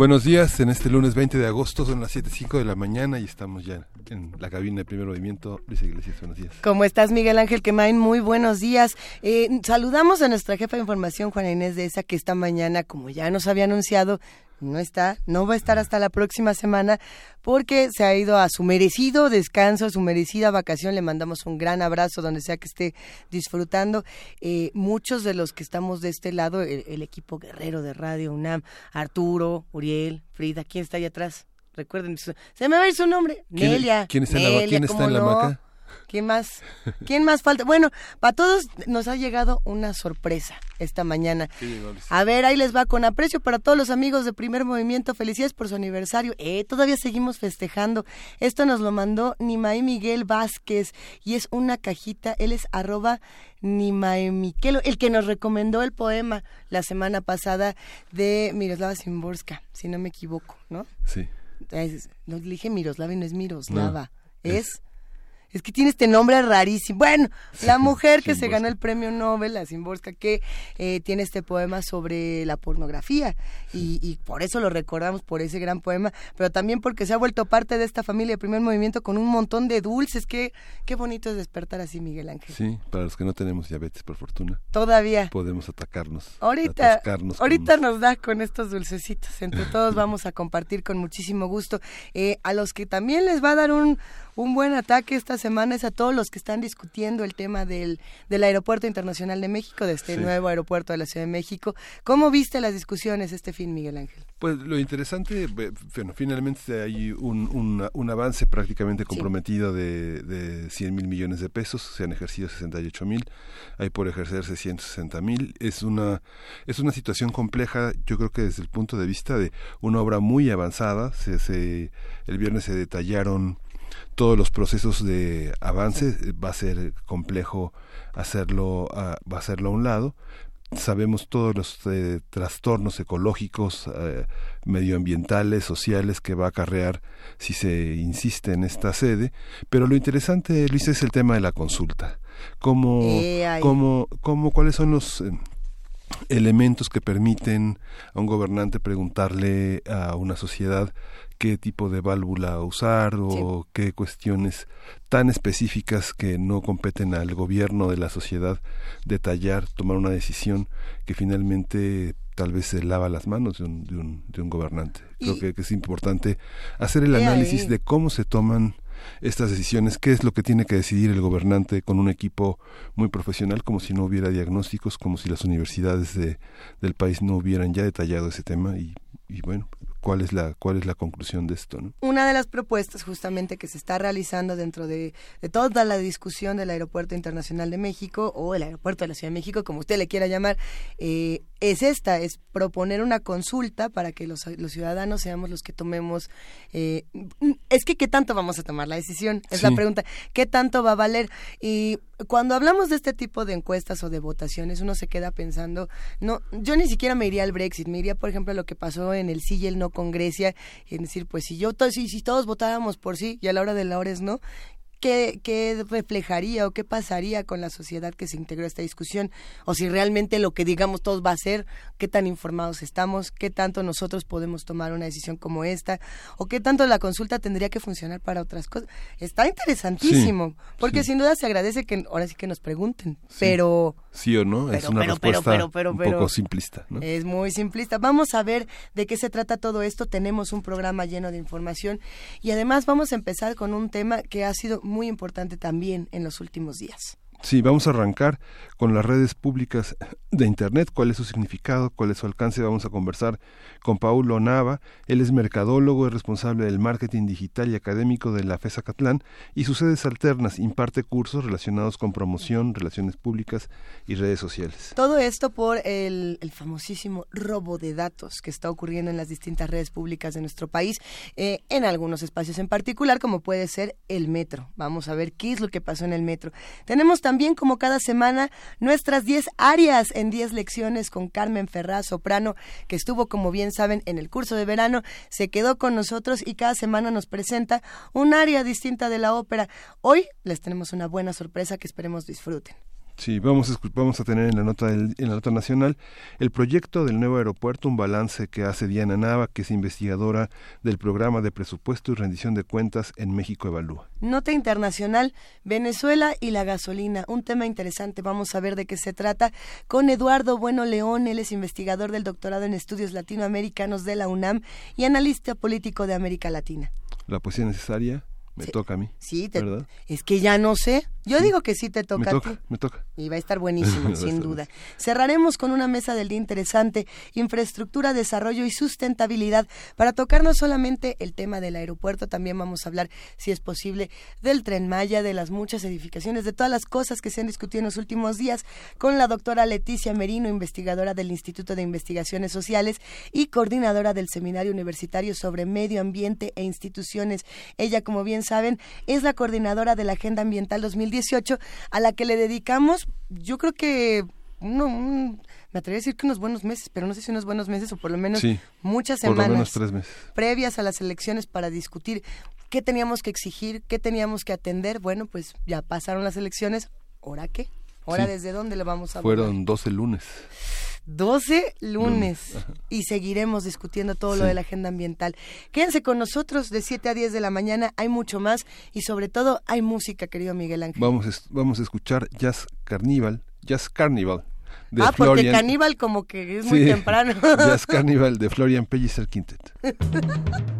Buenos días, en este lunes 20 de agosto son las 7.05 de la mañana y estamos ya en la cabina de primer movimiento. Luis Iglesias, buenos días. ¿Cómo estás, Miguel Ángel Quemain? Muy buenos días. Eh, saludamos a nuestra jefa de información, Juana Inés de esa, que esta mañana, como ya nos había anunciado, no está, no va a estar hasta la próxima semana porque se ha ido a su merecido descanso, a su merecida vacación. Le mandamos un gran abrazo donde sea que esté disfrutando. Eh, muchos de los que estamos de este lado, el, equipo guerrero de Radio UNAM, Arturo, Uriel, Frida, ¿quién está ahí atrás? Recuerden, se me va a ir su nombre. Nelia. ¿Quién está en la, ¿quién está en la maca? ¿Quién más? ¿Quién más falta? Bueno, para todos nos ha llegado una sorpresa esta mañana. a ver, ahí les va con aprecio para todos los amigos de Primer Movimiento. Felicidades por su aniversario. Eh, todavía seguimos festejando. Esto nos lo mandó Nimae Miguel Vázquez y es una cajita. Él es arroba Nimae Miquelo, el que nos recomendó el poema la semana pasada de Miroslava Simborska, si no me equivoco, ¿no? Sí. No dije Miroslava y no es Miroslava. es es que tiene este nombre rarísimo. Bueno, la mujer que se ganó el premio Nobel, la Simborska, que eh, tiene este poema sobre la pornografía y, por eso lo recordamos por ese gran poema, pero también porque se ha vuelto parte de esta familia de primer movimiento con un montón de dulces. Qué, qué bonito es despertar así, Miguel Ángel. Sí, para los que no tenemos diabetes, por fortuna. Todavía. Podemos atacarnos. Ahorita, ahorita nos da con estos dulcecitos. Entre todos vamos a compartir con muchísimo gusto. Eh, a los que también les va a dar un un buen ataque esta semana es a todos los que están discutiendo el tema del, del Aeropuerto Internacional de México, de este nuevo aeropuerto de la Ciudad de México. ¿Cómo viste las discusiones este fin, Miguel Ángel? Pues lo interesante, bueno, finalmente hay un, un, avance prácticamente comprometido de, de 100 mil millones de pesos, se han ejercido 68 mil, hay por ejercerse 160 mil. Es una, es una situación compleja, yo creo que desde el punto de vista de una obra muy avanzada, se, se el viernes se detallaron todos los procesos de avance, va a ser complejo hacerlo, a, va a hacerlo a un lado. Sabemos todos los eh, trastornos ecológicos, eh, medioambientales, sociales que va a acarrear si se insiste en esta sede, pero lo interesante, Luis, es el tema de la consulta. ¿Cómo, eh, cómo, cómo, ¿Cuáles son los elementos que permiten a un gobernante preguntarle a una sociedad qué tipo de válvula usar o qué cuestiones tan específicas que no competen al gobierno de la sociedad detallar, tomar una decisión que finalmente tal vez se lava las manos de un, de un, de un gobernante. Creo que, es importante hacer el análisis de cómo se toman estas decisiones, qué es lo que tiene que decidir el gobernante con un equipo muy profesional, como si no hubiera diagnósticos, como si las universidades de, del país no hubieran ya detallado ese tema y, y bueno, cuál es la cuál es la conclusión de esto ¿no? una de las propuestas justamente que se está realizando dentro de, toda la discusión del aeropuerto internacional de México o el aeropuerto de la Ciudad de México como usted le quiera llamar eh, es esta es proponer una consulta para que los, ciudadanos seamos los que tomemos eh, es que qué tanto vamos a tomar la decisión es la pregunta qué tanto va a valer y cuando hablamos de este tipo de encuestas o de votaciones, uno se queda pensando, no, yo ni siquiera me iría al Brexit, me iría, por ejemplo, a lo que pasó en el sí y el no con Grecia, en decir, pues si yo, si, si todos votáramos por sí y a la hora de la hora es no, qué, reflejaría o qué pasaría con la sociedad que se integró a esta discusión, o si realmente lo que digamos todos va a ser, qué tan informados estamos, qué tanto nosotros podemos tomar una decisión como esta, o qué tanto la consulta tendría que funcionar para otras cosas. Está interesantísimo, porque sin duda se agradece que ahora sí que nos pregunten, pero... Sí o no, es una respuesta un poco simplista. ¿no? Es muy simplista. Vamos a ver de qué se trata todo esto. Tenemos un programa lleno de información y además vamos a empezar con un tema que ha sido muy importante también en los últimos días. Sí, vamos a arrancar con las redes públicas de Internet, cuál es su significado, cuál es su alcance. Vamos a conversar con Paulo Nava. Él es mercadólogo, es responsable del marketing digital y académico de la FESA Catlán y sus sedes alternas imparte cursos relacionados con promoción, relaciones públicas y redes sociales. Todo esto por el, famosísimo robo de datos que está ocurriendo en las distintas redes públicas de nuestro país, eh, en algunos espacios en particular, como puede ser el metro. Vamos a ver qué es lo que pasó en el metro. Tenemos también, como cada semana, nuestras 10 áreas en 10 lecciones con Carmen Ferraz, soprano, que estuvo, como bien saben, en el curso de verano, se quedó con nosotros y cada semana nos presenta un área distinta de la ópera. Hoy les tenemos una buena sorpresa que esperemos disfruten. Sí, vamos a, vamos a tener en la, nota en la nota nacional el proyecto del nuevo aeropuerto, un balance que hace Diana Nava, que es investigadora del programa de presupuesto y rendición de cuentas en México Evalúa. Nota internacional, Venezuela y la gasolina, un tema interesante, vamos a ver de qué se trata con Eduardo Bueno León, él es investigador del doctorado en estudios latinoamericanos de la UNAM y analista político de América Latina. La poesía necesaria me toca a mí. Sí, ¿verdad? es que ya no sé. Yo digo que sí te toca, me toca a ti. Me toca. Y va a estar buenísimo, sin duda. Cerraremos con una mesa del día interesante, infraestructura, desarrollo y sustentabilidad, para tocar no solamente el tema del aeropuerto, también vamos a hablar, si es posible, del tren Maya, de las muchas edificaciones, de todas las cosas que se han discutido en los últimos días, con la doctora Leticia Merino, investigadora del Instituto de Investigaciones Sociales y coordinadora del Seminario Universitario sobre Medio Ambiente e Instituciones. Ella, como bien saben, es la coordinadora de la Agenda Ambiental 2018, a la que le dedicamos, yo creo que uno, me atrevería a decir que unos buenos meses, pero no sé si unos buenos meses o por lo menos muchas semanas previas a las elecciones para discutir qué teníamos que exigir, qué teníamos que atender. Bueno, pues ya pasaron las elecciones, ¿ahora qué? ¿Ahora desde dónde le vamos a Fueron 12 lunes. 12 lunes y seguiremos discutiendo todo lo de la agenda ambiental. Quédense con nosotros de 7 a 10 de la mañana, hay mucho más y sobre todo hay música, querido Miguel Ángel. Vamos, vamos a escuchar Jazz Carnival, Jazz Carnival. De ah, porque Caníbal como que es muy temprano. Jazz Carnival de Florian Pellicer Quintet.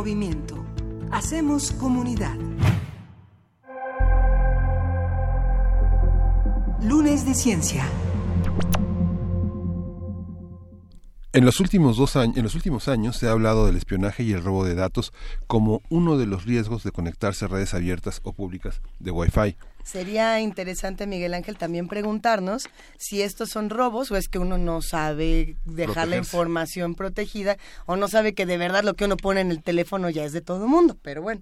movimiento. Hacemos comunidad. Lunes de Ciencia. En los, últimos dos años, en los últimos años se ha hablado del espionaje y el robo de datos como uno de los riesgos de conectarse a redes abiertas o públicas de Wi-Fi. Sería interesante, Miguel Ángel, también preguntarnos si estos son robos o es que uno no sabe dejar la información protegida o no sabe que de verdad lo que uno pone en el teléfono ya es de todo el mundo. Pero bueno.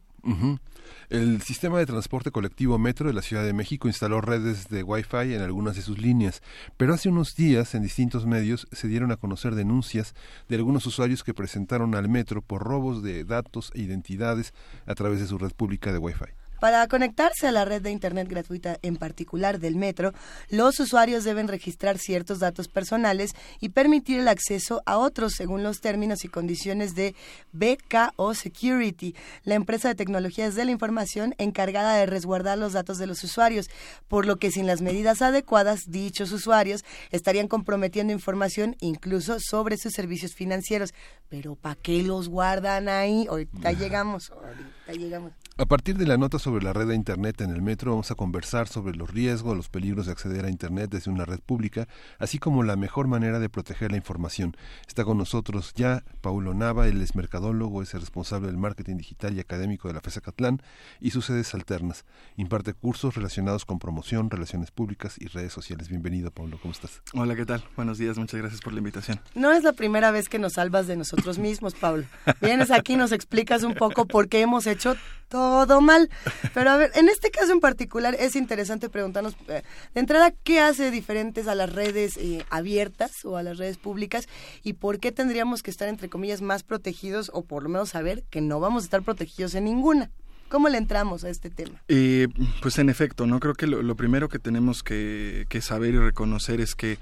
El sistema de transporte colectivo Metro de la Ciudad de México instaló redes de Wi-Fi en algunas de sus líneas, pero hace unos días en distintos medios se dieron a conocer denuncias de algunos usuarios que presentaron al Metro por robos de datos e identidades a través de su red pública de Wi-Fi. Para conectarse a la red de Internet gratuita, en particular del metro, los usuarios deben registrar ciertos datos personales y permitir el acceso a otros según los términos y condiciones de BKO Security, la empresa de tecnologías de la información encargada de resguardar los datos de los usuarios, por lo que sin las medidas adecuadas, dichos usuarios estarían comprometiendo información incluso sobre sus servicios financieros. Pero ¿para qué los guardan ahí? Ahorita llegamos, ahorita llegamos. A partir de la nota sobre la red de Internet en el metro, vamos a conversar sobre los riesgos, los peligros de acceder a Internet desde una red pública, así como la mejor manera de proteger la información. Está con nosotros ya Paulo Nava, él es mercadólogo, es el responsable del marketing digital y académico de la FESA Catlán y sus sedes alternas. Imparte cursos relacionados con promoción, relaciones públicas y redes sociales. Bienvenido, Paulo, ¿cómo estás? Hola, ¿qué tal? Buenos días, muchas gracias por la invitación. No es la primera vez que nos salvas de nosotros mismos, Pablo. Vienes aquí, nos explicas un poco por qué hemos hecho todo mal. Pero a ver, en este caso en particular es interesante preguntarnos, eh, de entrada, ¿qué hace diferentes a las redes eh, abiertas o a las redes públicas y por qué tendríamos que estar, entre comillas, más protegidos o por lo menos saber que no vamos a estar protegidos en ninguna? ¿Cómo le entramos a este tema? Eh, pues en efecto, no creo que lo, primero que tenemos que saber y reconocer es que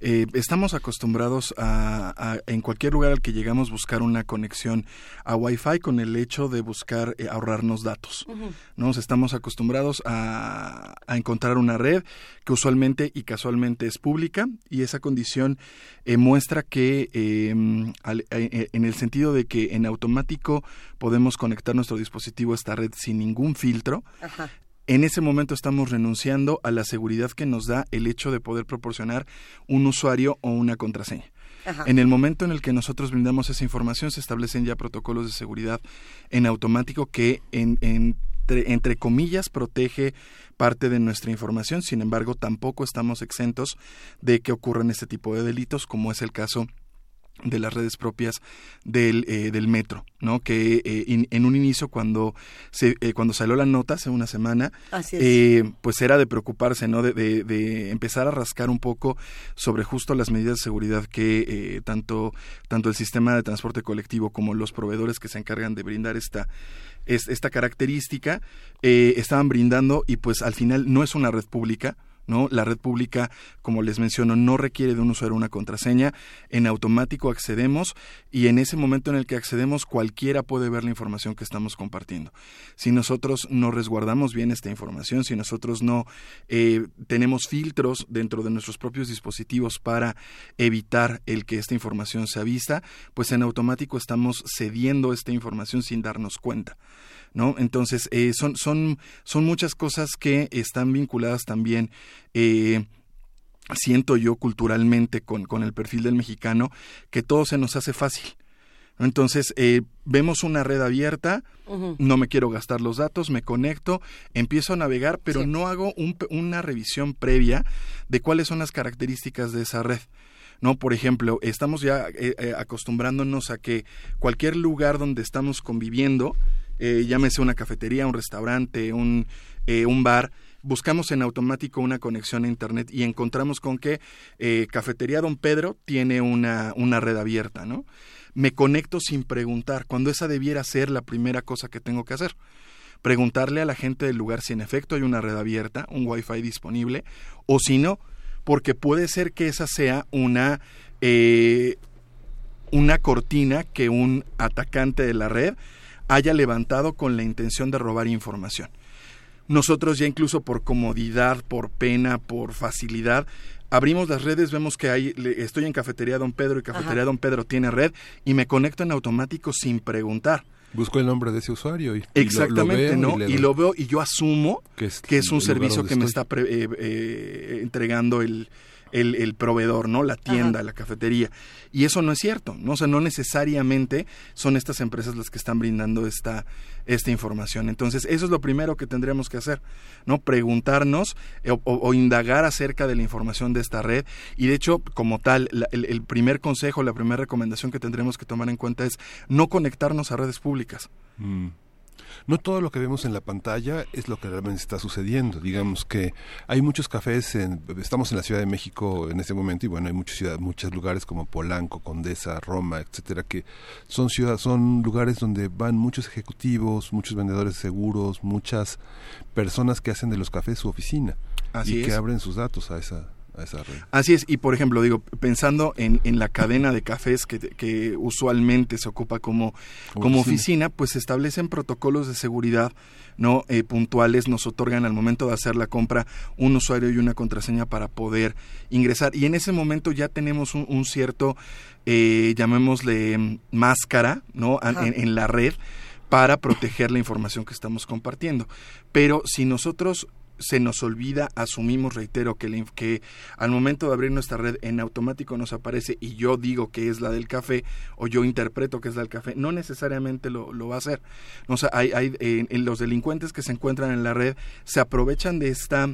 eh, estamos acostumbrados a, en cualquier lugar al que llegamos buscar una conexión a Wi-Fi con el hecho de buscar eh, ahorrarnos datos. Nos estamos acostumbrados a, encontrar una red que usualmente y casualmente es pública y esa condición eh, muestra que em, en el sentido de que en automático podemos conectar nuestro dispositivo a esta red sin ningún filtro, en ese momento estamos renunciando a la seguridad que nos da el hecho de poder proporcionar un usuario o una contraseña. En el momento en el que nosotros brindamos esa información, se establecen ya protocolos de seguridad en automático que, entre, comillas, protege parte de nuestra información. Sin embargo, tampoco estamos exentos de que ocurran este tipo de delitos, como es el caso de las redes propias del, eh, del metro, ¿no? Que eh, en un inicio cuando se eh, cuando salió la nota hace una semana, pues era de preocuparse, ¿no? De, de, empezar a rascar un poco sobre justo las medidas de seguridad que tanto tanto el sistema de transporte colectivo como los proveedores que se encargan de brindar esta esta característica estaban brindando y pues al final no es una red pública ¿no? La red pública, como les menciono, no requiere de un usuario una contraseña, en automático accedemos y en ese momento en el que accedemos cualquiera puede ver la información que estamos compartiendo. Si nosotros no resguardamos bien esta información, si nosotros no eh, tenemos filtros dentro de nuestros propios dispositivos para evitar el que esta información sea vista, pues en automático estamos cediendo esta información sin darnos cuenta. ¿No? Entonces, eh, son, son, son muchas cosas que están vinculadas también. Eh, siento yo culturalmente con, con, el perfil del mexicano que todo se nos hace fácil. Entonces, eh, vemos una red abierta, no me quiero gastar los datos, me conecto, empiezo a navegar, pero no hago una revisión previa de cuáles son las características de esa red. ¿no? Por ejemplo, estamos ya acostumbrándonos a que cualquier lugar donde estamos conviviendo, eh, llámese una cafetería, un restaurante, un, eh, un bar, buscamos en automático una conexión a Internet y encontramos con que eh, Cafetería Don Pedro tiene una, una red abierta, ¿no? Me conecto sin preguntar, cuando esa debiera ser la primera cosa que tengo que hacer. Preguntarle a la gente del lugar si en efecto hay una red abierta, un Wi-Fi disponible, o si no, porque puede ser que esa sea una, una cortina que un atacante de la red haya levantado con la intención de robar información. nosotros ya incluso por comodidad, por pena, por facilidad, abrimos las redes, vemos que hay, estoy en Cafetería Don Pedro y Cafetería Don Pedro tiene red y me conecto en automático sin preguntar. Busco el nombre de ese usuario y, exactamente, ¿no? Y, lo veo y yo asumo que es, un servicio que me está eh, eh, entregando el, el, proveedor, ¿no? La tienda, la cafetería. Y eso no es cierto, ¿no? O sea, no necesariamente son estas empresas las que están brindando esta, esta información. Entonces, eso es lo primero que tendríamos que hacer, ¿no? Preguntarnos eh, o, indagar acerca de la información de esta red. Y de hecho, como tal, el, primer consejo, la primera recomendación que tendremos que tomar en cuenta es no conectarnos a redes públicas. Mm no todo lo que vemos en la pantalla es lo que realmente está sucediendo. Digamos que hay muchos cafés, en, estamos en la Ciudad de México en este momento y bueno, hay muchas ciudades, muchos lugares como Polanco, Condesa, Roma, etcétera, que son ciudades, son lugares donde van muchos ejecutivos, muchos vendedores de seguros, muchas personas que hacen de los cafés su oficina y que abren sus datos a esa Así es, y por ejemplo, digo, pensando en, en la cadena de cafés que, que usualmente se ocupa como, como oficina, pues se establecen protocolos de seguridad no eh, puntuales nos otorgan al momento de hacer la compra un usuario y una contraseña para poder ingresar. Y en ese momento ya tenemos un, cierto eh, llamémosle máscara no en, en la red para proteger la información que estamos compartiendo. Pero si nosotros se nos olvida, asumimos, reitero, que, que al momento de abrir nuestra red en automático nos aparece y yo digo que es la del café o yo interpreto que es la del café, no necesariamente lo, va a hacer. O sea, hay, hay en los delincuentes que se encuentran en la red se aprovechan de esta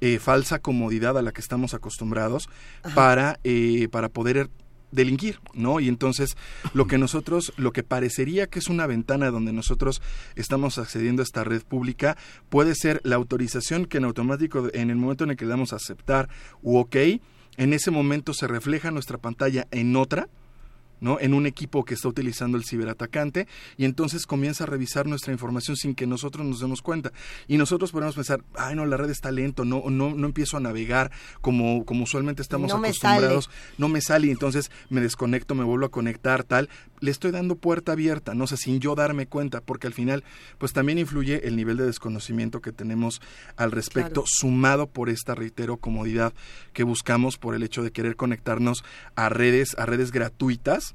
eh, falsa comodidad a la que estamos acostumbrados para, eh, para poder delinquir, ¿no? Y entonces lo que nosotros, lo que parecería que es una ventana donde nosotros estamos accediendo a esta red pública, puede ser la autorización que en automático, en el momento en el que le damos aceptar u ok, en ese momento se refleja nuestra pantalla en otra, ¿no? en un equipo que está utilizando el ciberatacante y entonces comienza a revisar nuestra información sin que nosotros nos demos cuenta. Y nosotros podemos pensar, ay no, la red está lento, no, no, no empiezo a navegar como, como usualmente estamos acostumbrados, no me sale, entonces me desconecto, me vuelvo a conectar, tal. Le estoy dando puerta abierta, no sé, sin yo darme cuenta, porque al final, pues también influye el nivel de desconocimiento que tenemos al respecto, sumado por esta, reitero, comodidad que buscamos por el hecho de querer conectarnos a redes, a redes gratuitas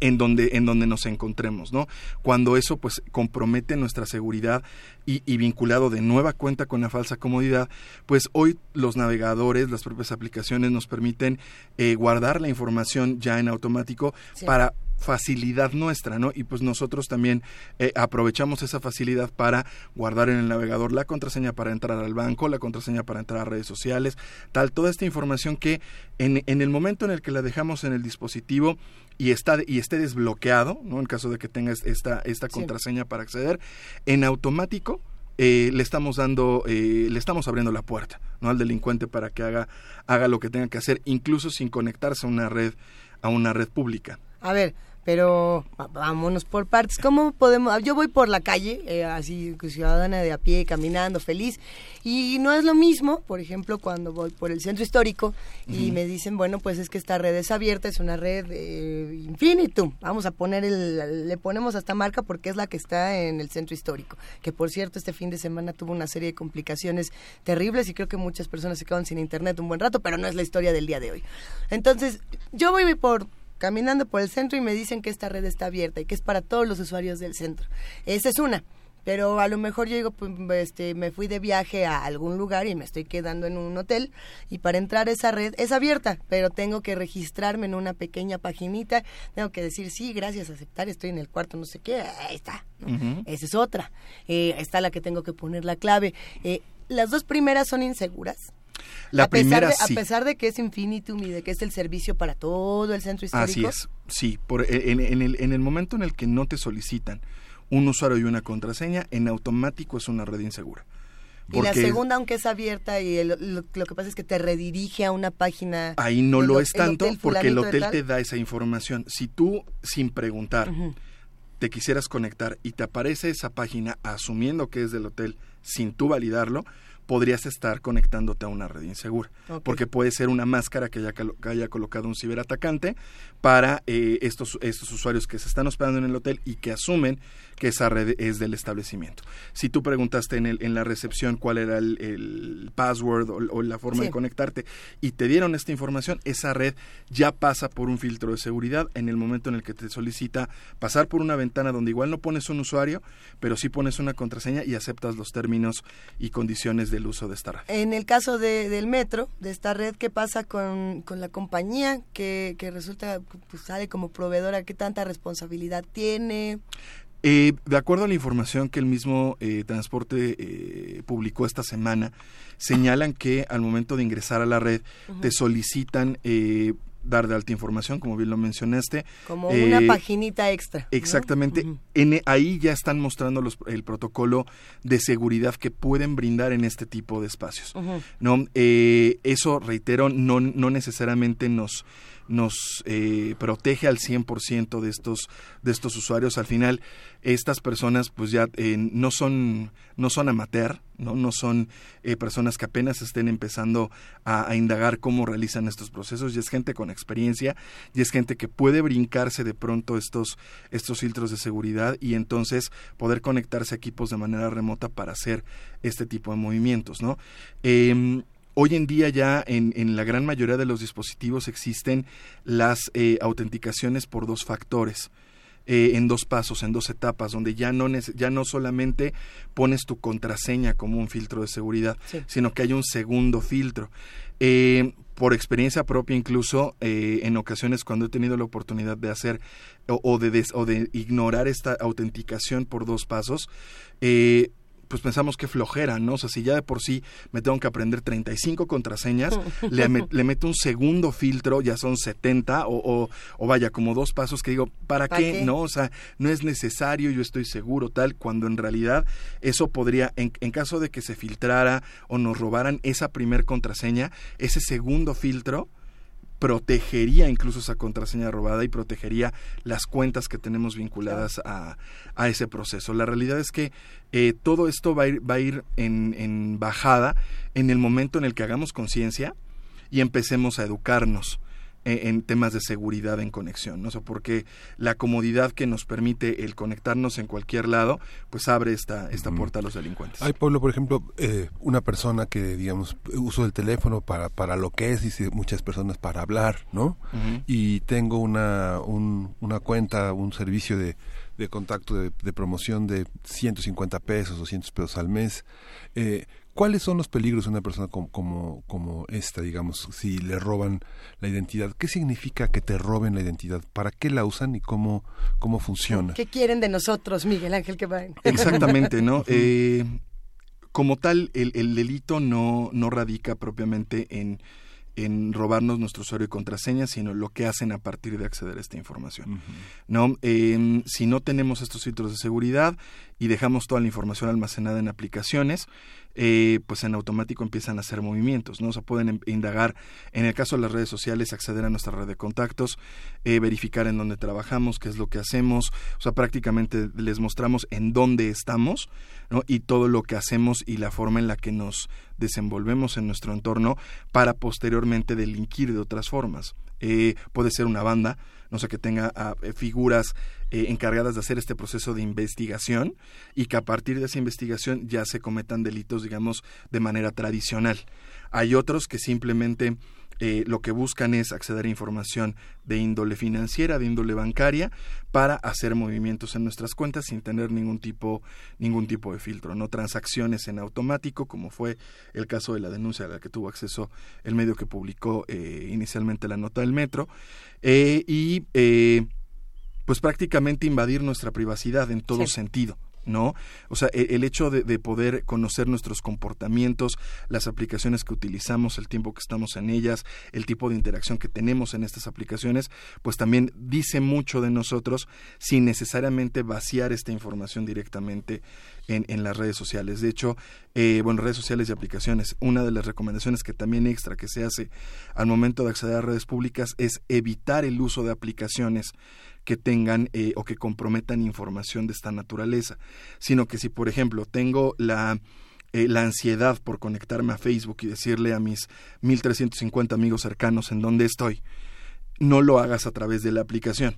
en donde, en donde nos encontremos, ¿no? Cuando eso pues compromete nuestra seguridad y, y, vinculado de nueva cuenta con la falsa comodidad, pues hoy los navegadores, las propias aplicaciones nos permiten eh, guardar la información ya en automático para facilidad nuestra, ¿no? Y pues nosotros también eh, aprovechamos esa facilidad para guardar en el navegador la contraseña para entrar al banco, la contraseña para entrar a redes sociales, tal, toda esta información que en, en el momento en el que la dejamos en el dispositivo y está y esté desbloqueado, ¿no? En caso de que tengas esta esta contraseña para acceder, en automático eh, le estamos dando, eh, le estamos abriendo la puerta, ¿no? Al delincuente para que haga haga lo que tenga que hacer, incluso sin conectarse a una red a una red pública. A ver, pero vámonos por partes. ¿Cómo podemos? Yo voy por la calle, eh, así ciudadana de a pie, caminando, feliz, y no es lo mismo, por ejemplo, cuando voy por el centro histórico y me dicen, bueno, pues es que esta red es abierta, es una red eh, infinitum. Vamos a poner el, le ponemos hasta marca porque es la que está en el centro histórico. Que por cierto, este fin de semana tuvo una serie de complicaciones terribles y creo que muchas personas se quedaron sin internet un buen rato, pero no es la historia del día de hoy. Entonces, yo voy por caminando por el centro y me dicen que esta red está abierta y que es para todos los usuarios del centro. Esa es una. Pero a lo mejor yo digo, pues, este, me fui de viaje a algún lugar y me estoy quedando en un hotel y para entrar a esa red es abierta, pero tengo que registrarme en una pequeña paginita, tengo que decir, sí, gracias, aceptar, estoy en el cuarto, no sé qué, ahí está. Esa es otra. Eh, está la que tengo que poner la clave. Eh, las dos primeras son inseguras la a primera pesar de, A pesar de que es Infinitum y de que es el servicio para todo el centro histórico. Así es, sí. Por, e, en, el, en el momento en el que no te solicitan un usuario y una contraseña, en automático es una red insegura. y la segunda, aunque es abierta, y lo, que pasa es que te redirige a una página. Ahí no lo es tanto porque el hotel te da esa información. Si tú, sin preguntar, te quisieras conectar y te aparece esa página asumiendo que es del hotel sin tú validarlo, podrías estar conectándote a una red insegura. Porque puede ser una máscara que haya, que haya colocado un ciberatacante para eh, estos, estos usuarios que se están hospedando en el hotel y que asumen que esa red es del establecimiento. Si tú preguntaste en, el, en la recepción cuál era el, password o, la forma de conectarte y te dieron esta información, esa red ya pasa por un filtro de seguridad en el momento en el que te solicita pasar por una ventana donde igual no pones un usuario, pero sí pones una contraseña y aceptas los términos y condiciones del uso de esta red. En el caso del metro, de esta red, ¿qué pasa con, la compañía que, resulta, pues sale como proveedora? ¿Qué tanta responsabilidad tiene? Eh, de acuerdo a la información que el mismo eh, transporte eh, publicó esta semana, señalan que al momento de ingresar a la red te solicitan dar de alta información, como bien lo mencionaste. Como una paginita extra. Exactamente. en, ahí ya están mostrando los, el protocolo de seguridad que pueden brindar en este tipo de espacios. ¿no? eso, reitero, no, no necesariamente nos nos eh, protege al 100% de estos, de estos usuarios. Al final, estas personas pues ya eh, no son no son amateur, no, no son eh, personas que apenas estén empezando a, indagar cómo realizan estos procesos, y es gente con experiencia, y es gente que puede brincarse de pronto estos, estos filtros de seguridad y entonces poder conectarse a equipos de manera remota para hacer este tipo de movimientos, ¿no? Hoy en día ya en, en, la gran mayoría de los dispositivos existen las eh, autenticaciones por dos factores. Eh, en dos pasos, en dos etapas, donde ya no, ya no solamente pones tu contraseña como un filtro de seguridad, sino que hay un segundo filtro. Eh, por experiencia propia incluso, en ocasiones cuando he tenido la oportunidad de hacer o, de, o de ignorar esta autenticación por dos pasos, eh, pues pensamos que flojera, ¿no? O sea, si ya de por sí me tengo que aprender 35 contraseñas, le, le meto un segundo filtro, ya son 70, o, o, vaya, como dos pasos que digo, ¿para, qué? No, o sea, no es necesario, yo estoy seguro, tal, cuando en realidad eso podría, en, en caso de que se filtrara o nos robaran esa primer contraseña, ese segundo filtro, protegería incluso esa contraseña robada y protegería las cuentas que tenemos vinculadas a, a ese proceso. La realidad es que eh, todo esto va a ir, va a ir en, en bajada en el momento en el que hagamos conciencia y empecemos a educarnos en temas de seguridad en conexión, ¿no? porque la comodidad que nos permite el conectarnos en cualquier lado, pues abre esta, esta puerta a los delincuentes. Hay, Pablo, por ejemplo, eh, una persona que, digamos, uso el teléfono para, para lo que es, dice muchas personas para hablar, ¿no? Y tengo una, una cuenta, un servicio de, de contacto de, de, promoción de 150 pesos, 200 pesos al mes. Eh, ¿Cuáles son los peligros de una persona como, como, como, esta, digamos, si le roban la identidad? ¿Qué significa que te roben la identidad? ¿Para qué la usan y cómo, cómo funciona? ¿Qué quieren de nosotros, Miguel Ángel Quebrain? Exactamente, ¿no? eh, como tal, el, el delito no, no radica propiamente en en robarnos nuestro usuario y contraseña, sino lo que hacen a partir de acceder a esta información. ¿no? Em, si no tenemos estos filtros de seguridad y dejamos toda la información almacenada en aplicaciones, eh, pues en automático empiezan a hacer movimientos, ¿no? O sea, pueden em, indagar, en el caso de las redes sociales, acceder a nuestra red de contactos, eh, verificar en dónde trabajamos, qué es lo que hacemos, o sea, prácticamente les mostramos en dónde estamos, Y todo lo que hacemos y la forma en la que nos desenvolvemos en nuestro entorno para posteriormente delinquir de otras formas. Eh, puede ser una banda, no sé, que tenga ah, eh, figuras eh, encargadas de hacer este proceso de investigación y que a partir de esa investigación ya se cometan delitos, digamos, de manera tradicional. Hay otros que simplemente eh, lo que buscan es acceder a información de índole financiera, de índole bancaria, para hacer movimientos en nuestras cuentas sin tener ningún tipo, ningún tipo de filtro, no transacciones en automático, como fue el caso de la denuncia a la que tuvo acceso el medio que publicó eh, inicialmente la nota del metro, eh, y pues prácticamente invadir nuestra privacidad en todo sentido. ¿No? O sea, e, el, hecho de, poder conocer nuestros comportamientos, las aplicaciones que utilizamos, el tiempo que estamos en ellas, el tipo de interacción que tenemos en estas aplicaciones, pues también dice mucho de nosotros sin necesariamente vaciar esta información directamente en, las redes sociales. De hecho, eh, bueno, redes sociales y aplicaciones, una de las recomendaciones que también extra que se hace al momento de acceder a redes públicas es evitar el uso de aplicaciones que tengan eh, o que comprometan información de esta naturaleza, sino que si, por ejemplo, tengo la, eh, la ansiedad por conectarme a Facebook y decirle a mis 1350 amigos cercanos en dónde estoy, no lo hagas a través de la aplicación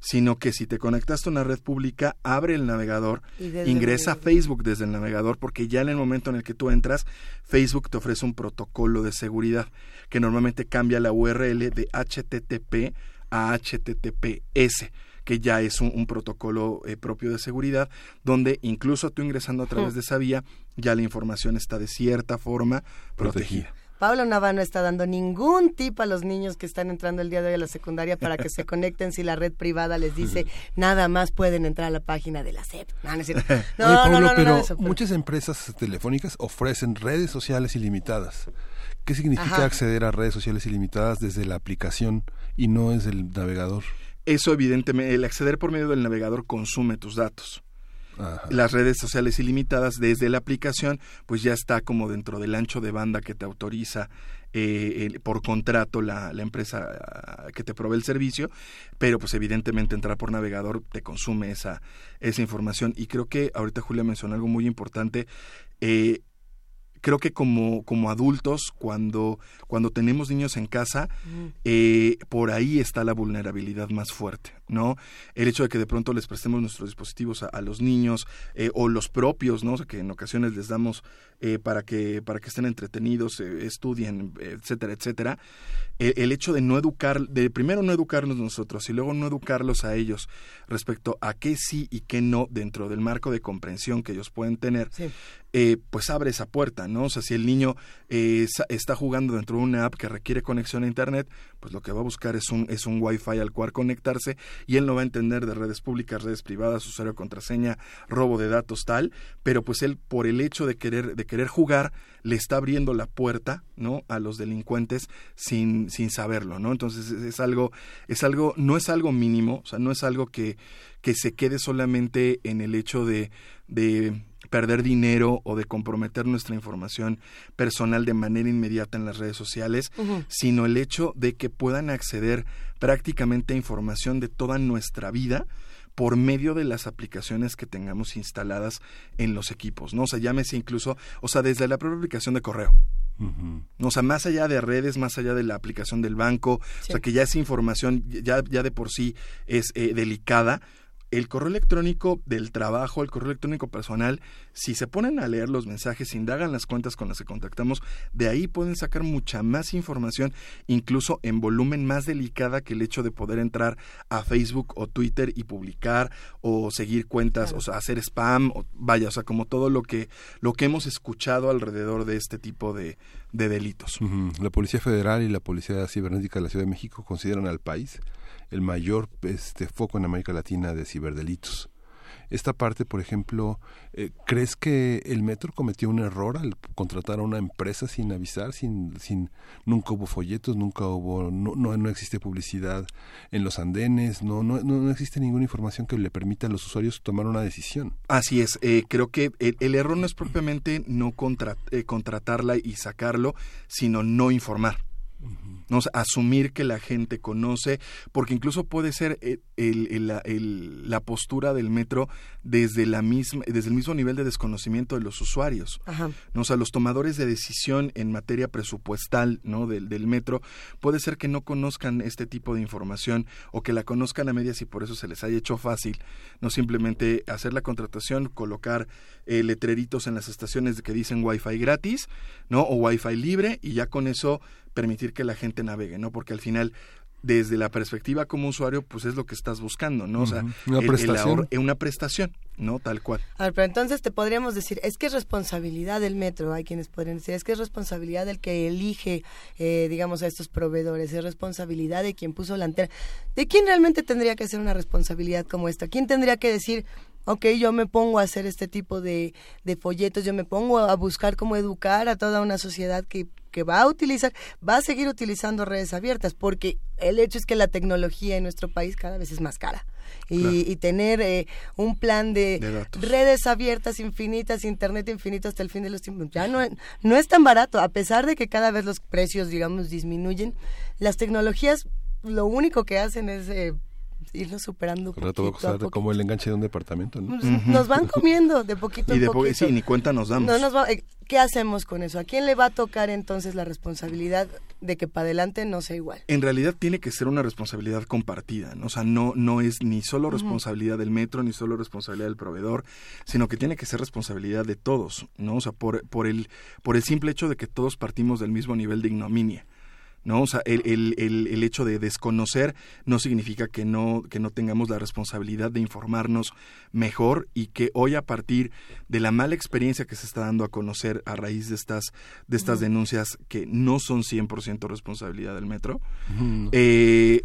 sino que si te conectaste a una red pública, abre el navegador, ingresa a Facebook desde el navegador, porque ya en el momento en el que tú entras, Facebook te ofrece un protocolo de seguridad que normalmente cambia la URL de HTTP a HTTPS que ya es un, protocolo eh, propio de seguridad, donde incluso tú ingresando a través de esa vía, ya la información está de cierta forma protegida. Pablo Nava no está dando ningún tip a los niños que están entrando el día de hoy a la secundaria para que se conecten si la red privada les dice nada más pueden entrar a la página de la SEP. No, no, no, pero muchas empresas telefónicas ofrecen redes sociales ilimitadas. ¿Qué significa acceder a redes sociales ilimitadas desde la aplicación y no desde el navegador? Eso evidentemente, el acceder por medio del navegador consume tus datos las redes sociales ilimitadas desde la aplicación, pues ya está como dentro del ancho de banda que te autoriza eh, por contrato la, la, empresa ah, que te provee el servicio, pero pues evidentemente entrar por navegador te consume esa, esa información. Y creo que ahorita Julia mencionó algo muy importante. Eh, creo que como, como adultos, cuando, cuando tenemos niños en casa, eh, por ahí está la vulnerabilidad más fuerte, ¿no? El hecho de que de pronto les prestemos nuestros dispositivos a, los niños eh, o los propios, ¿no? O sea, que en ocasiones les damos eh, para, que, para que estén entretenidos, estudien, etcétera, etcétera. el hecho de no educar, de primero no educarnos nosotros y luego no educarlos a ellos respecto a qué sí y qué no dentro del marco de comprensión que ellos pueden tener, eh, pues abre esa puerta, ¿no? O sea, si el niño eh, está jugando dentro de una app que requiere conexión a Internet, pues lo que va a buscar es un, es un Wi-Fi al cual conectarse y él no va a entender de redes públicas, redes privadas, usuario contraseña, robo de datos tal, pero pues él por el hecho de querer, de querer jugar, le está abriendo la puerta, ¿no? A los delincuentes sin, sin saberlo, ¿no? Entonces es, algo, es algo, no es algo mínimo, o sea, no es algo que, que se quede solamente en el hecho de, de perder dinero o de comprometer nuestra información personal de manera inmediata en las redes sociales, sino el hecho de que puedan acceder prácticamente a información de toda nuestra vida por medio de las aplicaciones que tengamos instaladas en los equipos, ¿no? O sea, llámese incluso, o sea, desde la propia aplicación de correo. O sea, más allá de redes, más allá de la aplicación del banco, o sea, que ya esa información ya, ya de por sí es eh, delicada, el correo electrónico del trabajo, el correo electrónico personal, si se ponen a leer los mensajes, indagan las cuentas con las que contactamos, de ahí pueden sacar mucha más información, incluso en volumen más delicada que el hecho de poder entrar a Facebook o Twitter y publicar o seguir cuentas, o sea, hacer spam, o vaya, o sea, como todo lo que lo que hemos escuchado alrededor de este tipo de, delitos. La Policía Federal y la Policía Cibernética de la Ciudad de México consideran al país el mayor este, foco en América Latina de ciberdelitos. Esta parte, por ejemplo, eh, ¿crees que el metro cometió un error al contratar a una empresa sin avisar, sin, sin nunca hubo folletos, nunca hubo, no, no, existe publicidad en los andenes, no, no, no existe ninguna información que le permita a los usuarios tomar una decisión? Así es, eh, creo que el, error no es propiamente no eh, contratarla y sacarlo, sino no informar. ¿No? asumir que la gente conoce, porque incluso puede ser eh, el, la postura del metro desde, la misma, desde el mismo nivel de desconocimiento de los usuarios. ¿no? O sea, los tomadores de decisión en materia presupuestal ¿no? del, del metro puede ser que no conozcan este tipo de información o que la conozcan a medias y por eso se les haya hecho fácil, no simplemente hacer la contratación, colocar eh, letreritos en las estaciones que dicen Wi-Fi gratis, ¿no? O Wi-Fi libre y ya con eso permitir que la gente navegue, ¿no? Porque al final desde la perspectiva como usuario, pues es lo que estás buscando, ¿no? O sea, una, prestación. una prestación, ¿no? Tal cual. A ver, pero entonces te podríamos decir, es que es responsabilidad del metro, hay quienes podrían decir, es que es responsabilidad del que elige, eh, digamos, a estos proveedores, es responsabilidad de quien puso la antena. ¿De quién realmente tendría que ser una responsabilidad como esta? ¿Quién tendría que decir, ok, yo me pongo a hacer este tipo de, de folletos, yo me pongo a buscar cómo educar a toda una sociedad que que va a utilizar, va a seguir utilizando redes abiertas, porque el hecho es que la tecnología en nuestro país cada vez es más cara. Y, tener eh, un plan de, redes abiertas infinitas, internet infinito hasta el fin de los tiempos, ya no, no es tan barato, a pesar de que cada vez los precios, digamos, disminuyen, las tecnologías lo único que hacen es eh, irnos superando. poquito como el enganche de un departamento, ¿no? Nos, van comiendo de poquito y de poquito. Sí, ni cuenta nos damos. No nos eh, ¿Qué hacemos con eso? ¿A quién le va a tocar entonces la responsabilidad de que para adelante no sea igual. En realidad tiene que ser una responsabilidad compartida, ¿no? o sea, no, no es ni solo responsabilidad del metro, ni solo responsabilidad del proveedor, sino que tiene que ser responsabilidad de todos, ¿no? O sea, por, por, el, por el simple hecho de que todos partimos del mismo nivel de ignominia. ¿No? O sea, el, el, el, hecho de desconocer no significa que no, que no tengamos la responsabilidad de informarnos mejor y que hoy a partir de la mala experiencia que se está dando a conocer a raíz de estas, de estas denuncias que no son 100% responsabilidad del metro, eh,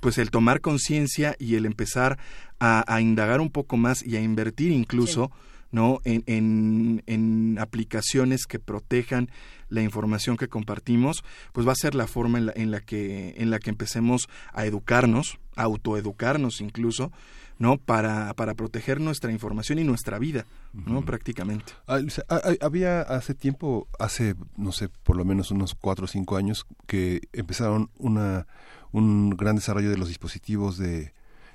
pues el tomar conciencia y el empezar a, indagar un poco más y a invertir incluso ¿no? En, en, en, aplicaciones que protejan la información que compartimos, pues va a ser la forma en la, en la que en la que empecemos a educarnos, a autoeducarnos incluso, ¿no? Para, para proteger nuestra información y nuestra vida, ¿no? Prácticamente. Había hace tiempo, hace, no sé, por lo menos unos cuatro o cinco años, que empezaron una, un gran desarrollo de los dispositivos de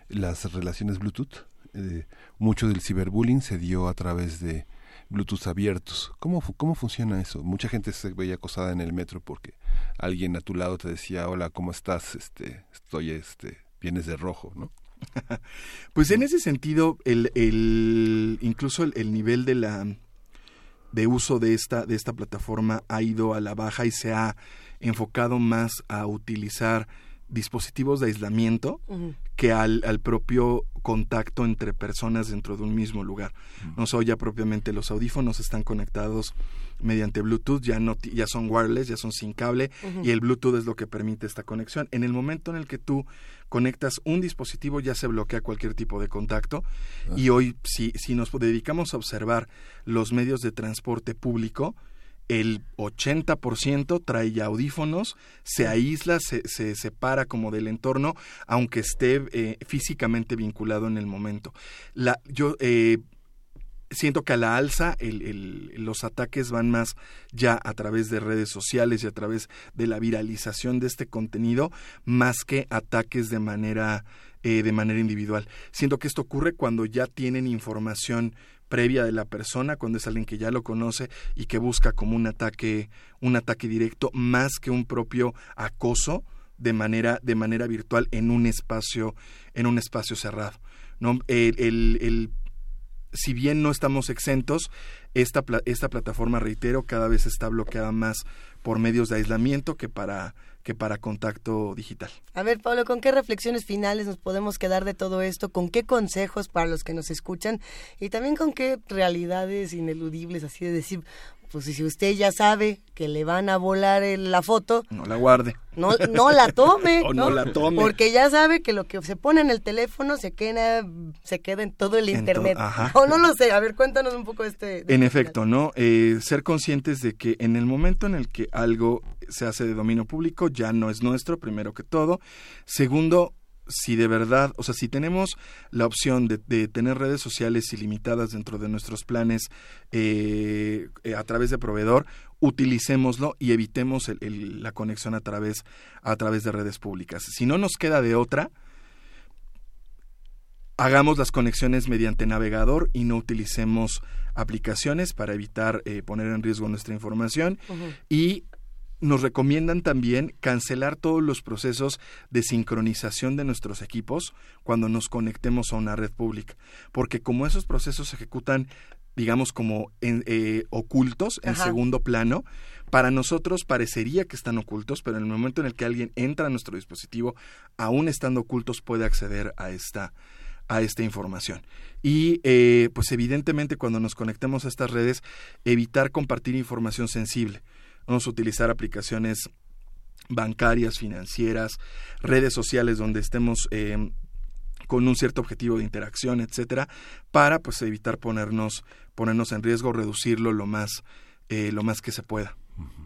las relaciones Bluetooth. Eh, mucho del ciberbullying se dio a través de Bluetooth abiertos. ¿Cómo, ¿Cómo funciona eso? Mucha gente se veía acosada en el metro porque alguien a tu lado te decía, hola, ¿cómo estás? Este, estoy, este, vienes de rojo, ¿no? pues en ese sentido, el, el incluso el, nivel de la de uso de esta, de esta plataforma ha ido a la baja y se ha enfocado más a utilizar dispositivos de aislamiento que al, al, propio contacto entre personas dentro de un mismo lugar. No soy ya propiamente los audífonos están conectados mediante Bluetooth, ya no ya son wireless, ya son sin cable y el Bluetooth es lo que permite esta conexión. En el momento en el que tú conectas un dispositivo ya se bloquea cualquier tipo de contacto y hoy si si nos dedicamos a observar los medios de transporte público, el 80% trae ya audífonos, se aísla, se, se, separa como del entorno, aunque esté eh, físicamente vinculado en el momento. La, yo eh, siento que a la alza los ataques van más ya a través de redes sociales y a través de la viralización de este contenido, más que ataques de manera, eh, de manera individual. Siento que esto ocurre cuando ya tienen información previa de la persona, cuando es alguien que ya lo conoce y que busca como un ataque, un ataque directo, más que un propio acoso de manera, de manera virtual en un espacio, en un espacio cerrado. ¿no? El, el, si bien no estamos exentos, esta, esta plataforma, reitero, cada vez está bloqueada más por medios de aislamiento que para que para contacto digital. A ver, Pablo, ¿con qué reflexiones finales nos podemos quedar de todo esto? ¿Con qué consejos para los que nos escuchan? Y también con qué realidades ineludibles, así de decir, pues si usted ya sabe que le van a volar la foto, no la guarde. No, no la tome. o ¿no? la tome. Porque ya sabe que lo que se pone en el teléfono se queda, se queda en todo el internet. o no lo sé. A ver, cuéntanos un poco este. en efecto, ¿no? Eh, ser conscientes de que en el momento en el que algo se hace de dominio público ya no es nuestro, primero que todo. Segundo, si de verdad, o sea, si tenemos la opción de, de tener redes sociales ilimitadas dentro de nuestros planes eh, eh, a través de proveedor, utilicémoslo y evitemos la conexión a través, a través de redes públicas. Si no nos queda de otra, hagamos las conexiones mediante navegador y no utilicemos aplicaciones para evitar eh, poner en riesgo nuestra información y nos recomiendan también cancelar todos los procesos de sincronización de nuestros equipos cuando nos conectemos a una red pública, porque como esos procesos se ejecutan digamos como en, eh, ocultos en segundo plano, para nosotros parecería que están ocultos, pero en el momento en el que alguien entra a nuestro dispositivo, aún estando ocultos, puede acceder a esta a esta información. Y eh, pues evidentemente cuando nos conectemos a estas redes, evitar compartir información sensible. Vamos a utilizar aplicaciones bancarias, financieras, redes sociales donde estemos eh, con un cierto objetivo de interacción, etcétera, para pues evitar ponernos ponernos en riesgo, reducirlo lo más eh, lo más que se pueda.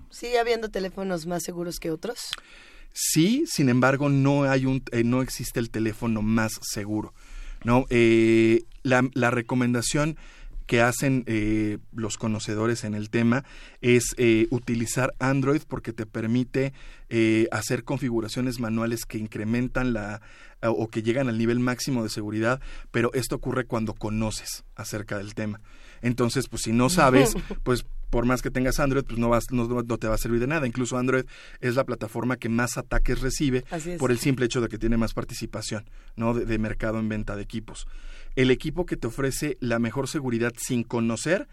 ¿Sigue habiendo teléfonos más seguros que otros? Sí, sin embargo, no hay un eh, no existe el teléfono más seguro. No, la, la recomendación que hacen eh, los conocedores en el tema es eh, utilizar Android porque te permite eh, hacer configuraciones manuales que incrementan la o que llegan al nivel máximo de seguridad, pero esto ocurre cuando conoces acerca del tema. Entonces, pues si no sabes, pues por más que tengas Android, pues no, vas, no, no, te va a servir de nada. Incluso Android es la plataforma que más ataques recibe por el simple hecho de que tiene más participación ¿no? de, mercado en venta de equipos. El equipo que te ofrece la mejor seguridad sin conocer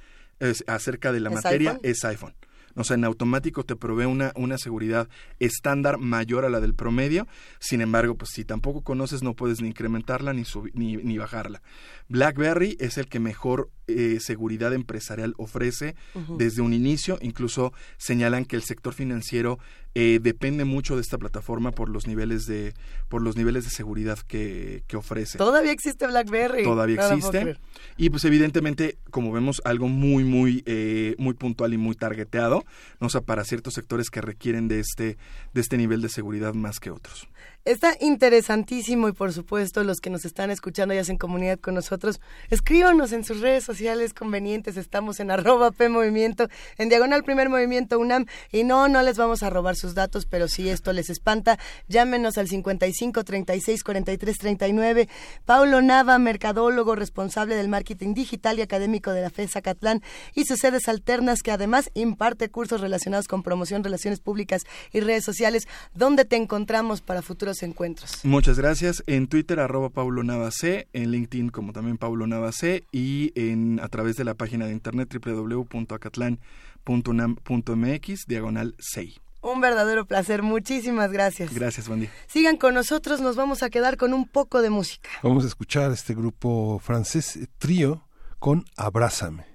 acerca de la materia es iPhone. O sea, en automático te provee una, una seguridad estándar mayor a la del promedio. Sin embargo, pues si tampoco conoces, no puedes ni incrementarla ni, ni, ni bajarla. BlackBerry es el que mejor eh, seguridad empresarial ofrece desde un inicio. Incluso señalan que el sector financiero eh, depende mucho de esta plataforma por los niveles de por los niveles de seguridad que, que ofrece. Todavía existe BlackBerry. Todavía existe. Y pues evidentemente, como vemos, algo muy muy eh, muy puntual y muy targeteado, ¿no? o sea, para ciertos sectores que requieren de este de este nivel de seguridad más que otros. Está interesantísimo y por supuesto los que nos están escuchando y hacen comunidad con nosotros, escríbanos en sus redes sociales convenientes, estamos en arroba P en diagonal primer movimiento UNAM y no, no les vamos a robar sus datos, pero si esto les espanta, llámenos al 55 36 43 39. Paulo Nava, mercadólogo responsable del marketing digital y académico de la FESA Catlán y sus sedes alternas que además imparte cursos relacionados con promoción, relaciones públicas y redes sociales. ¿Dónde te encontramos para futuros encuentros. Muchas gracias. En Twitter, arroba Paulo Navacé, en LinkedIn como también Paulo Navacé y en, a través de la página de internet www.acatlan.unam.mx, diagonal 6. Un verdadero placer, muchísimas gracias. Gracias, buen Sigan con nosotros, nos vamos a quedar con un poco de música. Vamos a escuchar este grupo francés, Trío, con Abrázame.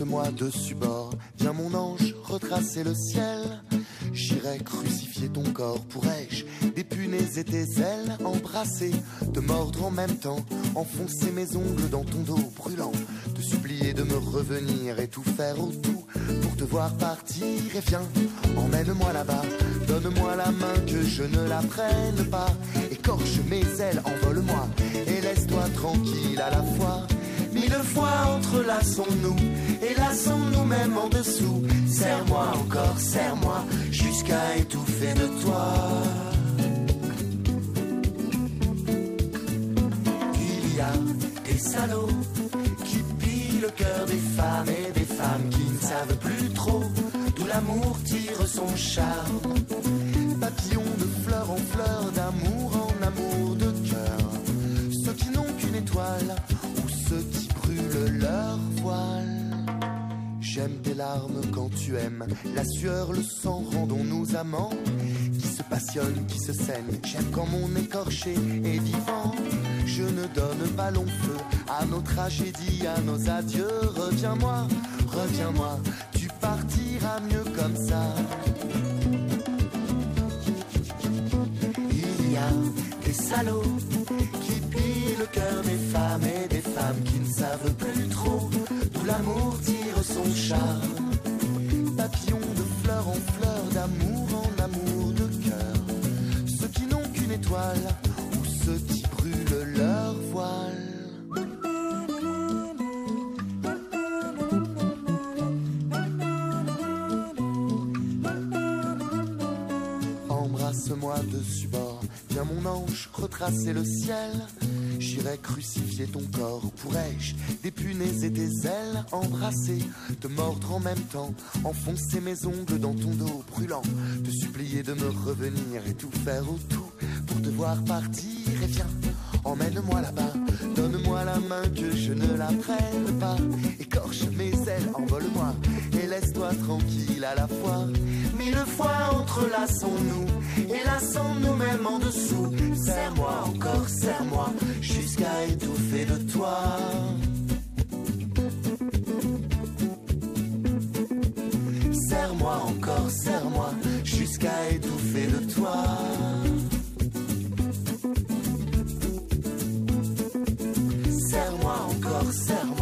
Moi dessus bord. Viens mon ange, retracer le ciel. J'irai crucifier ton corps, pourrais-je dépunaise tes ailes, embrasser, te mordre en même temps, enfoncer mes ongles dans ton dos brûlant, te supplier de me revenir et tout faire autour pour te voir partir. Et viens, emmène-moi là-bas, donne-moi la main que je ne la prenne pas, écorche mes ailes, envole-moi et laisse-toi tranquille à la fois. Mille fois entrelaçons-nous et lassons-nous même en dessous. Serre-moi encore, serre-moi jusqu'à étouffer de toi. Il y a des salauds qui pillent le cœur des femmes et des femmes qui ne savent plus trop d'où l'amour tire son charme. Papillons de fleur en fleur, d'amour en amour de cœur. Ceux qui n'ont qu'une étoile leur voile. J'aime tes larmes quand tu aimes, la sueur, le sang, rendons-nous amants, qui se passionnent, qui se saignent. J'aime quand mon écorché est vivant. Je ne donne pas long feu à nos tragédies, à nos adieux. Reviens-moi, reviens-moi, tu partiras mieux comme ça. Il y a des salauds qui le cœur des femmes et des femmes qui ne savent plus trop d'où l'amour tire son charme. Papillon de fleur en fleur, d'amour en amour de cœur. Ceux qui n'ont qu'une étoile ou ceux qui brûlent leur voile. Embrasse-moi dessus bord, viens mon ange retracer le ciel. J'irai crucifier ton corps, pourrais-je dépunaiser tes ailes, embrasser, te mordre en même temps, enfoncer mes ongles dans ton dos brûlant, te supplier de me revenir et tout faire autour pour te voir partir. Et viens, emmène-moi là-bas, donne-moi la main que je ne la prenne pas, écorche mes ailes, envole-moi et laisse-toi tranquille à la fois. Mille fois entrelaçons-nous et lassons-nous même en dessous. Serre-moi encore, serre-moi jusqu'à étouffer de toi. Serre-moi encore, serre-moi jusqu'à étouffer de toi. Serre-moi encore, serre-moi.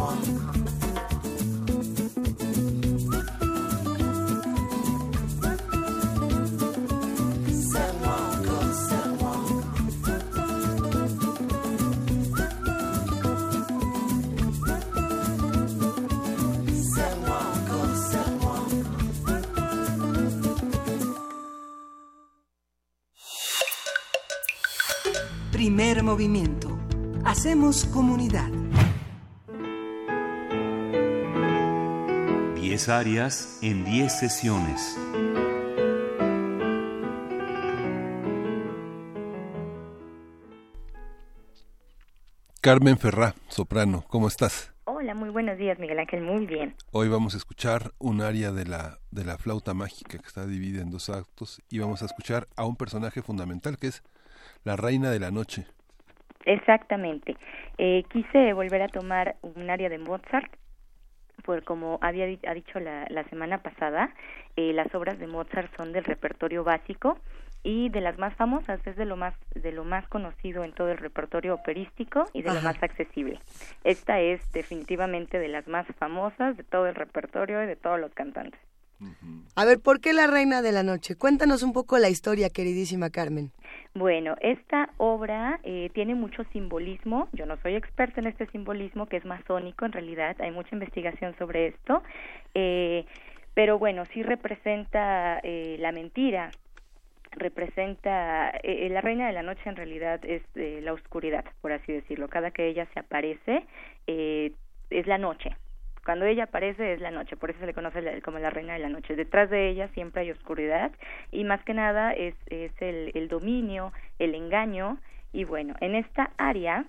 Primer movimiento. Hacemos comunidad. 10 áreas en 10 sesiones. Carmen Ferrá, soprano, ¿cómo estás? Hola, muy buenos días, Miguel Ángel, muy bien. Hoy vamos a escuchar un área de la, de la flauta mágica que está dividida en dos actos y vamos a escuchar a un personaje fundamental que es la reina de la noche. Exactamente. Eh, quise volver a tomar un área de Mozart, por como había ha dicho la, la semana pasada, eh, las obras de Mozart son del repertorio básico y de las más famosas es de lo más de lo más conocido en todo el repertorio operístico y de lo más accesible. Esta es definitivamente de las más famosas de todo el repertorio y de todos los cantantes. A ver, ¿por qué la Reina de la Noche? Cuéntanos un poco la historia, queridísima Carmen. Bueno, esta obra eh, tiene mucho simbolismo. Yo no soy experta en este simbolismo, que es masónico en realidad. Hay mucha investigación sobre esto. Eh, pero bueno, sí representa eh, la mentira, representa eh, la reina de la noche en realidad es eh, la oscuridad por así decirlo cada que ella se aparece eh, es la noche cuando ella aparece es la noche por eso se le conoce como la reina de la noche. Detrás de ella siempre hay oscuridad y más que nada es es el, el dominio el engaño. Y bueno en esta área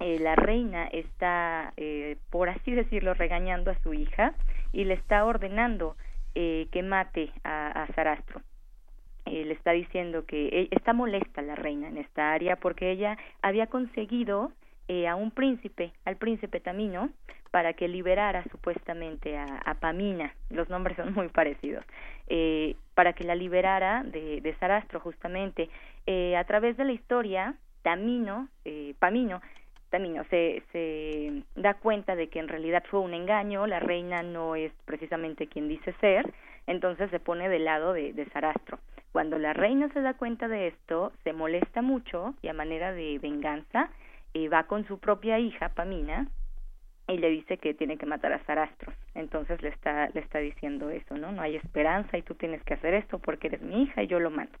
eh, la reina está eh, por así decirlo regañando a su hija y le está ordenando eh, que mate a, a Sarastro. Eh, le está diciendo que e, está molesta la reina en esta área porque ella había conseguido eh, a un príncipe, al príncipe Tamino, para que liberara supuestamente a, a Pamina, los nombres son muy parecidos, eh, para que la liberara de, de Sarastro justamente. Eh, a través de la historia, Tamino, eh, Pamino, Tamino se, se da cuenta de que en realidad fue un engaño, la reina no es precisamente quien dice ser, entonces se pone del lado de, de Sarastro. Cuando la reina se da cuenta de esto, se molesta mucho y a manera de venganza eh, va con su propia hija, Pamina, y le dice que tiene que matar a Sarastro. Entonces le está, le está diciendo eso, ¿no? No hay esperanza y tú tienes que hacer esto porque eres mi hija y yo lo mato.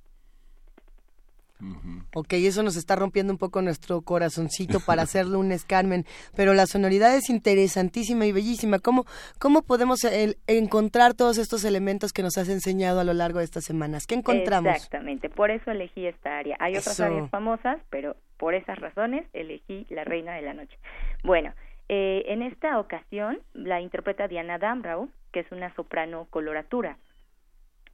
Ok, eso nos está rompiendo un poco nuestro corazoncito para hacer lunes, Carmen, pero la sonoridad es interesantísima y bellísima. ¿Cómo, cómo podemos el- encontrar todos estos elementos que nos has enseñado a lo largo de estas semanas? ¿Qué encontramos? Exactamente, por eso elegí esta área. Hay otras Eso. áreas famosas, pero por esas razones elegí La Reina de la Noche. Bueno, eh, en esta ocasión la interpreta Diana Damrau, que es una soprano coloratura.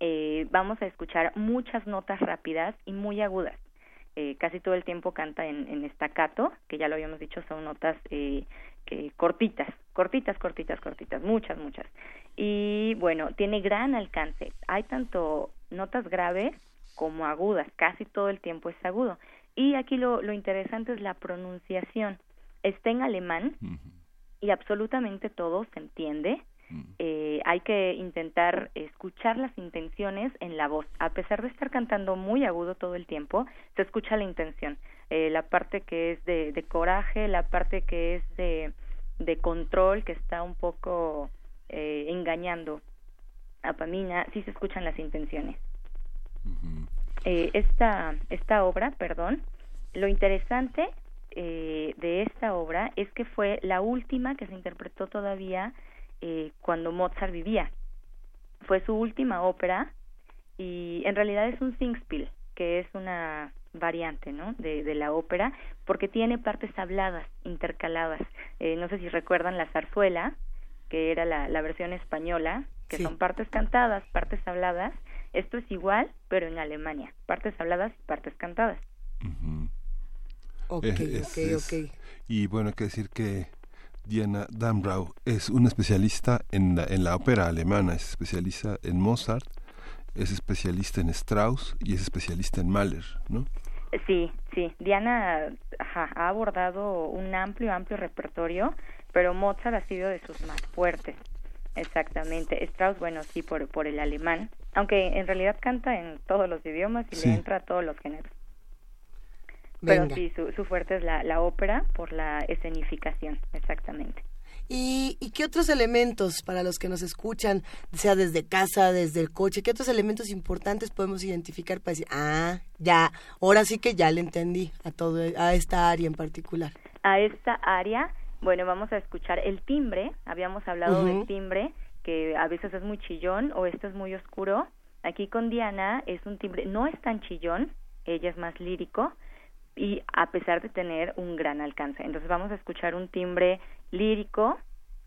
Eh, vamos a escuchar muchas notas rápidas y muy agudas. Eh, casi todo el tiempo canta en, en que ya lo habíamos dicho, son notas eh, cortitas, cortitas, cortitas, cortitas, muchas, muchas. Y bueno, tiene gran alcance. Hay tanto notas graves como agudas, casi todo el tiempo es agudo. Y aquí lo, lo interesante es la pronunciación. Está en alemán y absolutamente todo se entiende. Eh, hay que intentar escuchar las intenciones en la voz. A pesar de estar cantando muy agudo todo el tiempo, se escucha la intención. Eh, la parte que es de, de coraje, la parte que es de, de control, que está un poco eh, engañando a Pamina, sí se escuchan las intenciones. Eh, esta, esta obra, perdón, lo interesante eh, de esta obra es que fue la última que se interpretó todavía eh, cuando Mozart vivía. Fue su última ópera y en realidad es un singspiel, que es una variante ¿no? de, de la ópera, porque tiene partes habladas, intercaladas. Eh, no sé si recuerdan la zarzuela, que era la, la versión española, que Sí. son partes cantadas, partes habladas. Esto es igual, pero en Alemania, partes habladas y partes cantadas. Ok, Eh, ok, es- es- ok. Y bueno, hay que decir que Diana Dambrau es una especialista en la, en la ópera alemana, es especialista en Mozart, es especialista en Strauss y es especialista en Mahler, ¿no? Sí, sí. Diana ajá, ha abordado un amplio, amplio repertorio, pero Mozart ha sido de sus más fuertes. Exactamente. Strauss, bueno, sí, por, por el alemán, aunque en realidad canta en todos los idiomas y Sí. le entra a todos los géneros. Pero sí, su, su fuerte es la, la ópera por la escenificación, exactamente. ¿Y, qué otros elementos para los que nos escuchan, sea desde casa, desde el coche, qué otros elementos importantes podemos identificar para decir, ah, ya, ahora sí que ya le entendí a todo, a esta área en particular? A esta área, bueno, vamos a escuchar el timbre, habíamos hablado del timbre, que a veces es muy chillón o este es muy oscuro. Aquí con Diana es un timbre, no es tan chillón, ella es más lírico, y a pesar de tener un gran alcance. Entonces vamos a escuchar un timbre lírico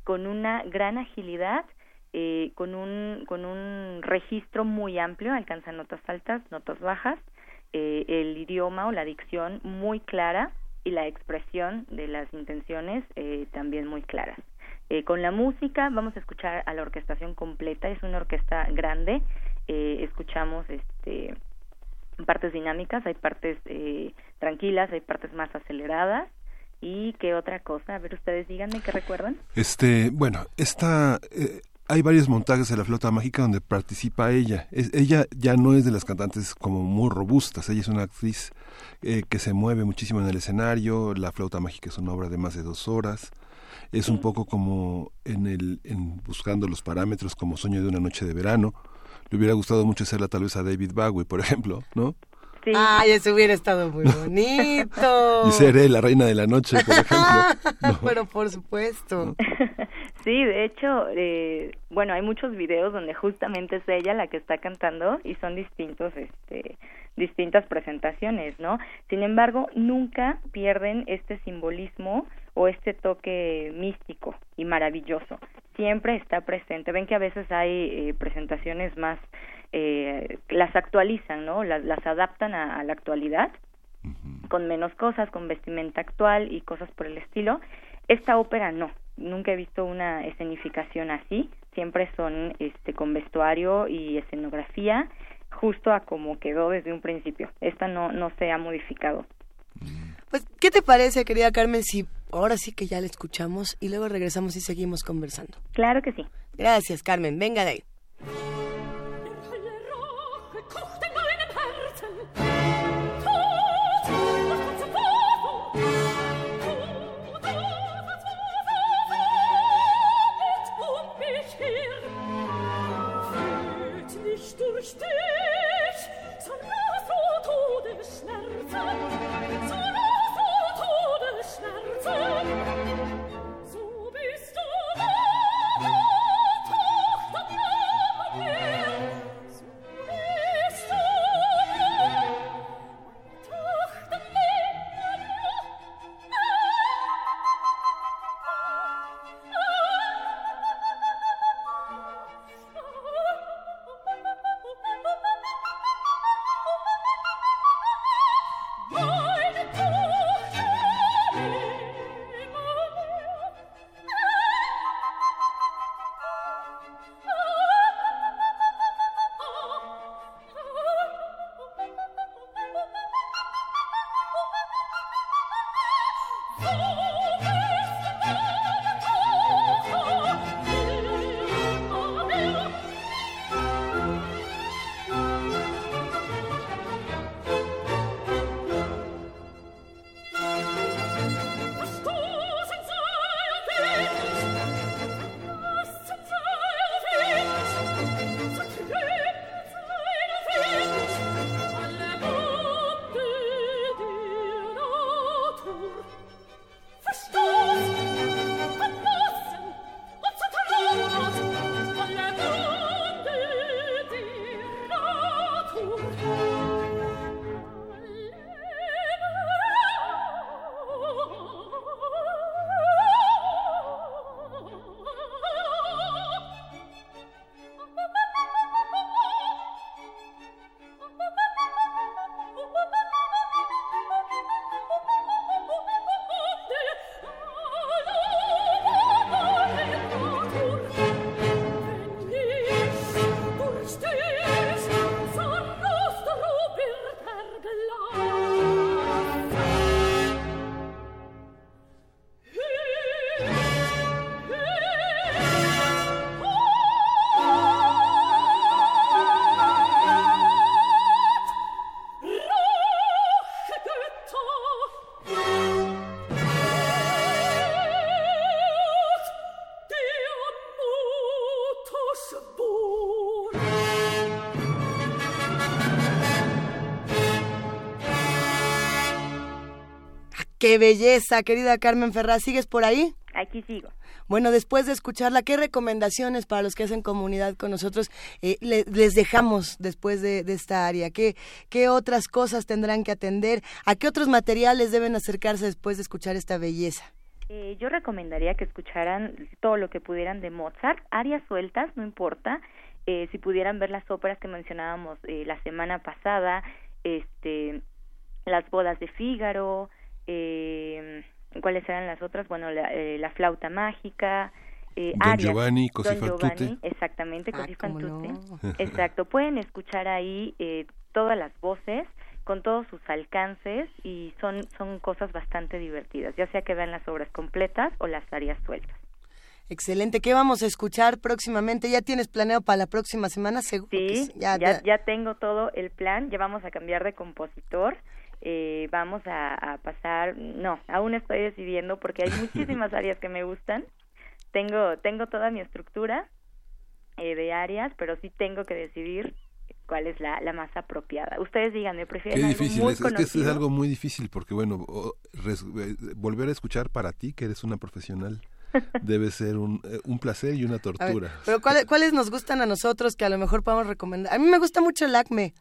con una gran agilidad, eh, con, un, con un registro muy amplio, alcanza notas altas, notas bajas, eh, el idioma o la dicción muy clara y la expresión de las intenciones eh, también muy claras. con la música vamos a escuchar a la orquestación completa, es una orquesta grande, escuchamos este partes dinámicas, hay partes eh, tranquilas, hay partes más aceleradas. ¿Y qué otra cosa? A ver, ustedes díganme qué recuerdan. Este, bueno, esta, eh, hay varios montajes de la flauta mágica donde participa ella. ella ya no es de las cantantes como muy robustas, ella es una actriz eh, que se mueve muchísimo en el escenario, la flauta mágica es una obra de más de dos horas. Es un poco como en el, en buscando los parámetros como sueño de una noche de verano le hubiera gustado mucho hacerla tal vez a David Bowie, por ejemplo, ¿no? Sí. Ay, eso hubiera estado muy bonito. y seré la reina de la noche, por ejemplo. Pero por supuesto. Sí, de hecho, eh, bueno, hay muchos videos donde justamente es ella la que está cantando y son distintos, este, distintas presentaciones, ¿no? Sin embargo, nunca pierden este simbolismo o este toque místico y maravilloso. Siempre está presente. Ven que a veces hay eh, presentaciones más, eh, las actualizan, ¿no? Las, las adaptan a, la actualidad, con menos cosas, con vestimenta actual y cosas por el estilo. Esta ópera no, nunca he visto una escenificación así. Siempre son este, con vestuario y escenografía justo a como quedó desde un principio. Esta no, no se ha modificado. Pues, ¿qué te parece, querida Carmen, si ahora sí que ya la escuchamos y luego regresamos y seguimos conversando? Claro que sí. Gracias, Carmen. Venga de ahí. Qué belleza, querida Carmen Ferraz, ¿sigues por ahí? Aquí sigo. Bueno, después de escucharla, ¿qué recomendaciones para los que hacen comunidad con nosotros eh, les dejamos después de, esta área? ¿Qué, ¿Qué otras cosas tendrán que atender? ¿A qué otros materiales deben acercarse después de escuchar esta belleza? Eh, yo recomendaría que escucharan todo lo que pudieran de Mozart, áreas sueltas, no importa, eh, si pudieran ver las óperas que mencionábamos eh, la semana pasada, este, las bodas de Fígaro, eh, ¿cuáles eran las otras? Bueno, la, eh, la flauta mágica, eh, Don Giovanni, Don Giovanni, exactamente, ah, Exacto, pueden escuchar ahí eh, todas las voces con todos sus alcances y son, son cosas bastante divertidas, ya sea que vean las obras completas o las áreas sueltas. Excelente. ¿Qué vamos a escuchar próximamente? ¿Ya tienes planeado para la próxima semana? Seguro sí, ya, ya, tengo todo el plan. Ya vamos a cambiar de compositor. Eh, vamos a, pasar, no, aún estoy decidiendo porque hay muchísimas áreas que me gustan. Tengo, tengo toda mi estructura eh, de áreas, pero sí tengo que decidir cuál es la, la más apropiada. Ustedes díganme, ¿prefieren Qué difícil, es, que es algo muy difícil porque, bueno, eh, volver a escuchar para ti, que eres una profesional, debe ser un, eh, un placer y una tortura. pero ¿cuáles, ¿cuáles nos gustan a nosotros que a lo mejor podemos recomendar? A mí me gusta mucho el ACME,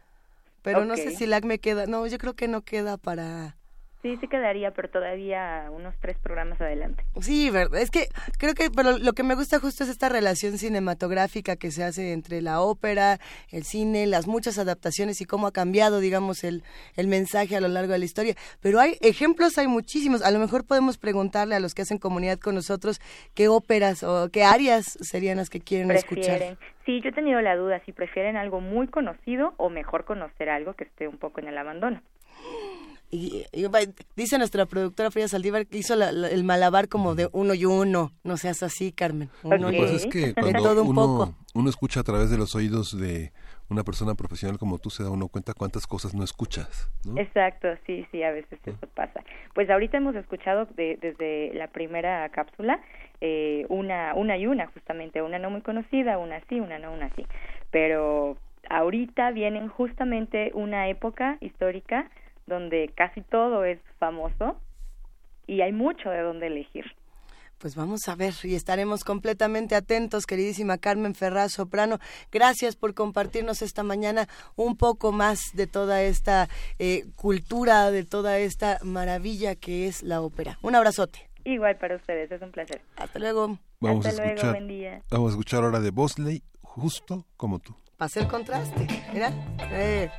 pero no sé si el ACME queda, no, yo creo que no queda para Sí, sí quedaría, pero todavía unos tres programas adelante. Sí, verdad. Es que creo que pero lo que me gusta justo es esta relación cinematográfica que se hace entre la ópera, el cine, las muchas adaptaciones y cómo ha cambiado, digamos, el, el mensaje a lo largo de la historia. Pero hay ejemplos, hay muchísimos. A lo mejor podemos preguntarle a los que hacen comunidad con nosotros qué óperas o qué áreas serían las que quieren escuchar. Sí, yo he tenido la duda si prefieren algo muy conocido o mejor conocer algo que esté un poco en el abandono. Y, dice nuestra productora Frida Saldívar que hizo el malabar como de uno y uno. No seas así, Carmen. Uno Pues es que cuando uno, uno escucha a través de los oídos de una persona profesional como tú, se da uno cuenta cuántas cosas no escuchas. Exacto, sí, sí, a veces eso pasa. Pues ahorita hemos escuchado desde la primera cápsula eh, una, una y una, justamente, una no muy conocida, una sí, una no, una sí. Pero ahorita vienen justamente una época histórica donde casi todo es famoso y hay mucho de dónde elegir. Pues vamos a ver y estaremos completamente atentos, queridísima Carmen Ferraz Soprano. Gracias por compartirnos esta mañana un poco más de toda esta eh, cultura, de toda esta maravilla que es la ópera. Un abrazote. Igual para ustedes, es un placer. Hasta luego. Vamos Hasta a luego, escuchar, buen día. Vamos a escuchar ahora de Bosley, justo como tú. Para hacer contraste, mira. Eh.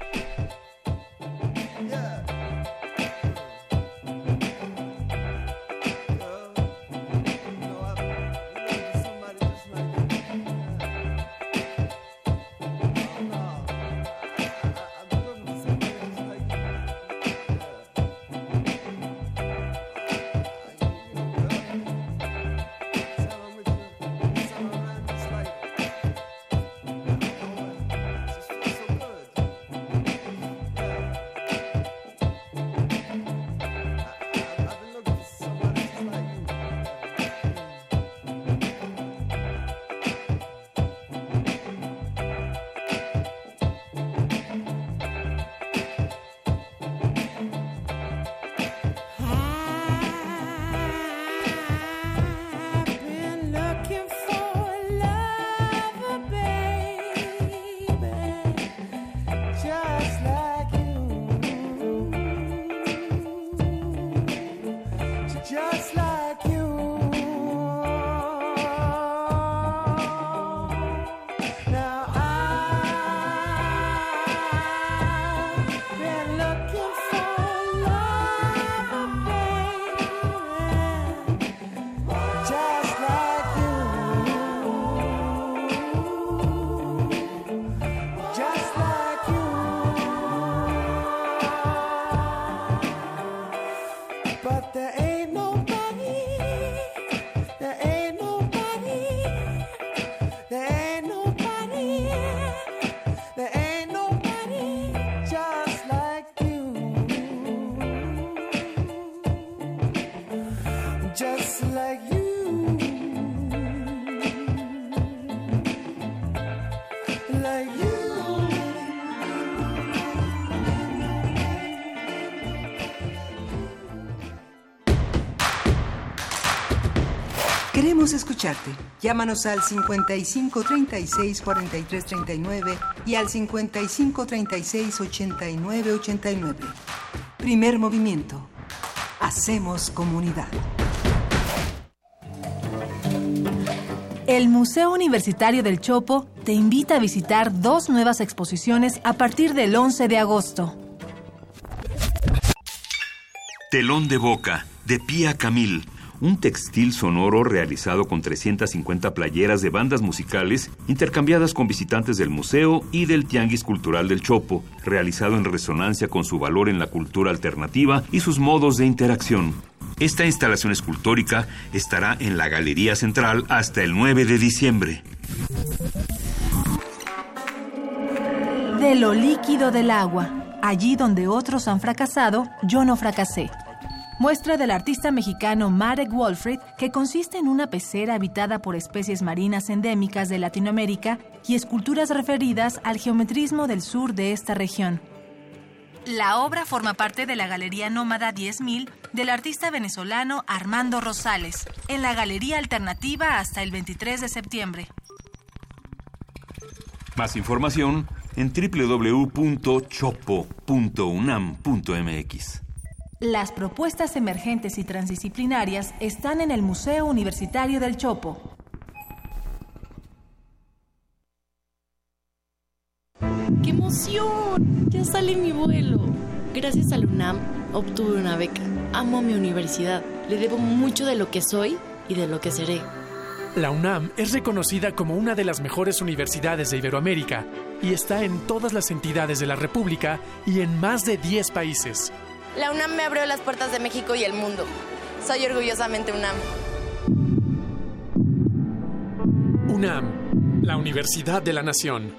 Escucharte. Llámanos al 55 36 43 39 y al 55 36 89 89. Primer movimiento. Hacemos comunidad. El Museo Universitario del Chopo te invita a visitar dos nuevas exposiciones a partir del 11 de agosto. Telón de Boca, de Pía Camil un textil sonoro realizado con 350 playeras de bandas musicales intercambiadas con visitantes del museo y del Tianguis Cultural del Chopo, realizado en resonancia con su valor en la cultura alternativa y sus modos de interacción. Esta instalación escultórica estará en la Galería Central hasta el 9 de diciembre. De lo líquido del agua, allí donde otros han fracasado, yo no fracasé muestra del artista mexicano Marek Wolfried, que consiste en una pecera habitada por especies marinas endémicas de Latinoamérica y esculturas referidas al geometrismo del sur de esta región. La obra forma parte de la Galería Nómada 10.000 del artista venezolano Armando Rosales, en la Galería Alternativa hasta el 23 de septiembre. Más información en www.chopo.unam.mx. Las propuestas emergentes y transdisciplinarias están en el Museo Universitario del Chopo. ¡Qué emoción! Ya sale mi vuelo. Gracias a la UNAM obtuve una beca. Amo a mi universidad. Le debo mucho de lo que soy y de lo que seré. La UNAM es reconocida como una de las mejores universidades de Iberoamérica y está en todas las entidades de la República y en más de 10 países. La UNAM me abrió las puertas de México y el mundo. Soy orgullosamente UNAM. UNAM, la Universidad de la Nación.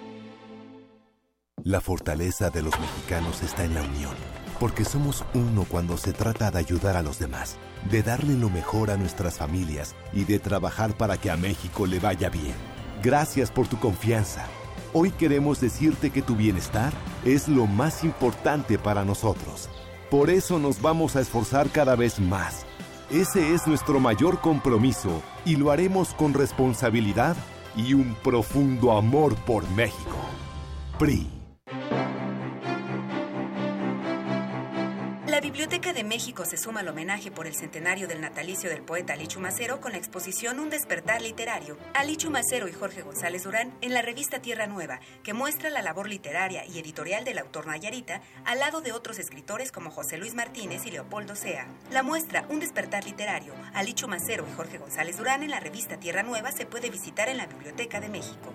La fortaleza de los mexicanos está en la unión, porque somos uno cuando se trata de ayudar a los demás, de darle lo mejor a nuestras familias y de trabajar para que a México le vaya bien. Gracias por tu confianza. Hoy queremos decirte que tu bienestar es lo más importante para nosotros. Por eso nos vamos a esforzar cada vez más. Ese es nuestro mayor compromiso y lo haremos con responsabilidad y un profundo amor por México. PRI. La Biblioteca de México se suma al homenaje por el centenario del natalicio del poeta Alichu Macero con la exposición Un despertar literario. Alichu Macero y Jorge González Durán en la revista Tierra Nueva, que muestra la labor literaria y editorial del autor Nayarita al lado de otros escritores como José Luis Martínez y Leopoldo Sea. La muestra Un despertar literario, Alichu Macero y Jorge González Durán en la revista Tierra Nueva se puede visitar en la Biblioteca de México.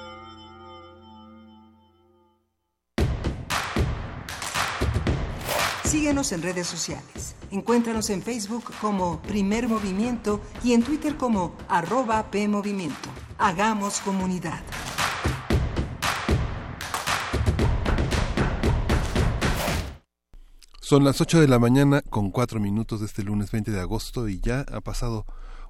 Síguenos en redes sociales. Encuéntranos en Facebook como Primer Movimiento y en Twitter como arroba PMovimiento. Hagamos comunidad. Son las 8 de la mañana con 4 minutos de este lunes 20 de agosto y ya ha pasado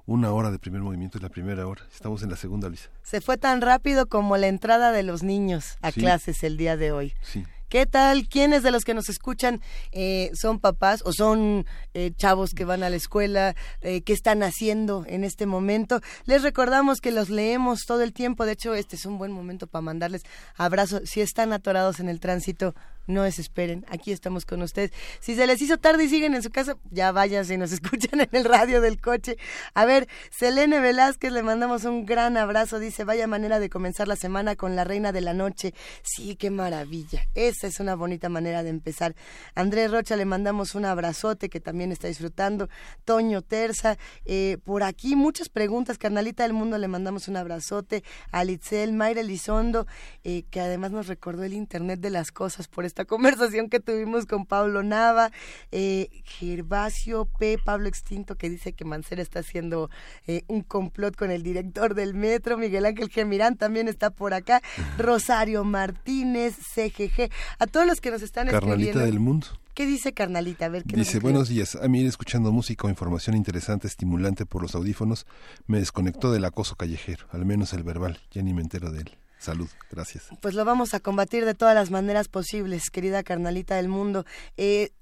una hora de primer movimiento, es la primera hora. Estamos en la segunda, Luisa. Se fue tan rápido como la entrada de los niños a Sí. clases el día de hoy. Sí. ¿Qué tal? ¿Quiénes de los que nos escuchan eh, son papás o son eh, chavos que van a la escuela? Eh, ¿Qué están haciendo en este momento? Les recordamos que los leemos todo el tiempo. De hecho, este es un buen momento para mandarles abrazos. Si están atorados en el tránsito, no desesperen, aquí estamos con ustedes. Si se les hizo tarde y siguen en su casa, ya vayan si nos escuchan en el radio del coche. A ver, Selene Velázquez, le mandamos un gran abrazo, dice, vaya manera de comenzar la semana con la reina de la noche. Sí, qué maravilla, esa es una bonita manera de empezar. Andrés Rocha, le mandamos un abrazote que también está disfrutando. Toño Terza, eh, por aquí muchas preguntas, carnalita del mundo, le mandamos un abrazote. A Litzel, Mayra Elizondo, eh, que además nos recordó el Internet de las Cosas por esta conversación que tuvimos con Pablo Nava, eh, Gervasio P. Pablo Extinto, que dice que Mancera está haciendo eh, un complot con el director del metro, Miguel Ángel Gemirán también está por acá, Rosario Martínez, CGG, a todos los que nos están Carnalita del mundo. ¿Qué dice Carnalita? A ver, ¿qué dice, buenos días. A mí ir escuchando música o información interesante, estimulante por los audífonos, me desconectó del acoso callejero, al menos el verbal. Ya ni me entero de él. Salud, gracias. Pues lo vamos a combatir de todas las maneras posibles, querida carnalita del mundo. Eh,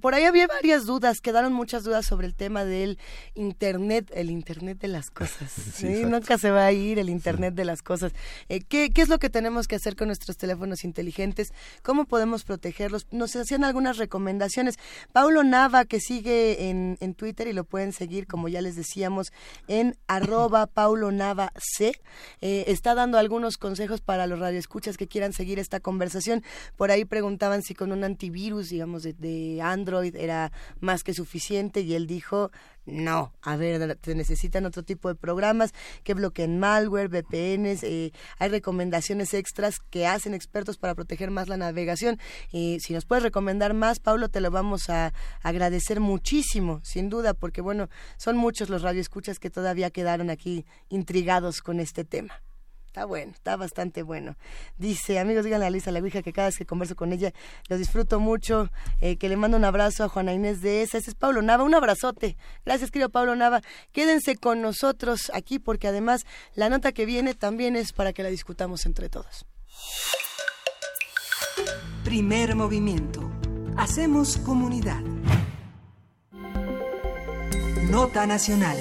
por ahí había varias dudas, quedaron muchas dudas sobre el tema del Internet, el Internet de las cosas. Sí, Nunca se va a ir el Internet de las cosas. Eh, ¿qué, ¿Qué es lo que tenemos que hacer con nuestros teléfonos inteligentes? ¿Cómo podemos protegerlos? Nos hacían algunas recomendaciones. Paulo Nava, que sigue en, en Twitter y lo pueden seguir, como ya les decíamos, en arroba Paulo Nava C, eh, está dando algunos consejos para los radioescuchas que quieran seguir esta conversación. Por ahí preguntaban si con un antivirus, digamos, de, de Android era más que suficiente y él dijo, no, a ver, se necesitan otro tipo de programas que bloqueen malware, VPNs, eh, hay recomendaciones extras que hacen expertos para proteger más la navegación. y si nos puedes recomendar más, Pablo, te lo vamos a agradecer muchísimo, sin duda, porque bueno, son muchos los radioescuchas que todavía quedaron aquí intrigados con este tema. Está bueno, está bastante bueno. Dice, amigos, díganle a Lisa la Ouija que cada vez que converso con ella lo disfruto mucho, eh, que le mando un abrazo a Juana Inés de esa. Ese es Pablo Nava, un abrazote. Gracias, querido Pablo Nava. Quédense con nosotros aquí porque además la nota que viene también es para que la discutamos entre todos. Primer movimiento. Hacemos comunidad. Nota nacional.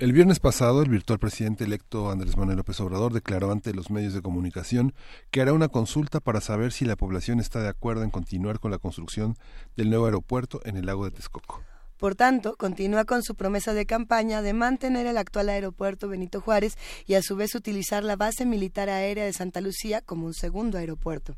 El viernes pasado, el virtual presidente electo Andrés Manuel López Obrador declaró ante los medios de comunicación que hará una consulta para saber si la población está de acuerdo en continuar con la construcción del nuevo aeropuerto en el lago de Texcoco. Por tanto, continúa con su promesa de campaña de mantener el actual aeropuerto Benito Juárez y a su vez utilizar la base militar aérea de Santa Lucía como un segundo aeropuerto.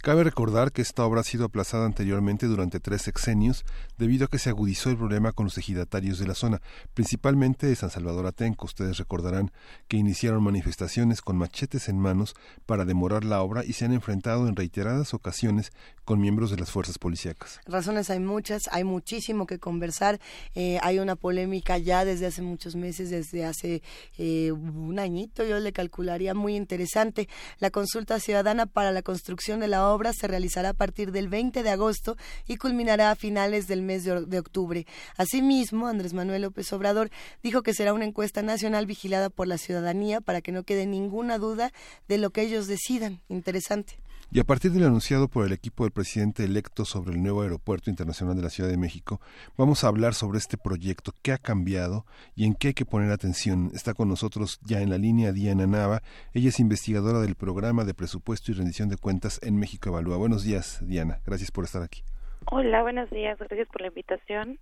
Cabe recordar que esta obra ha sido aplazada anteriormente durante tres sexenios debido a que se agudizó el problema con los ejidatarios de la zona, principalmente de San Salvador Atenco. Ustedes recordarán que iniciaron manifestaciones con machetes en manos para demorar la obra y se han enfrentado en reiteradas ocasiones con miembros de las fuerzas policíacas. Razones hay muchas, hay muchísimo que conversar. Eh, hay una polémica ya desde hace muchos meses, desde hace eh, un añito, yo le calcularía muy interesante. La consulta ciudadana para la construcción de la obra se realizará a partir del 20 de agosto y culminará a finales del mes de, octubre. Asimismo, Andrés Manuel López Obrador dijo que será una encuesta nacional vigilada por la ciudadanía para que no quede ninguna duda de lo que ellos decidan. Interesante. Y a partir del anunciado por el equipo del presidente electo sobre el nuevo aeropuerto internacional de la Ciudad de México, vamos a hablar sobre este proyecto, qué ha cambiado y en qué hay que poner atención. Está con nosotros ya en la línea Diana Nava. Ella es investigadora del programa de presupuesto y rendición de cuentas en México Evalúa. Buenos días, Diana. Gracias por estar aquí. Hola, buenos días. Gracias por la invitación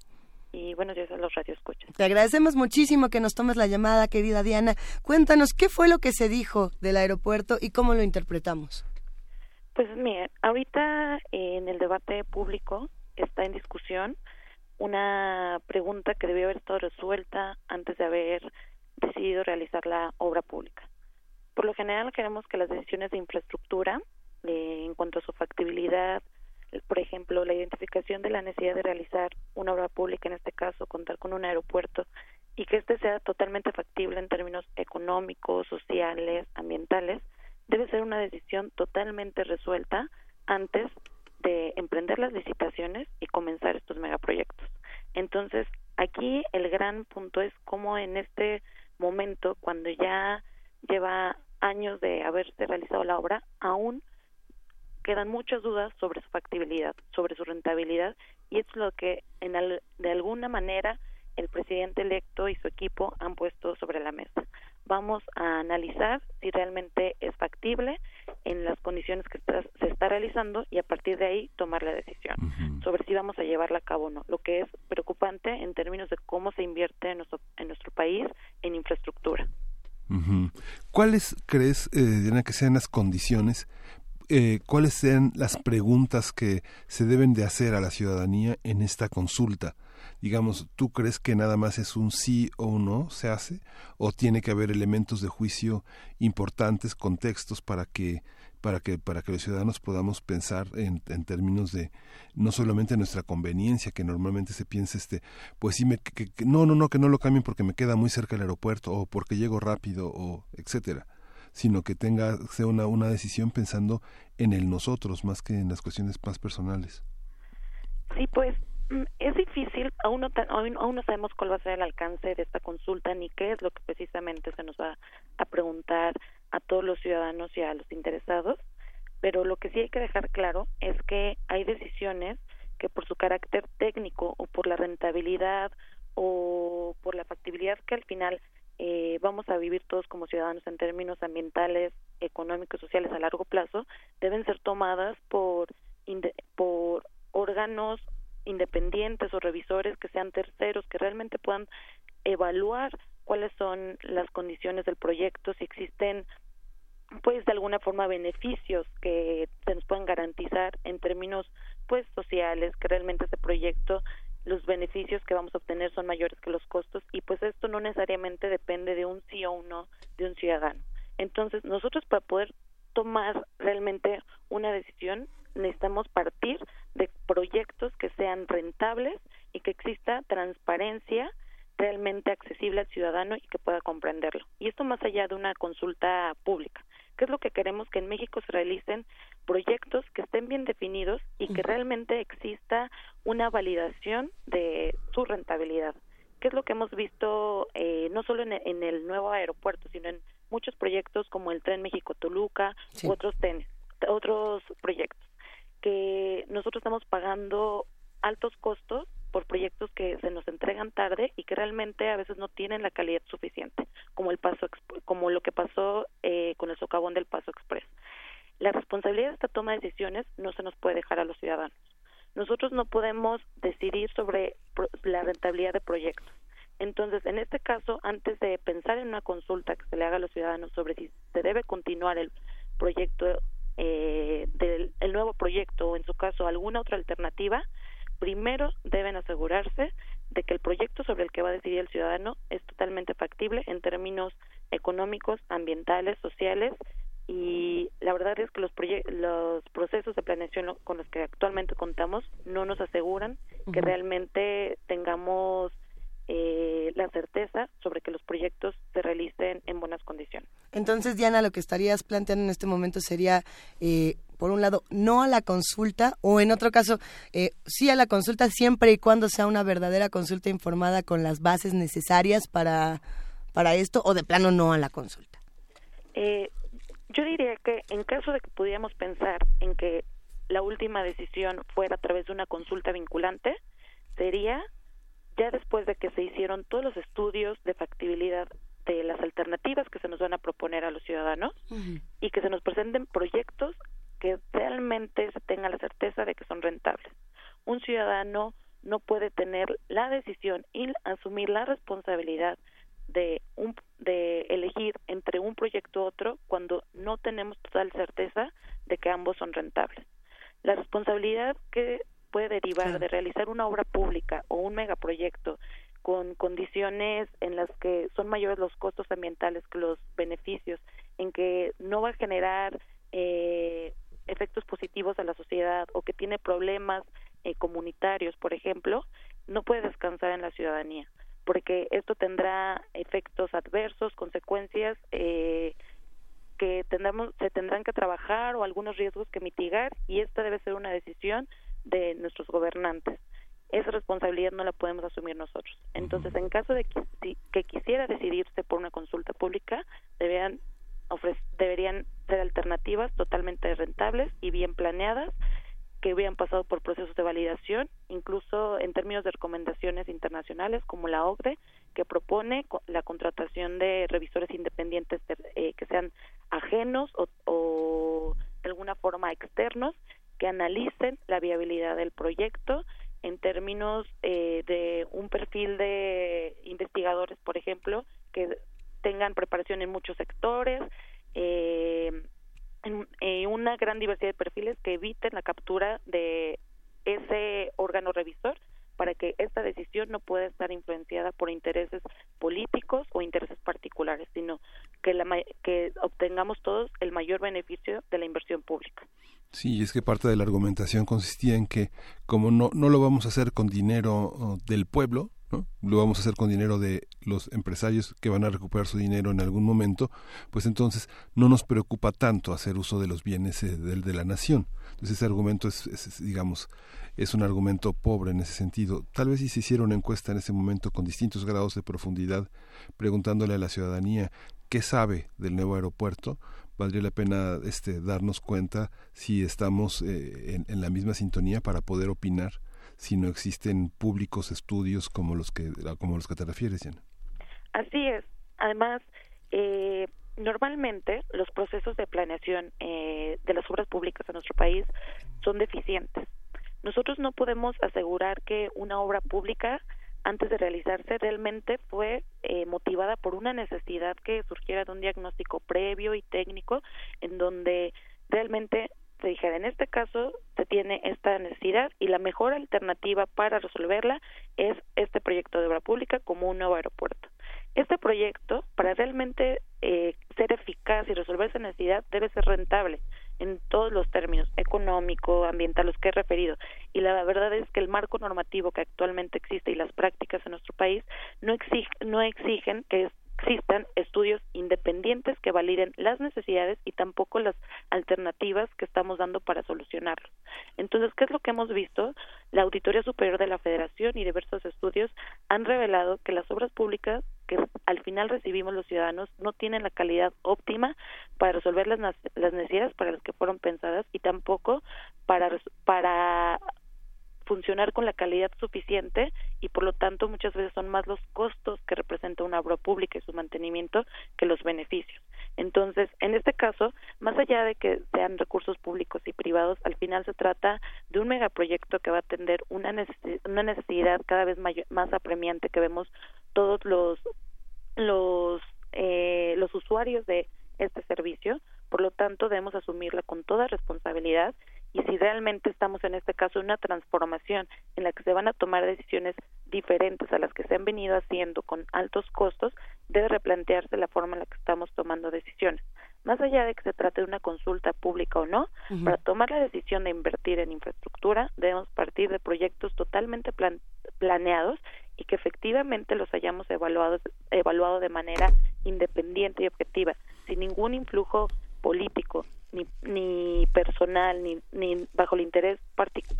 y buenos días a los radioescuchas. Te agradecemos muchísimo que nos tomes la llamada, querida Diana. Cuéntanos qué fue lo que se dijo del aeropuerto y cómo lo interpretamos. Pues mire, ahorita en el debate público está en discusión una pregunta que debió haber estado resuelta antes de haber decidido realizar la obra pública. Por lo general queremos que las decisiones de infraestructura, en cuanto a su factibilidad, por ejemplo, la identificación de la necesidad de realizar una obra pública, en este caso contar con un aeropuerto, y que éste sea totalmente factible en términos económicos, sociales, ambientales, debe ser una decisión totalmente resuelta antes de emprender las licitaciones y comenzar estos megaproyectos. Entonces, aquí el gran punto es cómo en este momento, cuando ya lleva años de haberse realizado la obra, aún quedan muchas dudas sobre su factibilidad, sobre su rentabilidad, y es lo que en de alguna manera el presidente electo y su equipo han puesto sobre la mesa vamos a analizar si realmente es factible en las condiciones que se está realizando y a partir de ahí tomar la decisión sobre si vamos a llevarla a cabo o no. Lo que es preocupante en términos de cómo se invierte en nuestro, en nuestro país en infraestructura. ¿Cuáles crees, eh, Diana, que sean las condiciones eh, cuáles sean las preguntas que se deben de hacer a la ciudadanía en esta consulta. Digamos, ¿tú crees que nada más es un sí o un no se hace? ¿O tiene que haber elementos de juicio importantes, contextos para que para que para que los ciudadanos podamos pensar en, en términos de no solamente nuestra conveniencia que normalmente se piensa este pues sí me que, no no no que no lo cambien porque me queda muy cerca el aeropuerto o porque llego rápido o etcétera sino que tenga sea una, una decisión pensando en el nosotros más que en las cuestiones más personales. Sí, pues es difícil, aún no, aún no sabemos cuál va a ser el alcance de esta consulta ni qué es lo que precisamente se nos va a preguntar a todos los ciudadanos y a los interesados, pero lo que sí hay que dejar claro es que hay decisiones que por su carácter técnico o por la rentabilidad o por la factibilidad que al final eh, vamos a vivir todos como ciudadanos en términos ambientales, económicos, sociales a largo plazo, deben ser tomadas por, por órganos independientes o revisores que sean terceros, que realmente puedan evaluar cuáles son las condiciones del proyecto, si existen pues de alguna forma beneficios que se nos puedan garantizar en términos pues sociales, que realmente este proyecto los beneficios que vamos a obtener son mayores que los costos y pues esto no necesariamente depende de un sí o un no de un ciudadano. Entonces, nosotros para poder tomar realmente una decisión necesitamos partir de proyectos que sean rentables y que exista transparencia realmente accesible al ciudadano y que pueda comprenderlo. Y esto más allá de una consulta pública. ¿Qué es lo que queremos? Que en México se realicen proyectos que estén bien definidos y que realmente exista una validación de su rentabilidad. ¿Qué es lo que hemos visto eh, no solo en, el nuevo aeropuerto, sino en muchos proyectos como el Tren México-Toluca u otros, otros proyectos? Que nosotros estamos pagando altos costos por proyectos que se nos entregan tarde y que realmente a veces no tienen la calidad suficiente, como el paso como lo que pasó eh, con el socavón del Paso Express. La responsabilidad de esta toma de decisiones no se nos puede dejar a los ciudadanos. Nosotros no podemos decidir sobre la rentabilidad de proyectos. Entonces, en este caso, antes de pensar en una consulta que se le haga a los ciudadanos sobre si se debe continuar el proyecto, eh, del el nuevo proyecto o en su caso alguna otra alternativa, primero deben asegurarse de que el proyecto sobre el que va a decidir el ciudadano es totalmente factible en términos económicos, ambientales, sociales y la verdad es que los, los procesos de planeación con los que actualmente contamos no nos aseguran que realmente tengamos eh, la certeza sobre que los proyectos se realicen en buenas condiciones. Entonces, Diana, lo que estarías planteando en este momento sería, eh, por un lado, no a la consulta, o en otro caso, eh, sí a la consulta siempre y cuando sea una verdadera consulta informada con las bases necesarias para, para esto, o de plano no a la consulta. yo diría que en caso de que pudiéramos pensar en que la última decisión fuera a través de una consulta vinculante, sería ya después de que se hicieron todos los estudios de factibilidad de las alternativas que se nos van a proponer a los ciudadanos y que se nos presenten proyectos que realmente se tenga la certeza de que son rentables. Un ciudadano no puede tener la decisión y asumir la responsabilidad de un de elegir entre un proyecto u otro cuando no tenemos total certeza de que ambos son rentables. La responsabilidad que puede derivar de realizar una obra pública o un megaproyecto con condiciones en las que son mayores los costos ambientales que los beneficios, en que no va a generar eh, efectos positivos a la sociedad o que tiene problemas eh, comunitarios, por ejemplo, no puede descansar en la ciudadanía, porque esto tendrá efectos adversos, consecuencias eh, que tendremos, se tendrán que trabajar o algunos riesgos que mitigar y esta debe ser una decisión de nuestros gobernantes. Esa responsabilidad no la podemos asumir nosotros. Entonces, en caso de que, quisiera decidirse por una consulta pública, deberían, deberían ser alternativas totalmente rentables y bien planeadas que habían pasado por procesos de validación, incluso en términos de recomendaciones internacionales como la OCDE, que propone la contratación de revisores independientes eh, que sean ajenos o, de alguna forma externos, que analicen la viabilidad del proyecto en términos eh, de un perfil de investigadores, por ejemplo, que tengan preparación en muchos sectores, eh, en, eh, una gran diversidad de perfiles que eviten la captura de ese órgano revisor para que esta decisión no pueda estar influenciada por intereses políticos o intereses particulares, sino que, la, que obtengamos todos el mayor beneficio de la inversión pública. Sí, es que parte de la argumentación consistía en que como no, no lo vamos a hacer con dinero oh, del pueblo, lo vamos a hacer con dinero de los empresarios que van a recuperar su dinero en algún momento, pues entonces no nos preocupa tanto hacer uso de los bienes eh, de, de la nación. Entonces ese argumento es, digamos, es un argumento pobre en ese sentido. Tal vez si se hiciera una encuesta en ese momento con distintos grados de profundidad, preguntándole a la ciudadanía qué sabe del nuevo aeropuerto, valdría la pena este, darnos cuenta si estamos eh, en la misma sintonía para poder opinar si no existen públicos estudios como los que como los que te refieres, Jan. Así es. Además, eh, normalmente los procesos de planeación eh, de las obras públicas en nuestro país son deficientes. Nosotros no podemos asegurar que una obra pública antes de realizarse realmente fue eh, motivada por una necesidad que surgiera de un diagnóstico previo y técnico en donde realmente se dijera, en este caso se tiene esta necesidad y la mejor alternativa para resolverla es este proyecto de obra pública como un nuevo aeropuerto. Este proyecto, para realmente eh, ser eficaz y resolver esa necesidad, debe ser rentable en todos los términos, económico, ambiental, los que he referido. Y la verdad es que el marco normativo que actualmente existe y las prácticas en nuestro país no, exige, no exigen que existan estudios independientes que validen las necesidades y tampoco las alternativas que estamos dando para solucionarlos. Entonces, ¿qué es lo que hemos visto? La Auditoría Superior de la Federación y diversos estudios han revelado que las obras públicas que al final recibimos los ciudadanos no tienen la calidad óptima para resolver las, las necesidades para las que fueron pensadas y tampoco para, para funcionar con la calidad suficiente y por lo tanto muchas veces son más los costos que representa una obra pública y su mantenimiento que los beneficios. Entonces, en este caso, más allá de que sean recursos públicos y privados, al final se trata de un megaproyecto que va a atender una, necesidad, cada vez más apremiante que vemos todos los los eh, los usuarios de este servicio, por lo tanto debemos asumirla con toda responsabilidad y si realmente estamos en este caso en una transformación en la que se van a tomar decisiones diferentes a las que se han venido haciendo con altos costos, debe replantearse la forma en la que estamos tomando decisiones. Más allá de que se trate de una consulta pública o no, para tomar la decisión de invertir en infraestructura debemos partir de proyectos totalmente planeados y que efectivamente los hayamos evaluado, evaluado de manera independiente y objetiva, sin ningún influjo político, ni, ni personal, ni, ni bajo el interés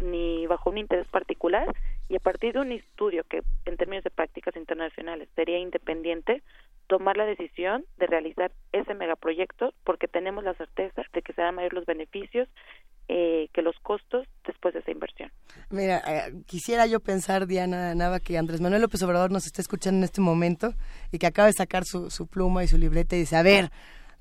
ni bajo un interés particular, y a partir de un estudio que en términos de prácticas internacionales sería independiente, tomar la decisión de realizar ese megaproyecto porque tenemos la certeza de que serán mayores los beneficios eh, que los costos después de esa inversión. Mira, eh, quisiera yo pensar, Diana Nava, que Andrés Manuel López Obrador nos está escuchando en este momento y que acaba de sacar su, su pluma y su libreta y dice, a ver,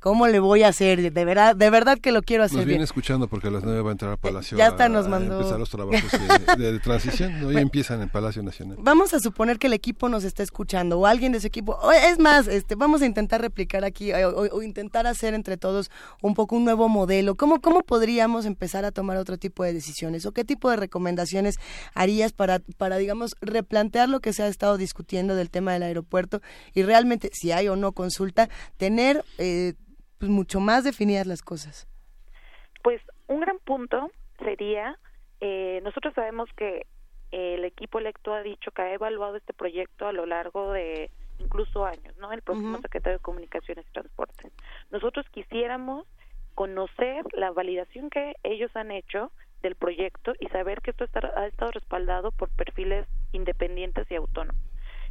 ¿Cómo le voy a hacer? De verdad, de verdad que lo quiero hacer. Nos viene escuchando porque a las nueve va a entrar al Palacio. Ya está, nos mandó. empezar los trabajos de, transición. Hoy empiezan en Palacio Nacional. Vamos a suponer que el equipo nos está escuchando o alguien de ese equipo. Es más, este, vamos a intentar replicar aquí o, intentar hacer entre todos un poco un nuevo modelo. ¿Cómo, ¿Cómo podríamos empezar a tomar otro tipo de decisiones? ¿O qué tipo de recomendaciones harías para, para, digamos, replantear lo que se ha estado discutiendo del tema del aeropuerto y realmente, si hay o no consulta, tener... Eh, pues mucho más definidas las cosas. Pues un gran punto sería, eh, nosotros sabemos que el equipo electo ha dicho que ha evaluado este proyecto a lo largo de incluso años, ¿no? El próximo secretario de Comunicaciones y Transportes. Nosotros quisiéramos conocer la validación que ellos han hecho del proyecto y saber que esto ha estado respaldado por perfiles independientes y autónomos.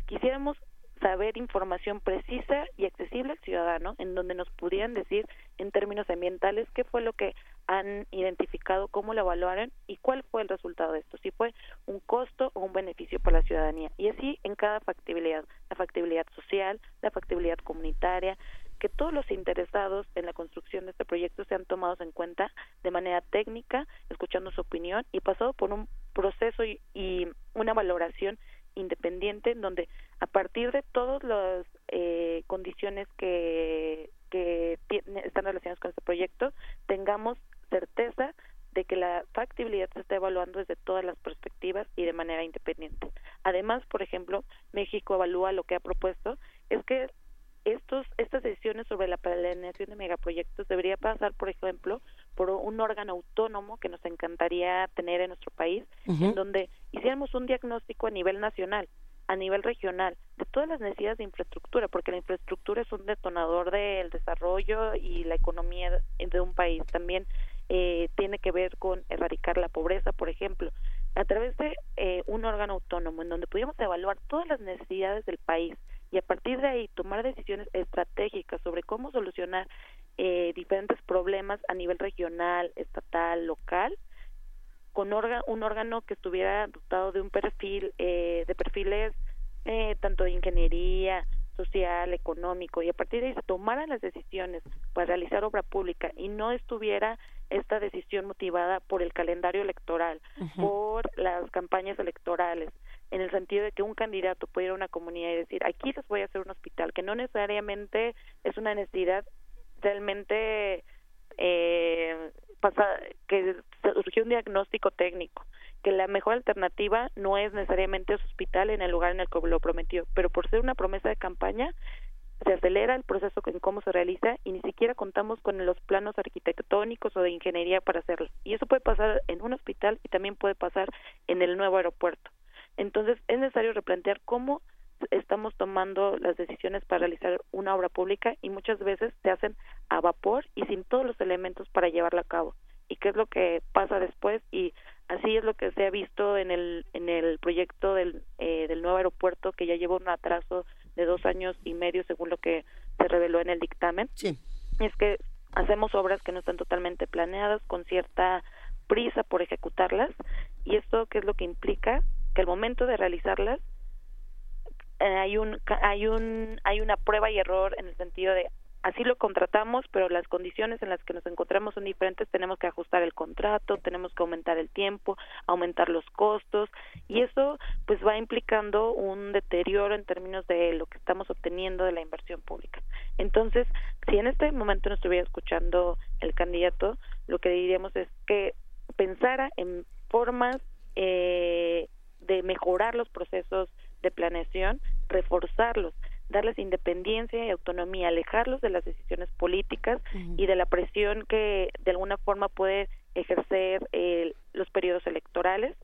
Quisiéramos saber información precisa y accesible al ciudadano, en donde nos pudieran decir en términos ambientales qué fue lo que han identificado cómo lo evaluaron y cuál fue el resultado de esto, si fue un costo o un beneficio para la ciudadanía. Y así en cada factibilidad, la factibilidad social, la factibilidad comunitaria, que todos los interesados en la construcción de este proyecto sean tomados en cuenta de manera técnica, escuchando su opinión y pasado por un proceso y, y una valoración independiente en donde a partir de todas las eh, condiciones que, que están relacionadas con este proyecto tengamos certeza de que la factibilidad se está evaluando desde todas las perspectivas y de manera independiente. Además, por ejemplo, México evalúa lo que ha propuesto es que estos estas decisiones sobre la planeación de megaproyectos debería pasar, por ejemplo, por un órgano autónomo que nos encantaría tener en nuestro país, en donde hiciéramos un diagnóstico a nivel nacional, a nivel regional, de todas las necesidades de infraestructura, porque la infraestructura es un detonador del desarrollo y la economía de un país. También eh, tiene que ver con erradicar la pobreza, por ejemplo, a través de eh, un órgano autónomo en donde pudiéramos evaluar todas las necesidades del país y a partir de ahí tomar decisiones estratégicas sobre cómo solucionar eh, diferentes problemas a nivel regional, estatal, local, con un órgano que estuviera dotado de un perfil, eh, de perfiles eh, tanto de ingeniería, social, económico, y a partir de ahí se tomaran las decisiones para realizar obra pública y no estuviera esta decisión motivada por el calendario electoral, por las campañas electorales, en el sentido de que un candidato puede ir a una comunidad y decir, aquí les voy a hacer un hospital, que no necesariamente es una necesidad realmente eh, pasa, que surgió un diagnóstico técnico, que la mejor alternativa no es necesariamente ese hospital en el lugar en el que lo prometió, pero por ser una promesa de campaña, se acelera el proceso en cómo se realiza y ni siquiera contamos con los planos arquitectónicos o de ingeniería para hacerlo. Y eso puede pasar en un hospital y también puede pasar en el nuevo aeropuerto. Entonces es necesario replantear cómo estamos tomando las decisiones para realizar una obra pública y muchas veces se hacen a vapor y sin todos los elementos para llevarla a cabo. ¿Y qué es lo que pasa después? Y así es lo que se ha visto en el, en el proyecto del, eh, del nuevo aeropuerto que ya lleva un atraso de dos años y medio según lo que se reveló en el dictamen. Sí. Es que hacemos obras que no están totalmente planeadas, con cierta prisa por ejecutarlas, y esto qué es lo que implica que al momento de realizarlas eh, hay un hay un hay una prueba y error en el sentido de así lo contratamos, pero las condiciones en las que nos encontramos son diferentes, tenemos que ajustar el contrato, tenemos que aumentar el tiempo, aumentar los costos y eso pues va implicando un deterioro en términos de lo que estamos obteniendo de la inversión pública. Entonces, si en este momento no estuviera escuchando el candidato, lo que diríamos es que pensara en formas eh, de mejorar los procesos de planeación, reforzarlos, darles independencia y autonomía, alejarlos de las decisiones políticas y de la presión que de alguna forma puede ejercer los periodos electorales,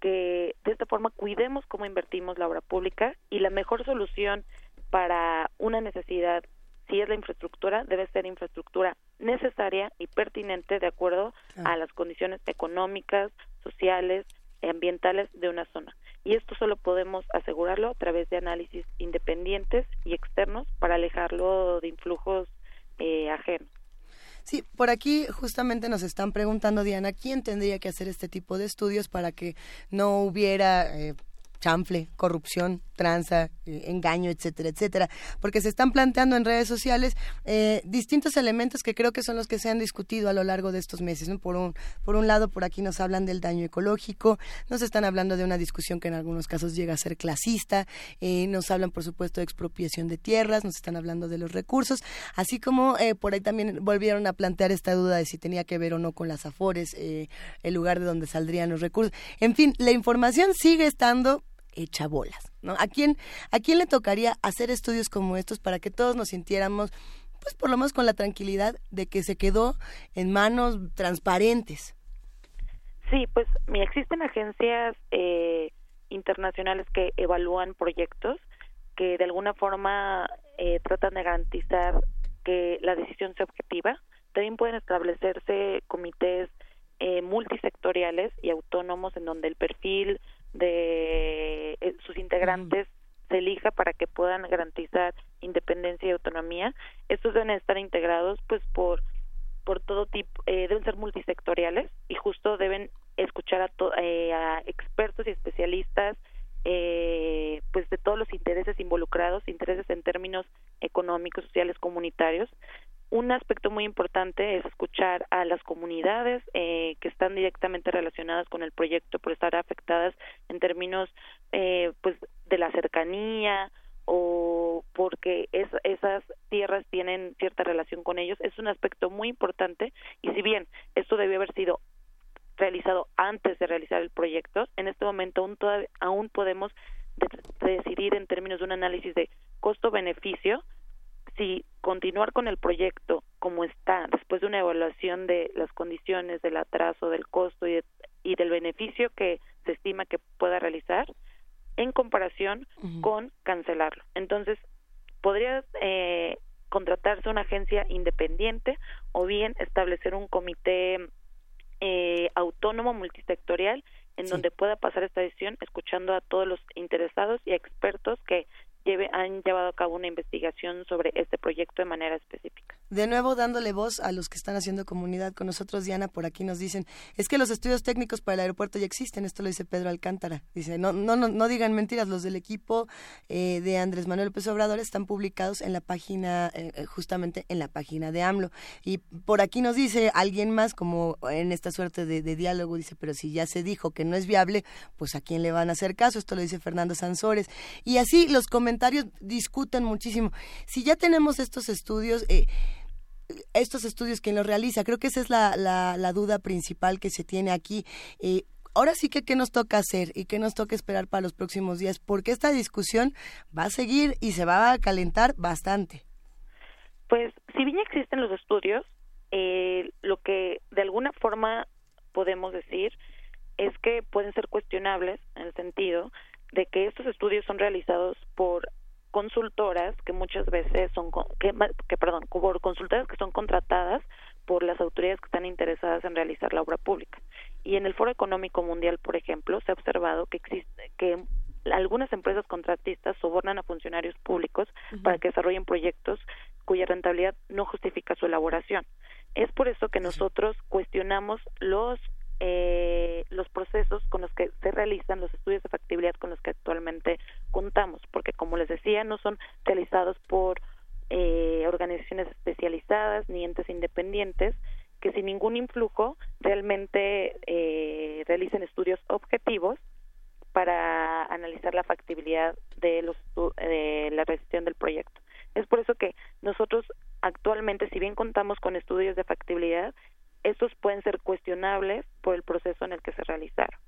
que de esta forma cuidemos cómo invertimos la obra pública y la mejor solución para una necesidad si es la infraestructura, debe ser infraestructura necesaria y pertinente de acuerdo a las condiciones económicas, sociales, ambientales de una zona. Y esto solo podemos asegurarlo a través de análisis independientes y externos para alejarlo de influjos eh, ajenos. Sí, por aquí justamente nos están preguntando, Diana, ¿quién tendría que hacer este tipo de estudios para que no hubiera eh, chanfle, corrupción, tranza, eh, engaño, etcétera, etcétera, porque se están planteando en redes sociales eh, distintos elementos que creo que son los que se han discutido a lo largo de estos meses. Por, un, por un lado, por aquí nos hablan del daño ecológico, nos están hablando de una discusión que en algunos casos llega a ser clasista, eh, nos hablan, por supuesto, de expropiación de tierras, nos están hablando de los recursos, así como por ahí también volvieron a plantear esta duda de si tenía que ver o no con las afores, el lugar de donde saldrían los recursos. En fin, la información sigue estando hecha bolas, ¿no? ¿A quién, ¿A quién le tocaría hacer estudios como estos para que todos nos sintiéramos, pues por lo menos con la tranquilidad de que se quedó en manos transparentes? Sí, pues mira, existen agencias eh, internacionales que evalúan proyectos que de alguna forma eh, tratan de garantizar que la decisión sea objetiva. También pueden establecerse comités eh, multisectoriales y autónomos en donde el perfil de eh, sus integrantes se elija para que puedan garantizar independencia y autonomía. Estos deben estar integrados pues por por todo tipo, eh, deben ser multisectoriales y justo deben escuchar a, eh, a expertos y especialistas eh, pues de todos los intereses involucrados, intereses en términos económicos, sociales, comunitarios. Un aspecto muy importante es escuchar a las comunidades eh, que están directamente relacionadas con el proyecto por estar afectadas en términos eh, pues de la cercanía o porque es, esas tierras tienen cierta relación con ellos es un aspecto muy importante y si bien esto debió haber sido realizado antes de realizar el proyecto. En este momento aún, aún podemos decidir en términos de un análisis de costo-beneficio si continuar con el proyecto como está después de una evaluación de las condiciones del atraso, del costo y, y del beneficio que se estima que pueda realizar en comparación con cancelarlo. Entonces, podría eh, contratarse una agencia independiente o bien establecer un comité eh, autónomo multisectorial en donde pueda pasar esta decisión escuchando a todos los interesados y expertos que han llevado a cabo una investigación sobre este proyecto de manera específica. De nuevo, dándole voz a los que están haciendo comunidad con nosotros, Diana, por aquí nos dicen, es que los estudios técnicos para el aeropuerto ya existen, esto lo dice Pedro Alcántara. Dice, no, no, no, no digan mentiras, los del equipo eh, de Andrés Manuel López Obrador están publicados en la página, eh, eh, justamente en la página de AMLO. Y por aquí nos dice alguien más, como en esta suerte de, de diálogo, dice, pero si ya se dijo que no es viable, pues a quién le van a hacer caso, esto lo dice Fernando Sansores. Y así los comentarios comentarios discuten muchísimo. Si ya tenemos estos estudios, eh, estos estudios, ¿quién los realiza? Creo que esa es la, la, duda principal que se tiene aquí. Eh, ahora sí que qué nos toca hacer y qué nos toca esperar para los próximos días, porque esta discusión va a seguir y se va a calentar bastante. Pues si bien existen los estudios, eh, lo que de alguna forma podemos decir es que pueden ser cuestionables en el sentido de que estos estudios son realizados por consultoras que muchas veces son que, que perdón por consultoras que son contratadas por las autoridades que están interesadas en realizar la obra pública. Y en el Foro Económico Mundial por ejemplo se ha observado que existe que algunas empresas contratistas sobornan a funcionarios públicos para que desarrollen proyectos cuya rentabilidad no justifica su elaboración. Es por eso que nosotros cuestionamos los eh, los procesos con los que se realizan los estudios de factibilidad con los que actualmente contamos, porque como les decía, no son realizados por eh, organizaciones especializadas ni entes independientes que sin ningún influjo realmente eh, realicen estudios objetivos para analizar la factibilidad de, los, de la realización del proyecto. Es por eso que nosotros actualmente, si bien contamos con estudios de factibilidad, estos pueden ser cuestionables por el proceso en el que se realizaron.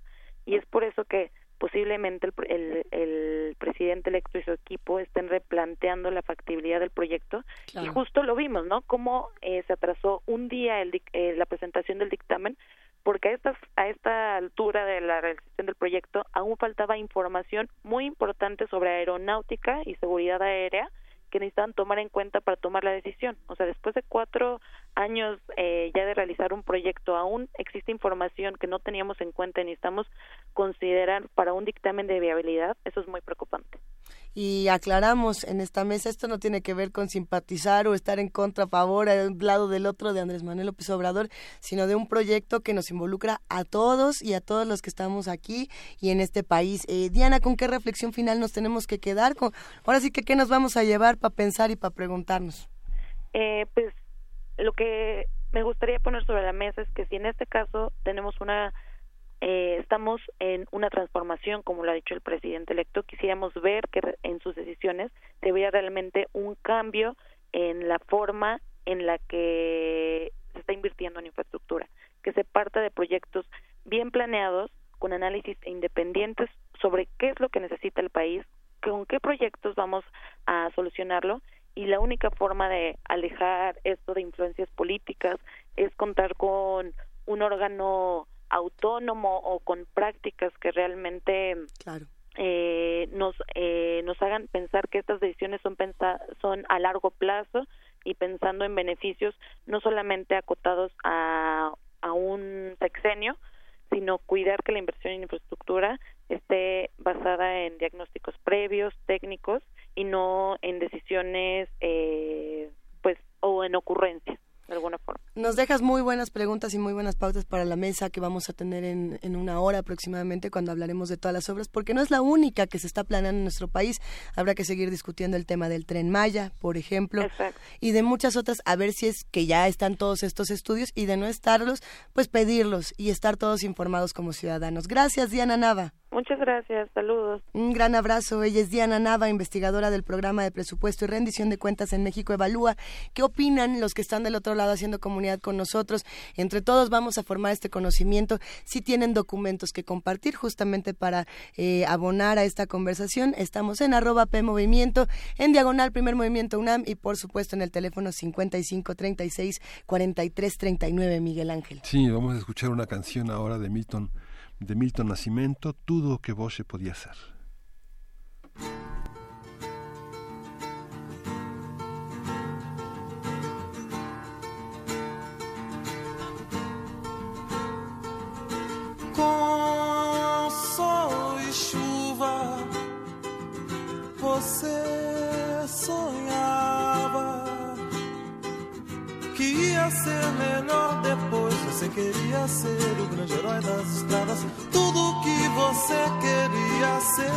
Y es por eso que posiblemente el, el, presidente electo y su equipo estén replanteando la factibilidad del proyecto y justo lo vimos, ¿no? Cómo eh, se atrasó un día el, eh, la presentación del dictamen porque a esta, a esta altura de la realización del proyecto aún faltaba información muy importante sobre aeronáutica y seguridad aérea que necesitaban tomar en cuenta para tomar la decisión. O sea, después de cuatro años eh, ya de realizar un proyecto, aún existe información que no teníamos en cuenta y necesitamos considerar para un dictamen de viabilidad. Eso es muy preocupante y aclaramos en esta mesa, esto no tiene que ver con simpatizar o estar en contra, a favor, de un lado del otro de Andrés Manuel López Obrador, sino de un proyecto que nos involucra a todos y a todos los que estamos aquí y en este país. Eh, Diana, ¿con qué reflexión final nos tenemos que quedar? Con, ahora sí que, ¿qué nos vamos a llevar para pensar y para preguntarnos? Eh, pues lo que me gustaría poner sobre la mesa es que si en este caso tenemos una eh, estamos en una transformación, como lo ha dicho el presidente electo. Quisiéramos ver que en sus decisiones se vea realmente un cambio en la forma en la que se está invirtiendo en infraestructura, que se parta de proyectos bien planeados, con análisis independientes sobre qué es lo que necesita el país, con qué proyectos vamos a solucionarlo y la única forma de alejar esto de influencias políticas es contar con un órgano autónomo o con prácticas que realmente eh, nos eh, nos hagan pensar que estas decisiones son son a largo plazo y pensando en beneficios no solamente acotados a, a un sexenio sino cuidar que la inversión en infraestructura esté basada en diagnósticos previos técnicos y no en decisiones eh, pues o en ocurrencias de alguna forma Nos dejas muy buenas preguntas y muy buenas pautas para la mesa que vamos a tener en, en, una hora aproximadamente cuando hablaremos de todas las obras, porque no es la única que se está planeando en nuestro país. Habrá que seguir discutiendo el tema del tren Maya, por ejemplo, Exacto. y de muchas otras, a ver si es que ya están todos estos estudios y de no estarlos, pues pedirlos y estar todos informados como ciudadanos. Gracias, Diana Nava. Muchas gracias, saludos. Un gran abrazo. Ella es Diana Nava, investigadora del programa de presupuesto y rendición de cuentas en México Evalúa. ¿Qué opinan los que están del otro lado haciendo comunidad con nosotros? Entre todos vamos a formar este conocimiento. Si tienen documentos que compartir justamente para eh, abonar a esta conversación, estamos en arroba P Movimiento, en diagonal Primer Movimiento UNAM y por supuesto en el teléfono 55 36 43 39, Miguel Ángel. Sí, vamos a escuchar una canción ahora de Milton de Milton Nascimento, tudo o que você podia ser. Com sol e chuva, você sonhava que ia ser melhor depois. Você queria ser o grande herói das estradas, tudo que você queria ser.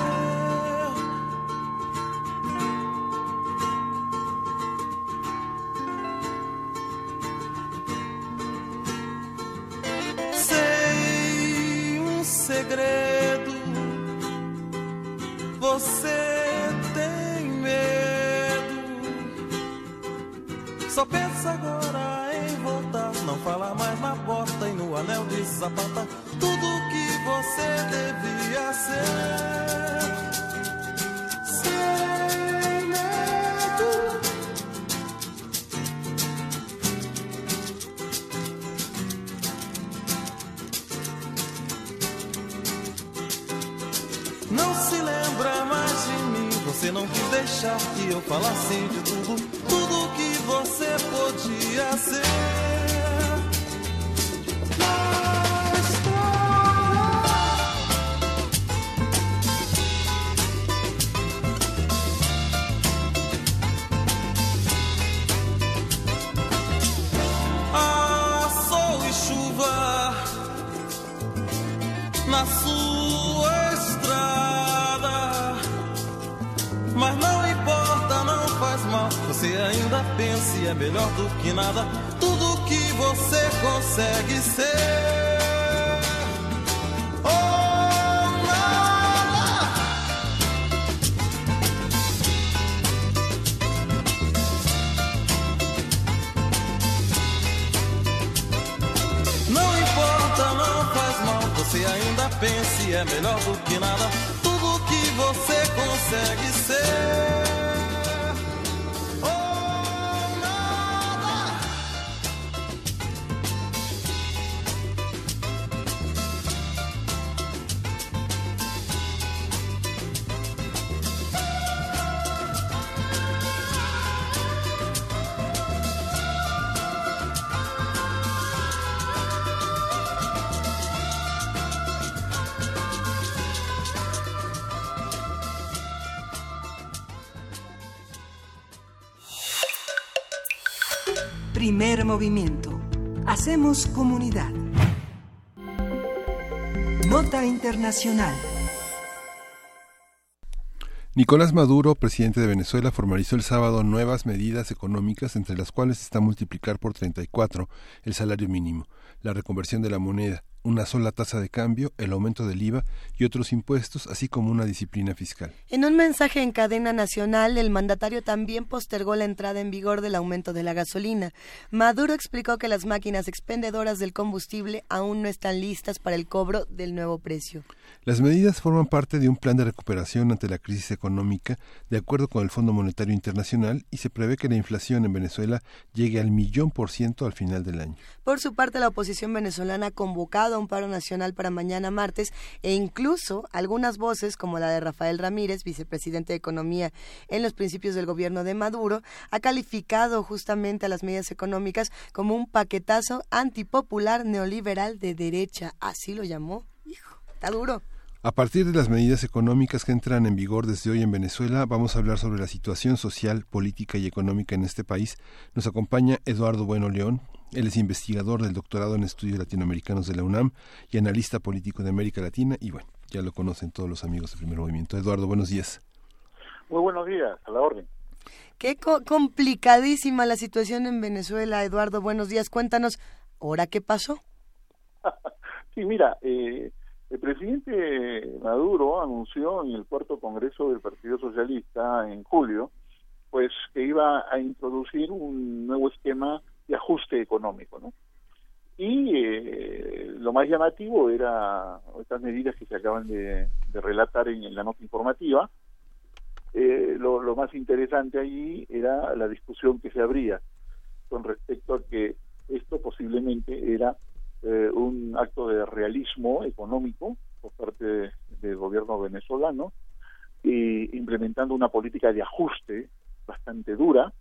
Sei um segredo, você tem medo. Só pensa agora em voltar. Não fala mais na porta e no anel de sapata. Tudo que você devia ser. Sem medo. Não se lembra mais de mim. Você não quis deixar que eu falasse de tudo. Você podia ser. Você ainda pensa e é melhor do que nada. Tudo que você consegue ser. Oh, nada. Não importa, não faz mal. Você ainda pensa e é melhor do que nada. Tudo que você consegue ser. Primer movimiento. Hacemos comunidad. Nota internacional. Nicolás Maduro, presidente de Venezuela, formalizó el sábado nuevas medidas económicas, entre las cuales está multiplicar por 34 el salario mínimo, la reconversión de la moneda, una sola tasa de cambio, el aumento del IVA y otros impuestos, así como una disciplina fiscal. En un mensaje en cadena nacional, el mandatario también postergó la entrada en vigor del aumento de la gasolina. Maduro explicó que las máquinas expendedoras del combustible aún no están listas para el cobro del nuevo precio. Las medidas forman parte de un plan de recuperación ante la crisis económica, de acuerdo con el Fondo Monetario Internacional, y se prevé que la inflación en Venezuela llegue al millón por ciento al final del año. Por su parte, la oposición venezolana ha convocado a un paro nacional para mañana martes e incluso algunas voces, como la de Rafael Ramírez, vicepresidente de Economía en los principios del gobierno de Maduro, ha calificado justamente a las medidas económicas como un paquetazo antipopular neoliberal de derecha. Así lo llamó. Está duro. A partir de las medidas económicas que entran en vigor desde hoy en Venezuela, vamos a hablar sobre la situación social, política y económica en este país. Nos acompaña Eduardo Bueno León. Él es investigador del doctorado en estudios latinoamericanos de la UNAM y analista político de América Latina. Y bueno, ya lo conocen todos los amigos del primer movimiento. Eduardo, buenos días. Muy buenos días, a la orden. Qué complicadísima la situación en Venezuela, Eduardo. Buenos días. Cuéntanos, ¿ahora qué pasó? sí, mira, eh, el presidente Maduro anunció en el cuarto congreso del Partido Socialista en julio, pues que iba a introducir un nuevo esquema de ajuste económico, ¿no? Y eh, lo más llamativo era estas medidas que se acaban de, relatar en, la nota informativa. Eh, lo, lo, más interesante allí era la discusión que se abría con respecto a que esto posiblemente era eh, un acto de realismo económico por parte del gobierno venezolano y implementando una política de ajuste bastante dura,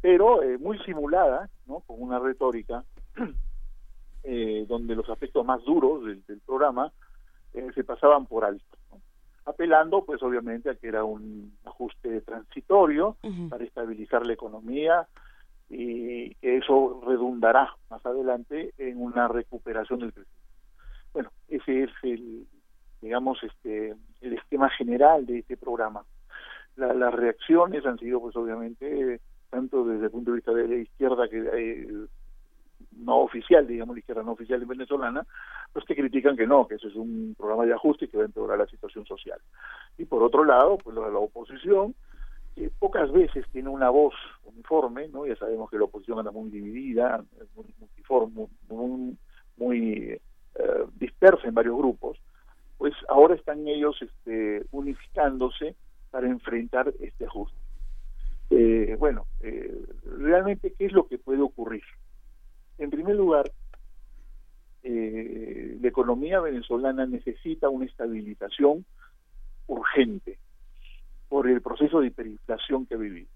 pero eh, muy simulada, ¿no? con una retórica eh, donde los aspectos más duros del, programa se pasaban por alto, apelando pues obviamente a que era un ajuste transitorio para estabilizar la economía, y eso redundará más adelante en una recuperación del crecimiento. Bueno, ese es el, digamos, este, el esquema general de este programa. las reacciones han sido, pues obviamente, tanto desde el punto de vista de la izquierda que eh, no oficial, digamos, la izquierda no oficial venezolana, pues que critican que no, que eso es un programa de ajuste y que va a empeorar la situación social. Y por otro lado, pues la oposición, pocas veces tiene una voz uniforme, ¿no? Ya sabemos que la oposición anda muy dividida, muy multiforme, muy, eh, dispersa en varios grupos, pues ahora están ellos este, unificándose para enfrentar este ajuste. Eh, bueno, eh, realmente, ¿qué es lo que puede ocurrir? En primer lugar, la economía venezolana necesita una estabilización urgente por el proceso de hiperinflación que ha vivido.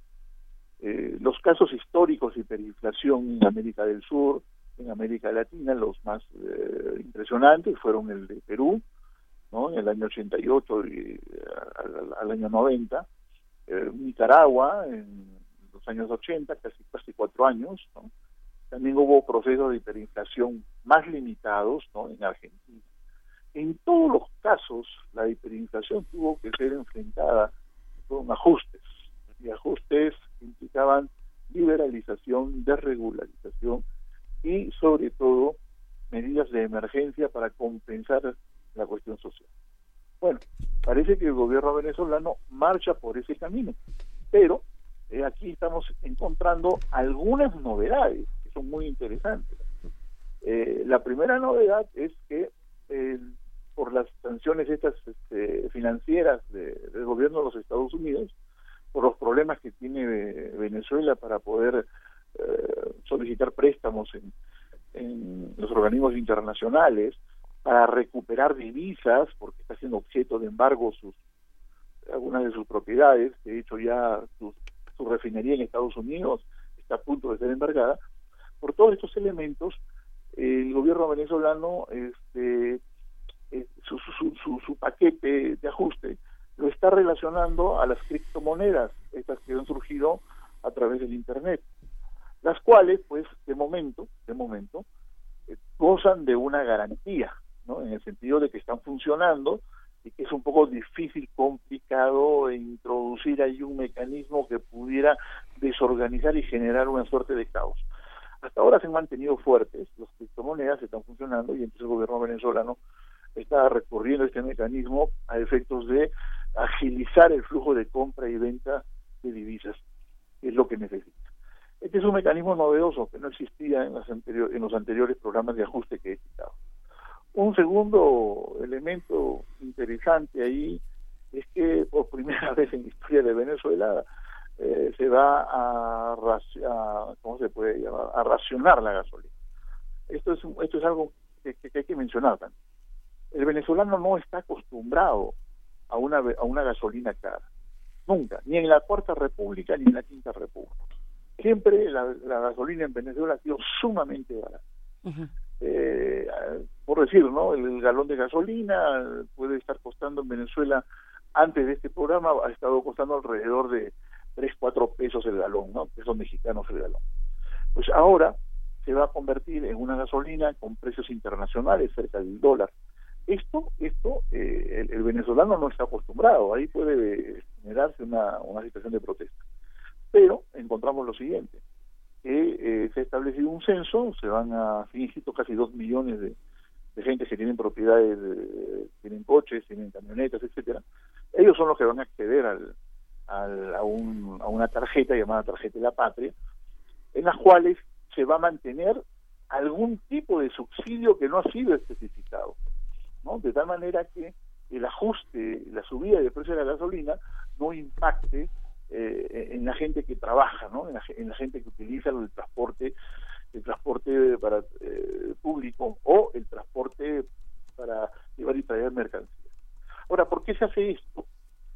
Eh, los casos históricos de hiperinflación en América del Sur, en América Latina, los más eh, impresionantes fueron el de Perú, ¿no? en el año 88 y eh, al, año 90, Nicaragua en los años 80, casi, casi cuatro años, también hubo procesos de hiperinflación más limitados ¿no? en Argentina. En todos los casos, la hiperinflación tuvo que ser enfrentada con ajustes, y ajustes implicaban liberalización, desregularización y sobre todo medidas de emergencia para compensar la cuestión social. Bueno, parece que el gobierno venezolano marcha por ese camino, pero eh, aquí estamos encontrando algunas novedades que son muy interesantes. Eh, la primera novedad es que por las sanciones estas este, financieras del gobierno de los Estados Unidos, por los problemas que tiene Venezuela para poder eh, solicitar préstamos en, los organismos internacionales, para recuperar divisas, porque está siendo objeto de embargo sus algunas de sus propiedades, de hecho ya su, su refinería en Estados Unidos está a punto de ser embargada, por todos estos elementos, el gobierno venezolano este, eh, su, su, su, paquete de ajuste lo está relacionando a las criptomonedas, estas que han surgido a través del Internet, las cuales, pues, de momento, de momento, eh, gozan de una garantía, ¿no? En el sentido de que están funcionando y que es un poco difícil, complicado introducir ahí un mecanismo que pudiera desorganizar y generar una suerte de caos. Hasta ahora se han mantenido fuertes, las criptomonedas están funcionando y entonces el gobierno venezolano está recurriendo este mecanismo a efectos de agilizar el flujo de compra y venta de divisas, que es lo que necesita. Este es un mecanismo novedoso que no existía en, en los anteriores programas de ajuste que he citado. Un segundo elemento interesante ahí es que por primera vez en la historia de Venezuela eh, se va a, ¿cómo se puede llamar? a racionar la gasolina. Esto es, esto es algo que hay que mencionar también el venezolano no está acostumbrado a una, a una gasolina cara. Nunca, ni en la Cuarta República ni en la Quinta República. Siempre la, gasolina en Venezuela ha sido sumamente barata. eh, por decir, ¿no? El, galón de gasolina puede estar costando en Venezuela, antes de este programa, ha estado costando alrededor de 3, 4 pesos el galón, ¿no? Pesos mexicanos el galón. Pues ahora se va a convertir en una gasolina con precios internacionales cerca del dólar. Esto, esto eh, el, venezolano no está acostumbrado, ahí puede generarse una, una situación de protesta. Pero encontramos lo siguiente, que eh, se ha establecido un censo, se van a, insisto, casi dos millones de, gente que tienen propiedades, tienen coches, tienen camionetas, etcétera. Ellos son los que van a acceder al, al, a, a una tarjeta llamada tarjeta de la patria, en las cuales se va a mantener algún tipo de subsidio que no ha sido especificado, ¿no? De tal manera que el ajuste, la subida del precio de la gasolina no impacte eh, en la gente que trabaja, ¿no? En la, gente que utiliza el transporte, el transporte para eh, público o el transporte para llevar y traer mercancías. Ahora, ¿por qué se hace esto?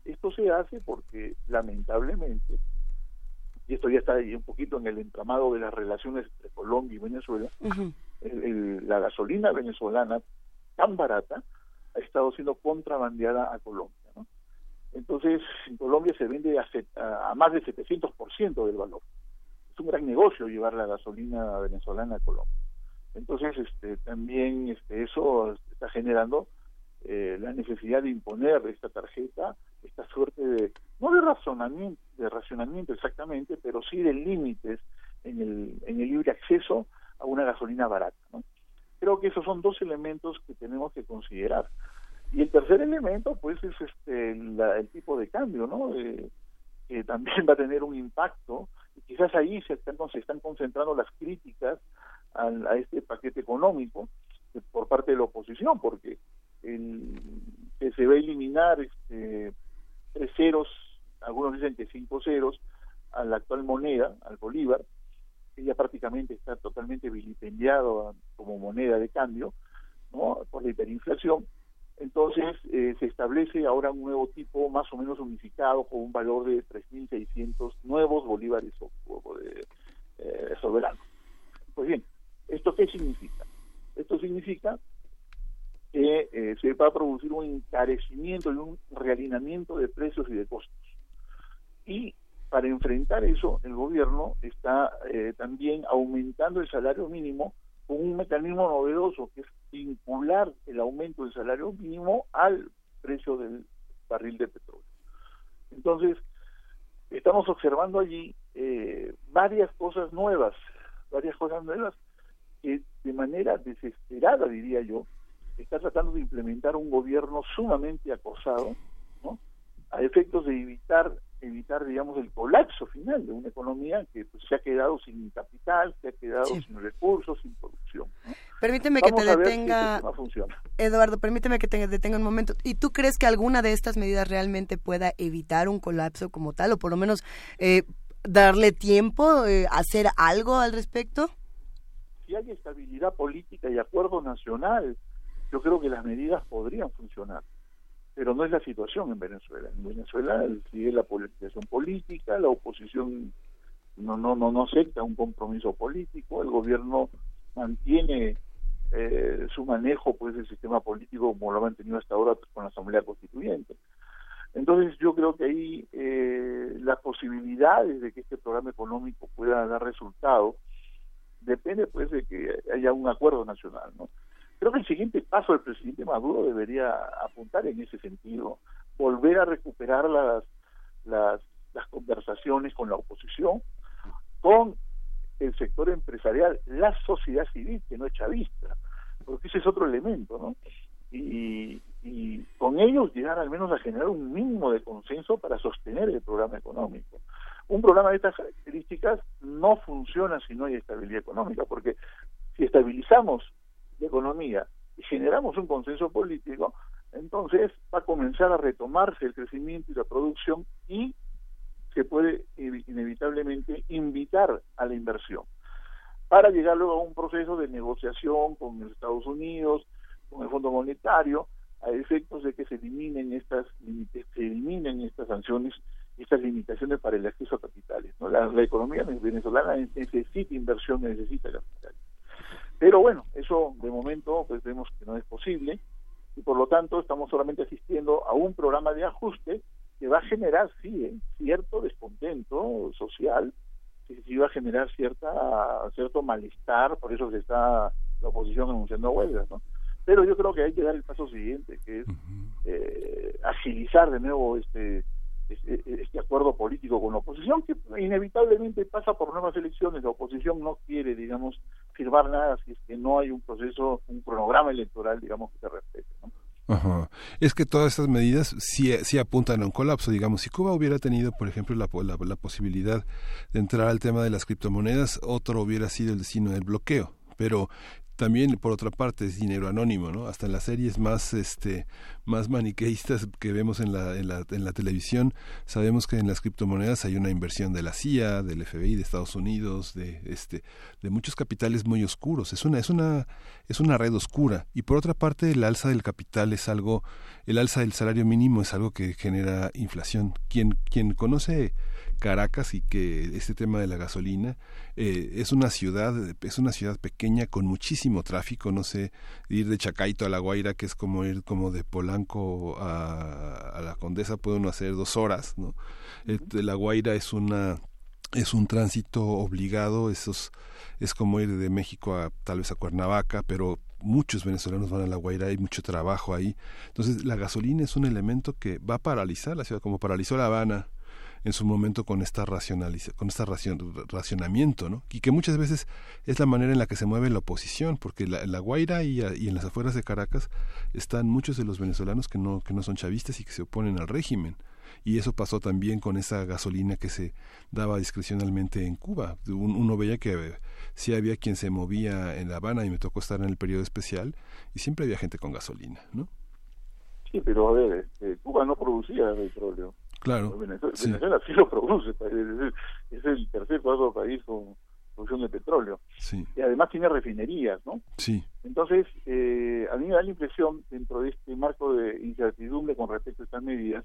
Esto se hace porque lamentablemente y esto ya está ahí un poquito en el entramado de las relaciones entre Colombia y Venezuela, la gasolina venezolana tan barata ha estado siendo contrabandeada a Colombia. Entonces, en Colombia se vende a, más del 700% del valor. Es un gran negocio llevar la gasolina venezolana a Colombia. Entonces, este, también este, eso está generando eh, la necesidad de imponer esta tarjeta, esta suerte de, no de razonamiento, de racionamiento exactamente, pero sí de límites en el, en el libre acceso a una gasolina barata. Creo que esos son dos elementos que tenemos que considerar. Y el tercer elemento, pues, es este el tipo de cambio, ¿no? Eh, que también va a tener un impacto. Y quizás ahí se están, se están concentrando las críticas a, a este paquete económico por parte de la oposición, porque el, que se va a eliminar este, tres ceros, algunos dicen que cinco ceros, a la actual moneda, al bolívar, ya prácticamente está totalmente vilipendiado como moneda de cambio, ¿no? por la hiperinflación. Entonces eh, se establece ahora un nuevo tipo más o menos unificado con un valor de 3.600 nuevos bolívares eh, soberanos. Pues bien, ¿esto qué significa? Esto significa que eh, se va a producir un encarecimiento y un realineamiento de precios y de costos. Y para enfrentar eso, el gobierno está eh, también aumentando el salario mínimo con un mecanismo novedoso que es vincular el aumento del salario mínimo al precio del barril de petróleo. Entonces, estamos observando allí eh, varias cosas nuevas, varias cosas nuevas que de manera desesperada, diría yo, está tratando de implementar un gobierno sumamente acosado, ¿no? a efectos de evitar evitar digamos el colapso final de una economía que pues, se ha quedado sin capital, se ha quedado sin recursos, sin producción. Permíteme que te detenga, Eduardo, permíteme que te detenga un momento. ¿Y tú crees que alguna de estas medidas realmente pueda evitar un colapso como tal, o por lo menos eh, darle tiempo, eh, hacer algo al respecto? Si hay estabilidad política y acuerdo nacional, yo creo que las medidas podrían funcionar, pero no es la situación en Venezuela. En Venezuela sigue la politización política, la oposición no no no no acepta un compromiso político, el gobierno mantiene eh, su manejo pues del sistema político como lo ha mantenido hasta ahora con la Asamblea Constituyente. Entonces yo creo que ahí eh, las posibilidades de que este programa económico pueda dar resultados depende pues de que haya un acuerdo nacional, ¿no? Creo que el siguiente paso del presidente Maduro debería apuntar en ese sentido, volver a recuperar las, las, conversaciones con la oposición, con el sector empresarial, la sociedad civil, que no es chavista, porque ese es otro elemento, ¿no? Y con ellos llegar al menos a generar un mínimo de consenso para sostener el programa económico. Un programa de estas características no funciona si no hay estabilidad económica, porque si estabilizamos de economía y generamos un consenso político, entonces va a comenzar a retomarse el crecimiento y la producción y se puede inevitablemente invitar a la inversión para llegar luego a un proceso de negociación con los Estados Unidos, con el Fondo Monetario, a efectos de que se eliminen estas se eliminen estas sanciones, estas limitaciones para el acceso a capitales. La, la economía venezolana necesita inversión, necesita capitales. Pero bueno, eso de momento pues vemos que no es posible y por lo tanto estamos solamente asistiendo a un programa de ajuste que va a generar, sí, ¿eh? cierto descontento social, que sí va a generar cierta cierto malestar, por eso que está la oposición anunciando huelgas, ¿no? Pero yo creo que hay que dar el paso siguiente, que es eh, agilizar de nuevo este, este, este acuerdo político con la oposición, que inevitablemente pasa por nuevas elecciones. La oposición no quiere, digamos, firmar nada si es que no hay un proceso, un cronograma electoral, digamos, que se respete. ¿no? Ajá. Es que todas estas medidas sí, sí, apuntan a un colapso. Digamos, si Cuba hubiera tenido, por ejemplo, la, la, la posibilidad de entrar al tema de las criptomonedas, otro hubiera sido el destino del bloqueo pero también por otra parte es dinero anónimo no hasta en las series más este más maniqueístas que vemos en la, en la, en la televisión sabemos que en las criptomonedas hay una inversión de la CIA del FBI de Estados Unidos de este de muchos capitales muy oscuros. Es una es una es una red oscura. Y por otra parte el alza del capital es algo el alza del salario mínimo es algo que genera inflación. Quien quien conoce Caracas y que este tema de la gasolina eh, es una ciudad es una ciudad pequeña con muchísimo tráfico no sé ir de Chacaito a La Guaira que es como ir como de Polanco a, la Condesa puede uno hacer dos horas no este, La Guaira es una es un tránsito obligado esos es como ir de México a tal vez a Cuernavaca pero muchos venezolanos van a La Guaira, hay mucho trabajo ahí. Entonces, la gasolina es un elemento que va a paralizar la ciudad, como paralizó La Habana en su momento con esta con esta racion, racionamiento, ¿no? Y que muchas veces es la manera en la que se mueve la oposición, porque la, en La Guaira y, y, en las afueras de Caracas están muchos de los venezolanos que no, que no son chavistas y que se oponen al régimen. Y eso pasó también con esa gasolina que se daba discrecionalmente en Cuba. uno veía que sí había quien se movía en La Habana y me tocó estar en el periodo especial y siempre había gente con gasolina, ¿no? Sí, pero a ver, este, Cuba no producía petróleo. Claro. Venezuela sí, lo produce, es el tercer cuarto país con producción de petróleo. Sí. Y además tiene refinerías, ¿no? Sí. Entonces, eh, a mí me da la impresión, dentro de este marco de incertidumbre con respecto a estas medidas,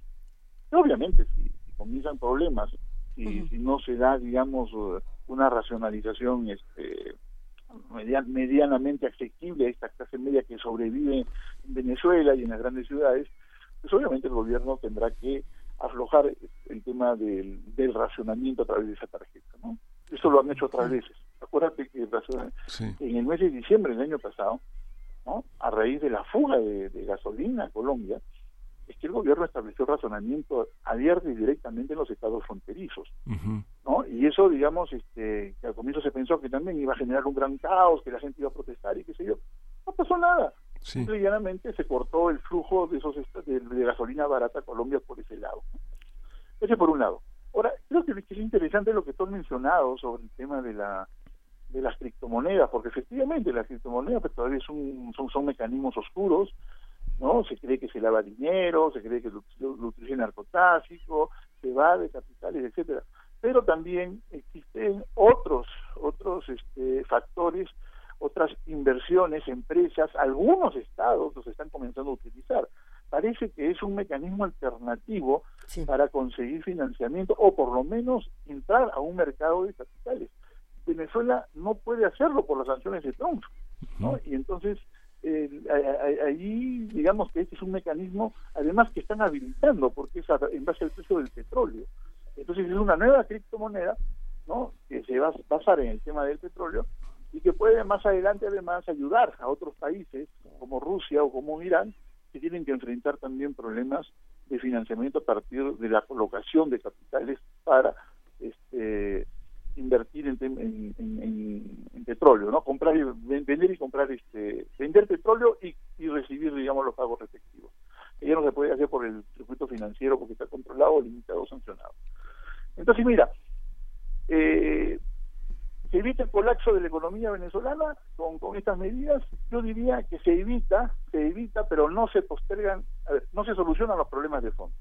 que obviamente si, comienzan problemas, si, si no se da, digamos, una racionalización este medianamente accesible a esta clase media que sobrevive en Venezuela y en las grandes ciudades, pues obviamente el gobierno tendrá que aflojar el tema del, del racionamiento a través de esa tarjeta, ¿no? Eso lo han hecho otras veces. Acuérdate que en el mes de diciembre del año pasado, ¿no? A raíz de la fuga de, gasolina a Colombia, es que el gobierno estableció razonamiento abierto y directamente en los estados fronterizos, ¿no? Y eso, digamos, este, que al comienzo se pensó que también iba a generar un gran caos, que la gente iba a protestar y qué sé yo. No pasó nada. Sí. se cortó el flujo de esos de, gasolina barata a Colombia por ese lado. Ese por un lado. Ahora, creo que es interesante lo que tú has mencionado sobre el tema de la de las criptomonedas, porque efectivamente las criptomonedas pues, todavía son, son, mecanismos oscuros, ¿no? Se cree que se lava dinero, se cree que lo, lo, utiliza narcotráfico, se va de capitales, etcétera. Pero también existen otros otros este, factores otras inversiones, empresas, algunos estados los están comenzando a utilizar. Parece que es un mecanismo alternativo para conseguir financiamiento o por lo menos entrar a un mercado de capitales. Venezuela no puede hacerlo por las sanciones de Trump, ¿no? Y entonces allí digamos que este es un mecanismo además que están habilitando porque es en base al precio del petróleo. Entonces es una nueva criptomoneda, ¿no? Que se va a basar en el tema del petróleo y que puede más adelante además ayudar a otros países como Rusia o como Irán que tienen que enfrentar también problemas de financiamiento a partir de la colocación de capitales para este, invertir en, en, petróleo, ¿no? Comprar y vender y comprar este vender petróleo y, recibir digamos los pagos respectivos. Ya no se puede hacer por el circuito financiero porque está controlado, limitado, sancionado. Entonces, mira, eh, se evita el colapso de la economía venezolana con, con estas medidas, yo diría que se evita, se evita, pero no se postergan, a ver, no se solucionan los problemas de fondo,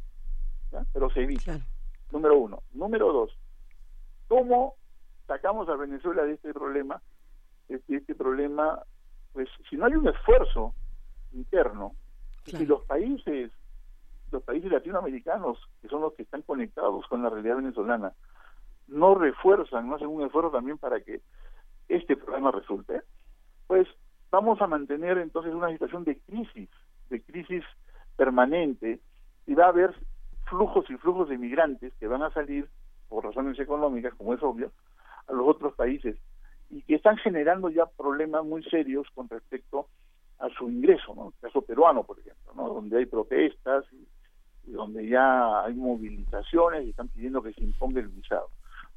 pero se evita. Número uno. Número dos, ¿cómo sacamos a Venezuela de este problema? Este, este problema, pues si no hay un esfuerzo interno, si los países, los países latinoamericanos, que son los que están conectados con la realidad venezolana, no refuerzan, no hacen un esfuerzo también para que este problema resulte, pues vamos a mantener entonces una situación de crisis, de crisis permanente, y va a haber flujos y flujos de inmigrantes que van a salir por razones económicas, como es obvio, a los otros países y que están generando ya problemas muy serios con respecto a su ingreso, ¿no? El caso peruano, por ejemplo, ¿no? Donde hay protestas y, donde ya hay movilizaciones y están pidiendo que se imponga el visado.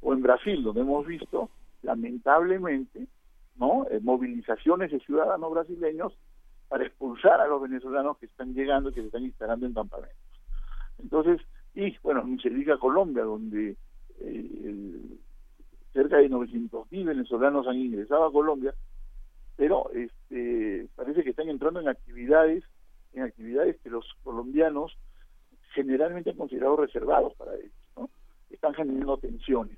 O en Brasil, donde hemos visto, lamentablemente, ¿no? Eh, movilizaciones de ciudadanos brasileños para expulsar a los venezolanos que están llegando y que se están instalando en campamentos. Entonces, y bueno, ni se diga Colombia, donde eh, cerca de 900.000 venezolanos han ingresado a Colombia, pero este, parece que están entrando en actividades, en actividades que los colombianos generalmente han considerado reservados para ellos, ¿no? Están generando tensiones.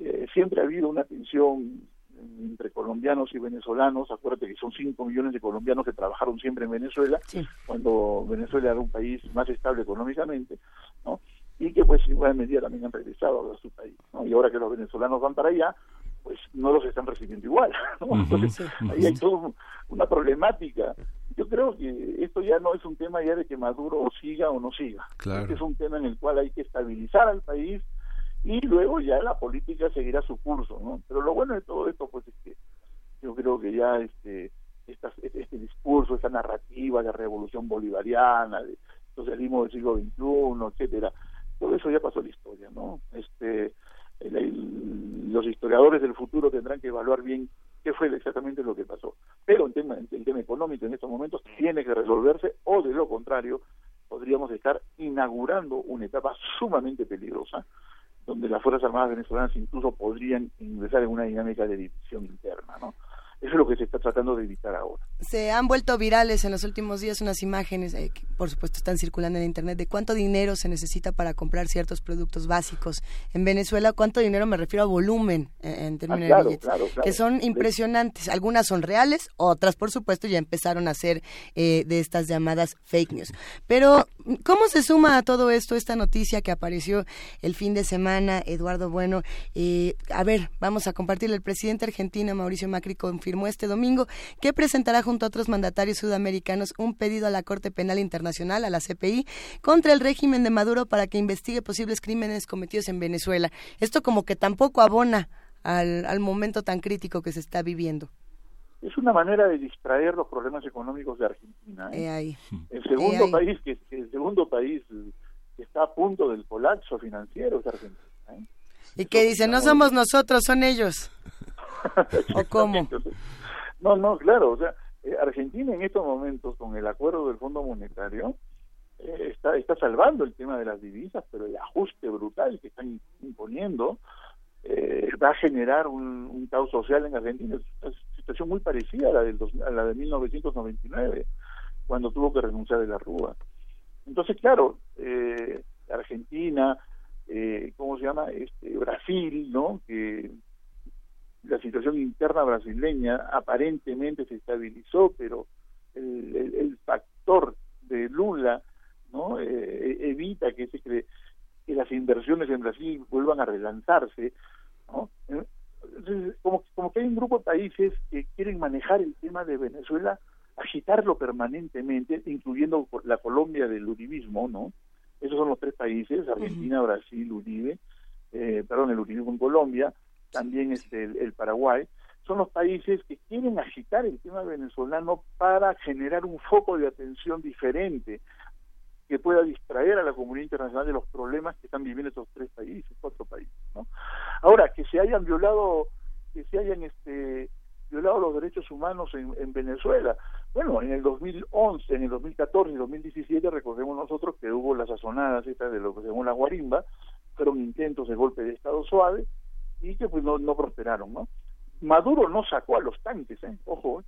Eh, siempre ha habido una tensión entre colombianos y venezolanos. Acuérdate que son 5 millones de colombianos que trabajaron siempre en Venezuela, cuando Venezuela era un país más estable económicamente, ¿no? Y que pues en igual medida también han regresado a su país, ¿no? Y ahora que los venezolanos van para allá, pues no los están recibiendo igual, ¿no? Entonces ahí hay toda una problemática. Yo creo que esto ya no es un tema ya de que Maduro siga o no siga. Claro. es un tema en el cual hay que estabilizar al país, y luego ya la política seguirá su curso, ¿no? Pero lo bueno de todo esto, pues es que yo creo que ya este, este discurso, esta narrativa de revolución bolivariana, de socialismo del siglo XXI, etcétera, todo eso ya pasó la historia, ¿no? Este, los historiadores del futuro tendrán que evaluar bien qué fue exactamente lo que pasó. Pero en tema, el tema económico en estos momentos tiene que resolverse o de lo contrario podríamos estar inaugurando una etapa sumamente peligrosa donde las Fuerzas Armadas venezolanas incluso podrían ingresar en una dinámica de división interna, ¿no? Eso es lo que se está tratando de evitar ahora. Se han vuelto virales en los últimos días unas imágenes, eh, que por supuesto están circulando en Internet, de cuánto dinero se necesita para comprar ciertos productos básicos en Venezuela. ¿Cuánto dinero me refiero a volumen eh, en, términos ah, de billetes? Que son impresionantes. Algunas son reales, otras por supuesto ya empezaron a ser eh, de estas llamadas fake news. Pero, ¿cómo se suma a todo esto esta noticia que apareció el fin de semana, Eduardo Bueno? a ver, vamos a compartirle. El presidente argentino, Mauricio Macri, confirmó firmó este domingo que presentará junto a otros mandatarios sudamericanos un pedido a la Corte Penal Internacional, a la CPI, contra el régimen de Maduro para que investigue posibles crímenes cometidos en Venezuela. Esto como que tampoco abona al, momento tan crítico que se está viviendo es una manera de distraer los problemas económicos de Argentina. ¿eh? El segundo país que el segundo país que está a punto del colapso financiero es Argentina. ¿eh? Y que dice no somos nosotros, son ellos. ¿O cómo? No, no, claro, o sea, eh, Argentina en estos momentos con el acuerdo del Fondo Monetario eh, está está salvando el tema de las divisas, pero el ajuste brutal que están imponiendo eh, va a generar un, caos social en Argentina, es una situación muy parecida a la del a la de 1999, cuando tuvo que renunciar de la Rúa. Entonces, claro, Argentina, ¿cómo se llama? Este, Brasil, ¿no? Que la situación interna brasileña aparentemente se estabilizó, pero el, factor de Lula no eh, evita que se que las inversiones en Brasil vuelvan a relanzarse ¿no? como, como que hay un grupo de países que quieren manejar el tema de Venezuela agitarlo permanentemente incluyendo la Colombia del uribismo no esos son los tres países Argentina Brasil Uribe eh, perdón el uribismo en Colombia también este, el, Paraguay, son los países que quieren agitar el tema venezolano para generar un foco de atención diferente que pueda distraer a la comunidad internacional de los problemas que están viviendo estos tres países, cuatro países. ¿no? Ahora, que se hayan violado, que se hayan este, violado los derechos humanos en, en Venezuela. Bueno, en el 2011, en el 2014 y 2017 recordemos nosotros que hubo las sazonadas estas de lo que se llamó la guarimba, fueron intentos de golpe de Estado suave, y que pues no, no prosperaron, ¿no? Maduro no sacó a los tanques, ¿eh? Ojo, ¿eh?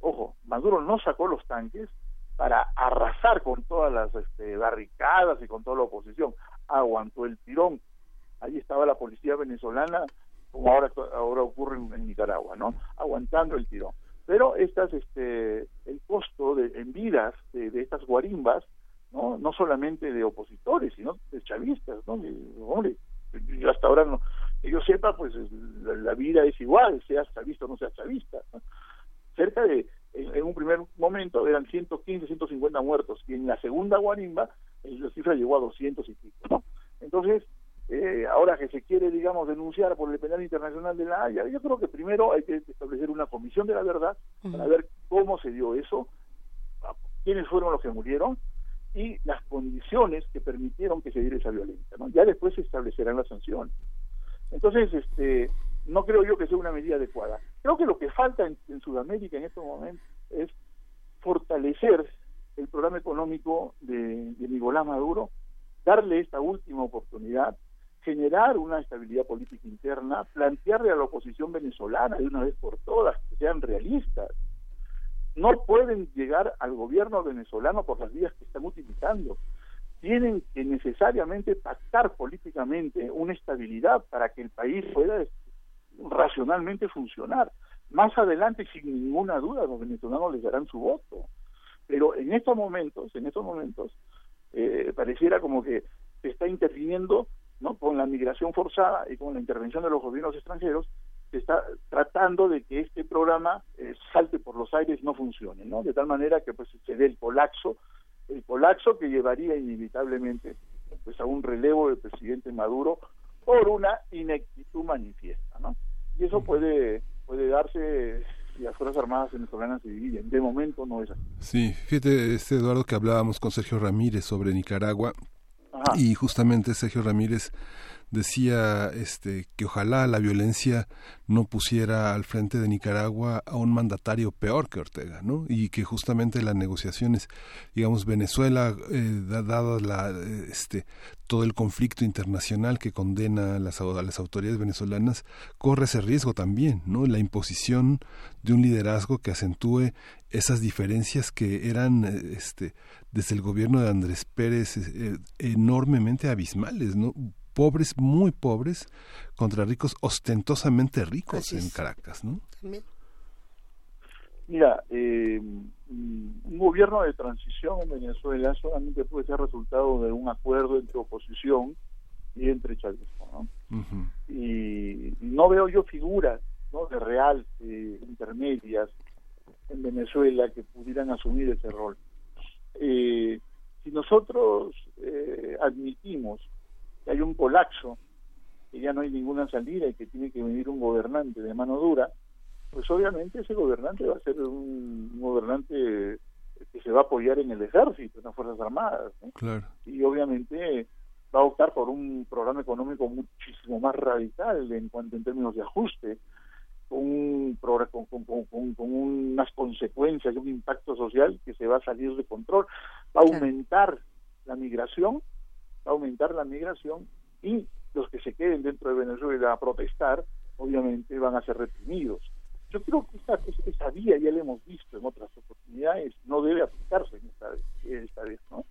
ojo, Maduro no sacó los tanques para arrasar con todas las este, barricadas y con toda la oposición, aguantó el tirón. Ahí estaba la policía venezolana, como ahora ahora ocurre en, Nicaragua, ¿no? Aguantando el tirón. Pero estas, este, el costo de, en vidas de, de estas guarimbas, ¿no? No solamente de opositores, sino de chavistas, ¿no? hombre, yo hasta ahora no, que yo sepa, pues la, vida es igual, seas chavista o no seas chavista. cerca de, en, un primer momento eran 115, 150 muertos, y en la segunda guarimba la cifra llegó a 200 y pico, ¿no? Entonces, eh, ahora que se quiere, digamos, denunciar por el penal internacional de la Haya, yo creo que primero hay que establecer una comisión de la verdad para ver cómo se dio eso, quiénes fueron los que murieron y las condiciones que permitieron que se diera esa violencia, ¿no? Ya después se establecerán las sanciones. Entonces, este, no creo yo que sea una medida adecuada. Creo que lo que falta en, Sudamérica en estos momentos es fortalecer el programa económico de, de Nicolás Maduro, darle esta última oportunidad, generar una estabilidad política interna, plantearle a la oposición venezolana de una vez por todas que sean realistas. No pueden llegar al gobierno venezolano por las vías que están utilizando. Tienen que necesariamente pactar políticamente una estabilidad para que el país pueda racionalmente funcionar. Más adelante, sin ninguna duda, los venezolanos les darán su voto. Pero en estos momentos, en estos momentos, eh, pareciera como que se está interviniendo ¿no? con la migración forzada y con la intervención de los gobiernos extranjeros, se está tratando de que este programa eh, salte por los aires, no funcione, ¿no? De tal manera que pues se dé el colapso, el colapso que llevaría inevitablemente pues a un relevo del presidente Maduro por una ineptitud manifiesta, ¿no? Y eso puede puede darse si las Fuerzas Armadas venezolanas se dividen. De momento no es así. Sí, fíjate, este Eduardo, que hablábamos con Sergio Ramírez sobre Nicaragua, y justamente Sergio Ramírez decía este que ojalá la violencia no pusiera al frente de Nicaragua a un mandatario peor que Ortega, ¿no? Y que justamente las negociaciones, digamos Venezuela eh, dado la este todo el conflicto internacional que condena a las, a las autoridades venezolanas corre ese riesgo también, ¿no? La imposición de un liderazgo que acentúe esas diferencias que eran este desde el gobierno de Andrés Pérez eh, enormemente abismales, ¿no? Pobres, muy pobres, contra ricos ostentosamente ricos en Caracas, ¿no? Mira, eh, un gobierno de transición en Venezuela solamente puede ser resultado de un acuerdo entre oposición y entre chavismo, ¿no? Y no veo yo figuras ¿no? de real eh, intermedias en Venezuela que pudieran asumir ese rol. Eh, si nosotros admitimos hay un colapso, que ya no hay ninguna salida y que tiene que venir un gobernante de mano dura, pues obviamente ese gobernante va a ser un, gobernante que se va a apoyar en el ejército, en las Fuerzas Armadas. Claro. Y obviamente va a optar por un programa económico muchísimo más radical en cuanto en términos de ajuste, con, un, con, con, con, unas consecuencias y un impacto social que se va a salir de control. Va a aumentar la migración aumentar la migración y los que se queden dentro de Venezuela a protestar, obviamente van a ser reprimidos. Yo creo que esta, esa vía ya la hemos visto en otras oportunidades, no debe aplicarse en esta, esta vez, ¿no?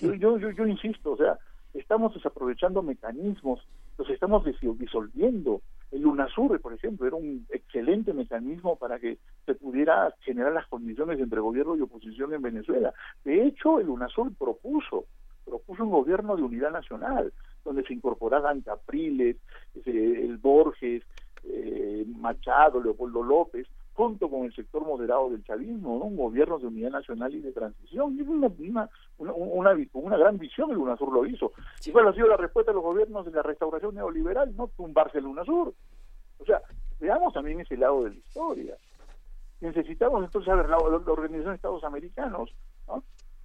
Yo, yo, yo, insisto, o sea, estamos desaprovechando mecanismos, los estamos disolviendo. El UNASUR, por ejemplo, era un excelente mecanismo para que se pudiera generar las condiciones entre gobierno y oposición en Venezuela. De hecho, el UNASUR propuso propuso un gobierno de unidad nacional, donde se incorporaran Capriles, el Borges, eh, Machado, Leopoldo López, junto con el sector moderado del chavismo, un gobierno de unidad nacional y de transición. Y una, una, una, una, gran visión el UNASUR lo hizo. ¿Y cuál ha sido la respuesta de los gobiernos de la restauración neoliberal? No tumbarse el UNASUR. O sea, veamos también ese lado de la historia. Necesitamos entonces saber la, la Organización de Estados Americanos, ¿no?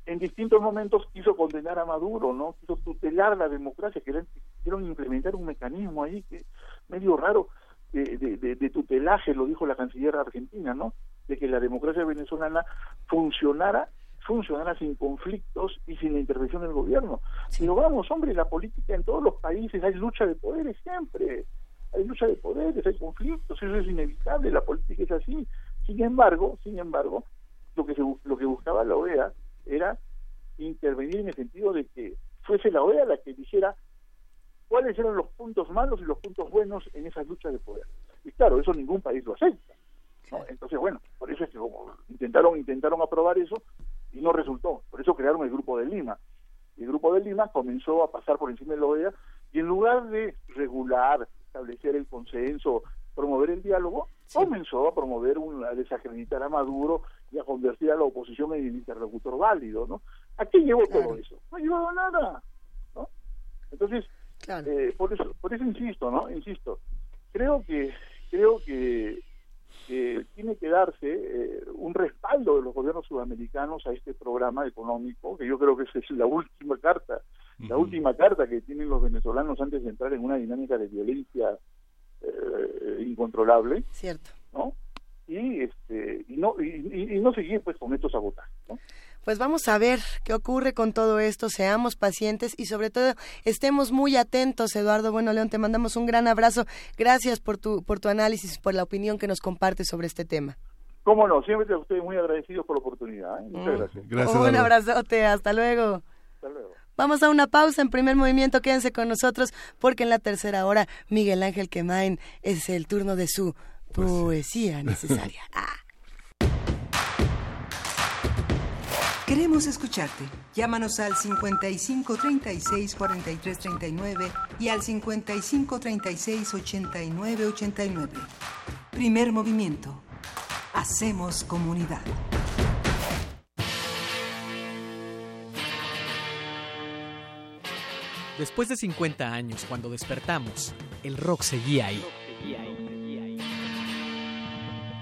En distintos momentos quiso condenar a Maduro, ¿no? Quiso tutelar la democracia, quisieron implementar un mecanismo ahí que medio raro de, de, tutelaje, lo dijo la canciller argentina, ¿no? De que la democracia venezolana funcionara funcionara sin conflictos y sin la intervención del gobierno. Pero vamos, hombre, la política en todos los países hay lucha de poderes siempre. Hay lucha de poderes, hay conflictos, eso es inevitable, la política es así. Sin embargo, sin embargo, lo que se, lo que buscaba la OEA era intervenir en el sentido de que fuese la OEA la que dijera cuáles eran los puntos malos y los puntos buenos en esas luchas de poder. Y claro, eso ningún país lo acepta. Entonces, bueno, por eso es que como intentaron, intentaron aprobar eso y no resultó. Por eso crearon el Grupo de Lima. Y el Grupo de Lima comenzó a pasar por encima de la OEA y en lugar de regular, establecer el consenso, promover el diálogo, comenzó a promover una, a desacreditar a Maduro y a convertir a la oposición en el interlocutor válido, ¿no? ¿A qué llevó todo eso? No ha llevado a nada, ¿no? Entonces, eh, por eso, por eso insisto, ¿no? Insisto, creo que creo que tiene que darse eh, un respaldo de los gobiernos sudamericanos a este programa económico, que yo creo que esa es la última carta, la última carta que tienen los venezolanos antes de entrar en una dinámica de violencia eh, incontrolable. Cierto. ¿No? Y, este, y, no, y, no seguir pues con estos sabotajes, ¿no? Pues vamos a ver qué ocurre con todo esto, seamos pacientes y sobre todo estemos muy atentos, Eduardo Bueno León, te mandamos un gran abrazo. Gracias por tu por tu análisis, por la opinión que nos compartes sobre este tema. Cómo no, siempre estoy muy agradecido por la oportunidad. ¿eh? Muchas mm. gracias. gracias. Un abrazote, hasta luego. Hasta luego. Vamos a una pausa en primer movimiento, quédense con nosotros porque en la tercera hora Miguel Ángel Quemain es el turno de su poesía necesaria. Ah. Queremos escucharte. Llámanos al 55 36 43 39 y al 55 36 89 89. Primer movimiento. Hacemos comunidad. Después de 50 años, cuando despertamos, el rock seguía ahí.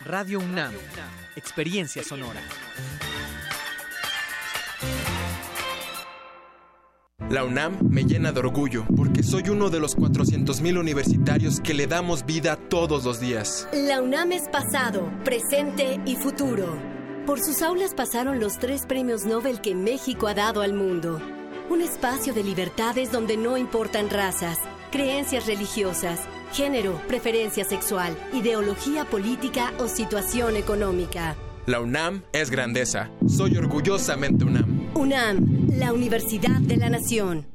Radio UNAM, Experiencia Sonora. La UNAM me llena de orgullo porque soy uno de los 400.000 universitarios que le damos vida todos los días. La UNAM es pasado, presente y futuro. Por sus aulas pasaron los tres premios Nobel que México ha dado al mundo. Un espacio de libertades donde no importan razas, creencias religiosas, género, preferencia sexual, ideología política o situación económica. La UNAM es grandeza. Soy orgullosamente UNAM. UNAM, la Universidad de la Nación.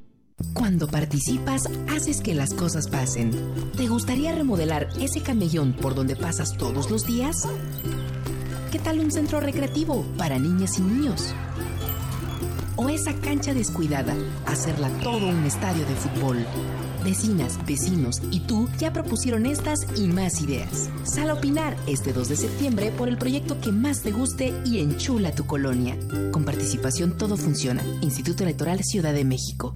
Cuando participas, haces que las cosas pasen. ¿Te gustaría remodelar ese camellón por donde pasas todos los días? ¿Qué tal un centro recreativo para niñas y niños? ¿O esa cancha descuidada, hacerla todo un estadio de fútbol? Vecinas, vecinos y tú ya propusieron estas y más ideas. Sal a opinar este 2 de septiembre por el proyecto que más te guste y enchula tu colonia. Con participación todo funciona. Instituto Electoral Ciudad de México.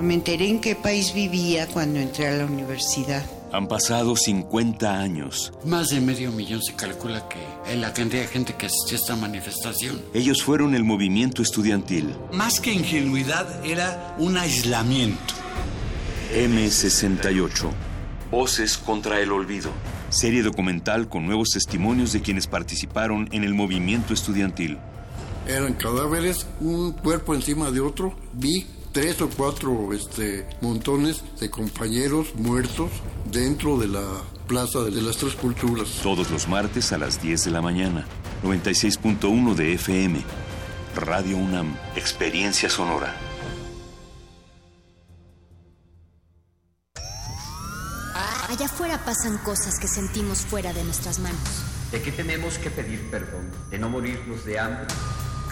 Me enteré en qué país vivía cuando entré a la universidad. Han pasado 50 años. Más de medio millón se calcula que es la cantidad de gente que asistió a esta manifestación. Ellos fueron el movimiento estudiantil. Más que ingenuidad, era un aislamiento. M68. Voces contra el olvido. Serie documental con nuevos testimonios de quienes participaron en el movimiento estudiantil. Eran cadáveres, un cuerpo encima de otro. Vi tres o cuatro este, montones de compañeros muertos dentro de la Plaza de las Tres Culturas. Todos los martes a las 10 de la mañana, 96.1 de FM. Radio UNAM, Experiencia Sonora. Allá afuera pasan cosas que sentimos fuera de nuestras manos. ¿De qué tenemos que pedir perdón? ¿De no morirnos de hambre?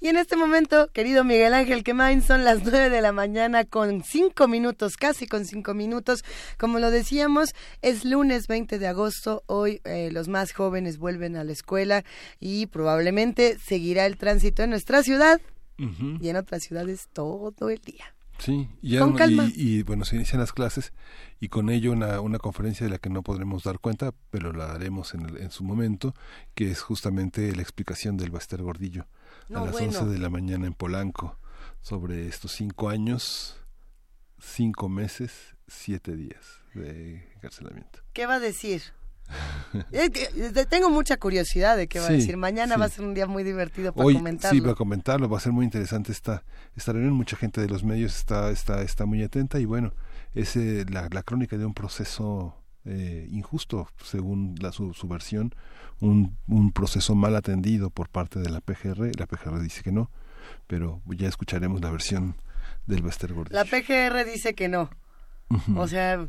Y en este momento, querido Miguel Ángel Quemain, son las nueve de la mañana con cinco minutos, casi con cinco minutos. Como lo decíamos, es lunes 20 de agosto. Hoy eh, los más jóvenes vuelven a la escuela y probablemente seguirá el tránsito en nuestra ciudad y en otras ciudades todo el día. Sí, y, Con calma. Y, bueno, se inician las clases y con ello una, una conferencia de la que no podremos dar cuenta, pero la daremos en, el- en su momento, que es justamente la explicación del Baster Gordillo No, a las bueno. 11 de la mañana en Polanco sobre estos cinco años, cinco meses, siete días de encarcelamiento. ¿Qué va a decir? Tengo mucha curiosidad de qué va a decir. Mañana sí. va a ser un día muy divertido para Hoy comentarlo. sí va a comentarlo, va a ser muy interesante esta, esta reunión, mucha gente de los medios está, está, está muy atenta y bueno, es eh, la, la crónica de un proceso eh, injusto, según la, su, su versión, un, un proceso mal atendido por parte de la PGR, la PGR dice que no, pero ya escucharemos la versión del Bester Gordillo. La PGR dice que no. Ujú. O sea,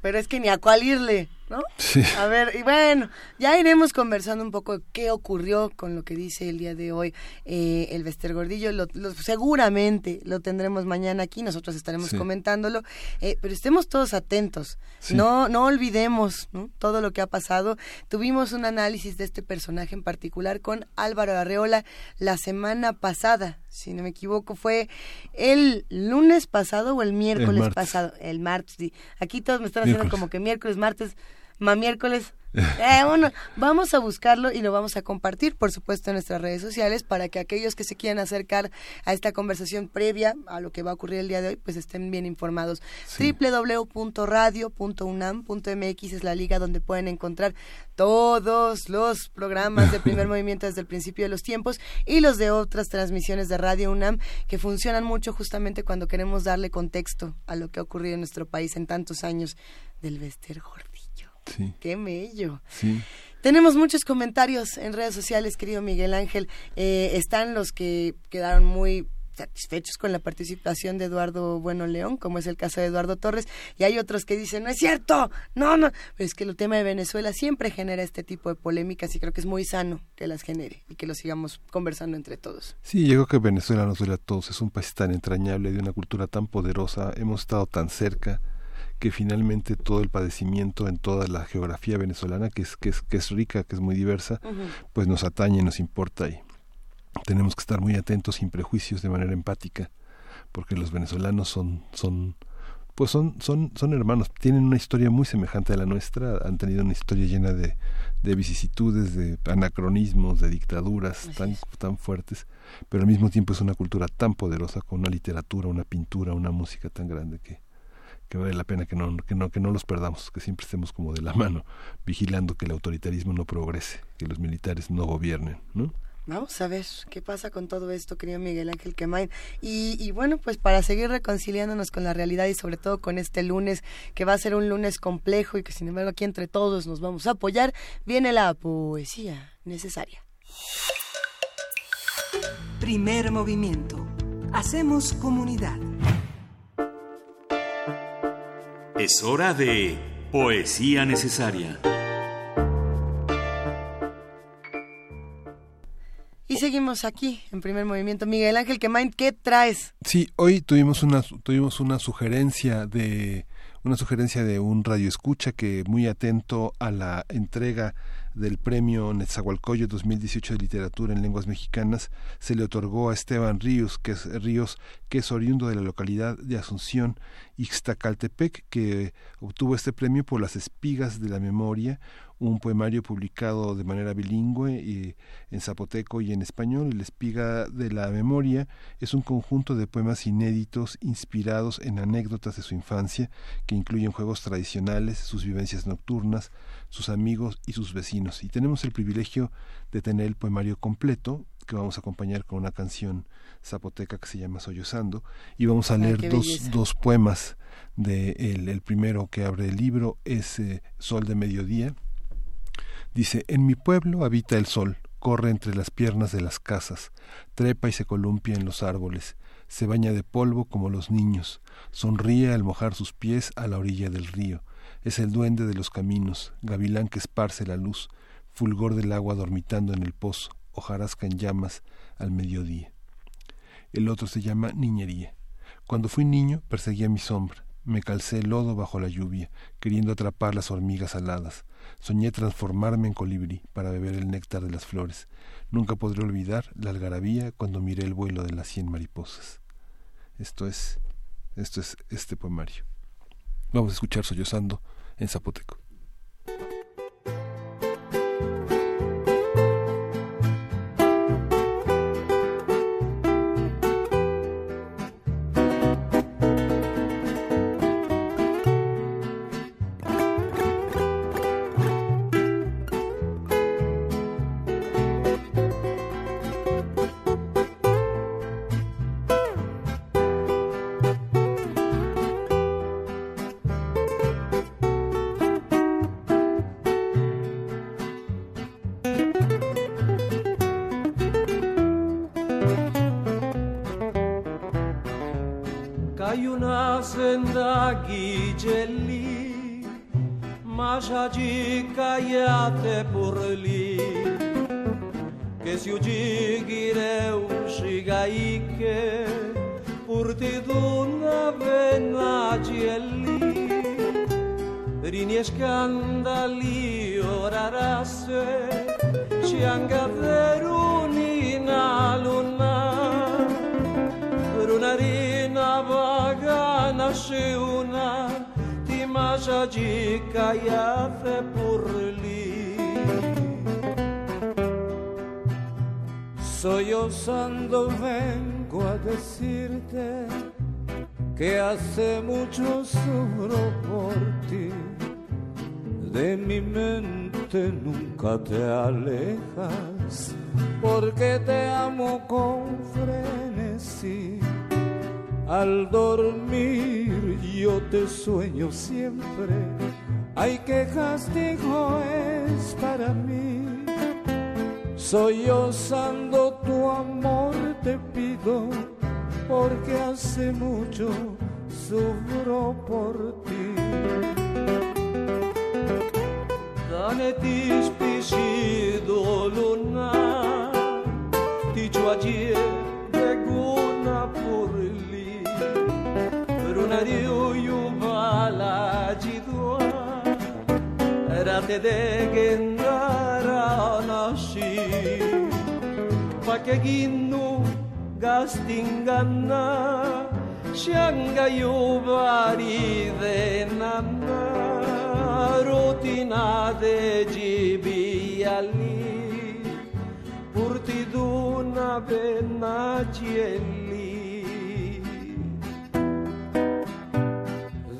pero es que ni a cuál irle, ¿no? Sí. A ver, y bueno, ya iremos conversando un poco qué ocurrió con lo que dice el día de hoy eh, el Bester Gordillo. Lo, lo- seguramente lo tendremos mañana aquí, nosotros estaremos Sí. comentándolo, eh, pero estemos todos atentos. Sí. No, no olvidemos ¿no? todo lo que ha pasado. Tuvimos un análisis de este personaje en particular con Álvaro Arreola la semana pasada, si no me equivoco, fue el lunes pasado o el miércoles pasado, el martes. Aquí todos me están haciendo Miércoles. como que miércoles, martes, ma miércoles. Eh, bueno, vamos a buscarlo y lo vamos a compartir, por supuesto, en nuestras redes sociales para que aquellos que se quieran acercar a esta conversación previa a lo que va a ocurrir el día de hoy, pues estén bien informados. www.radio.unam.mx es la liga donde pueden encontrar todos los programas de primer movimiento desde el principio de los tiempos y los de otras transmisiones de Radio UNAM que funcionan mucho justamente cuando queremos darle contexto a lo que ha ocurrido en nuestro país en tantos años del Bester Gordillo. Sí. ¡Qué mello! Sí. Tenemos muchos comentarios en redes sociales, querido Miguel Ángel. Eh, están los que quedaron muy satisfechos con la participación de Eduardo Bueno León, como es el caso de Eduardo Torres, y hay otros que dicen, no es cierto, no, no, pero es que el tema de Venezuela siempre genera este tipo de polémicas y creo que es muy sano que las genere y que lo sigamos conversando entre todos. Sí, yo creo que Venezuela nos duele a todos. Es un país tan entrañable, de una cultura tan poderosa. Hemos estado tan cerca que finalmente todo el padecimiento en toda la geografía venezolana, que es, que es, que es rica, que es muy diversa, pues nos atañe, nos importa y tenemos que estar muy atentos, sin prejuicios, de manera empática, porque los venezolanos son, son, pues son, son, son hermanos, tienen una historia muy semejante a la nuestra, han tenido una historia llena de, de vicisitudes, de anacronismos, de dictaduras tan, tan fuertes, pero al mismo tiempo es una cultura tan poderosa, con una literatura, una pintura, una música tan grande que, que vale la pena que no, que no, que no los perdamos, que siempre estemos como de la mano, vigilando que el autoritarismo no progrese, que los militares no gobiernen, ¿no? Vamos a ver qué pasa con todo esto, querido Miguel Ángel Quemain. Y, y bueno, pues para seguir reconciliándonos con la realidad y sobre todo con este lunes, que va a ser un lunes complejo y que sin embargo aquí entre todos nos vamos a apoyar, viene la poesía necesaria. Primer movimiento. Hacemos comunidad. Es hora de Poesía Necesaria. Y seguimos aquí en primer movimiento. Miguel Ángel Quemain, ¿qué traes? Sí, hoy tuvimos una tuvimos una sugerencia de una sugerencia de un radio escucha que muy atento a la entrega del premio Netzahualcoyo 2018 de literatura en lenguas mexicanas se le otorgó a Esteban Ríos, que es Ríos, que es oriundo de la localidad de Asunción, Ixtacaltepec, que obtuvo este premio por las espigas de la memoria, un poemario publicado de manera bilingüe y en zapoteco y en español. La espiga de la memoria es un conjunto de poemas inéditos inspirados en anécdotas de su infancia que incluyen juegos tradicionales, sus vivencias nocturnas, sus amigos y sus vecinos. Y tenemos el privilegio de tener el poemario completo que vamos a acompañar con una canción zapoteca que se llama Sollozando y vamos a leer dos, dos, poemas de el, primero que abre el libro es eh, Sol de Mediodía dice en mi pueblo habita el sol corre entre las piernas de las casas trepa y se columpia en los árboles se baña de polvo como los niños sonríe al mojar sus pies a la orilla del río es el duende de los caminos gavilán que esparce la luz fulgor del agua dormitando en el pozo hojarasca en llamas al mediodía el otro se llama niñería. Cuando fui niño perseguía mi sombra, me calcé el lodo bajo la lluvia, queriendo atrapar las hormigas aladas. Soñé transformarme en colibrí para beber el néctar de las flores. Nunca podré olvidar la algarabía cuando miré el vuelo de las cien mariposas. Esto es, esto es este poemario. Vamos a escuchar sollozando em Saputico. En zapoteco. Sollozando vengo a decirte que hace mucho sufro por ti. De mi mente nunca te alejas, porque te amo con frenesí. Al dormir yo te sueño siempre, hay que castigo es para mí. Sollozando tu amor te pido, porque hace mucho sufro por ti. Dane ti spicido luna, ti ciuagie beguna purli, mariu i un balatge d'oar. te pa que guindu gastinganna, xanga i un de nanna, purti d'una benatge.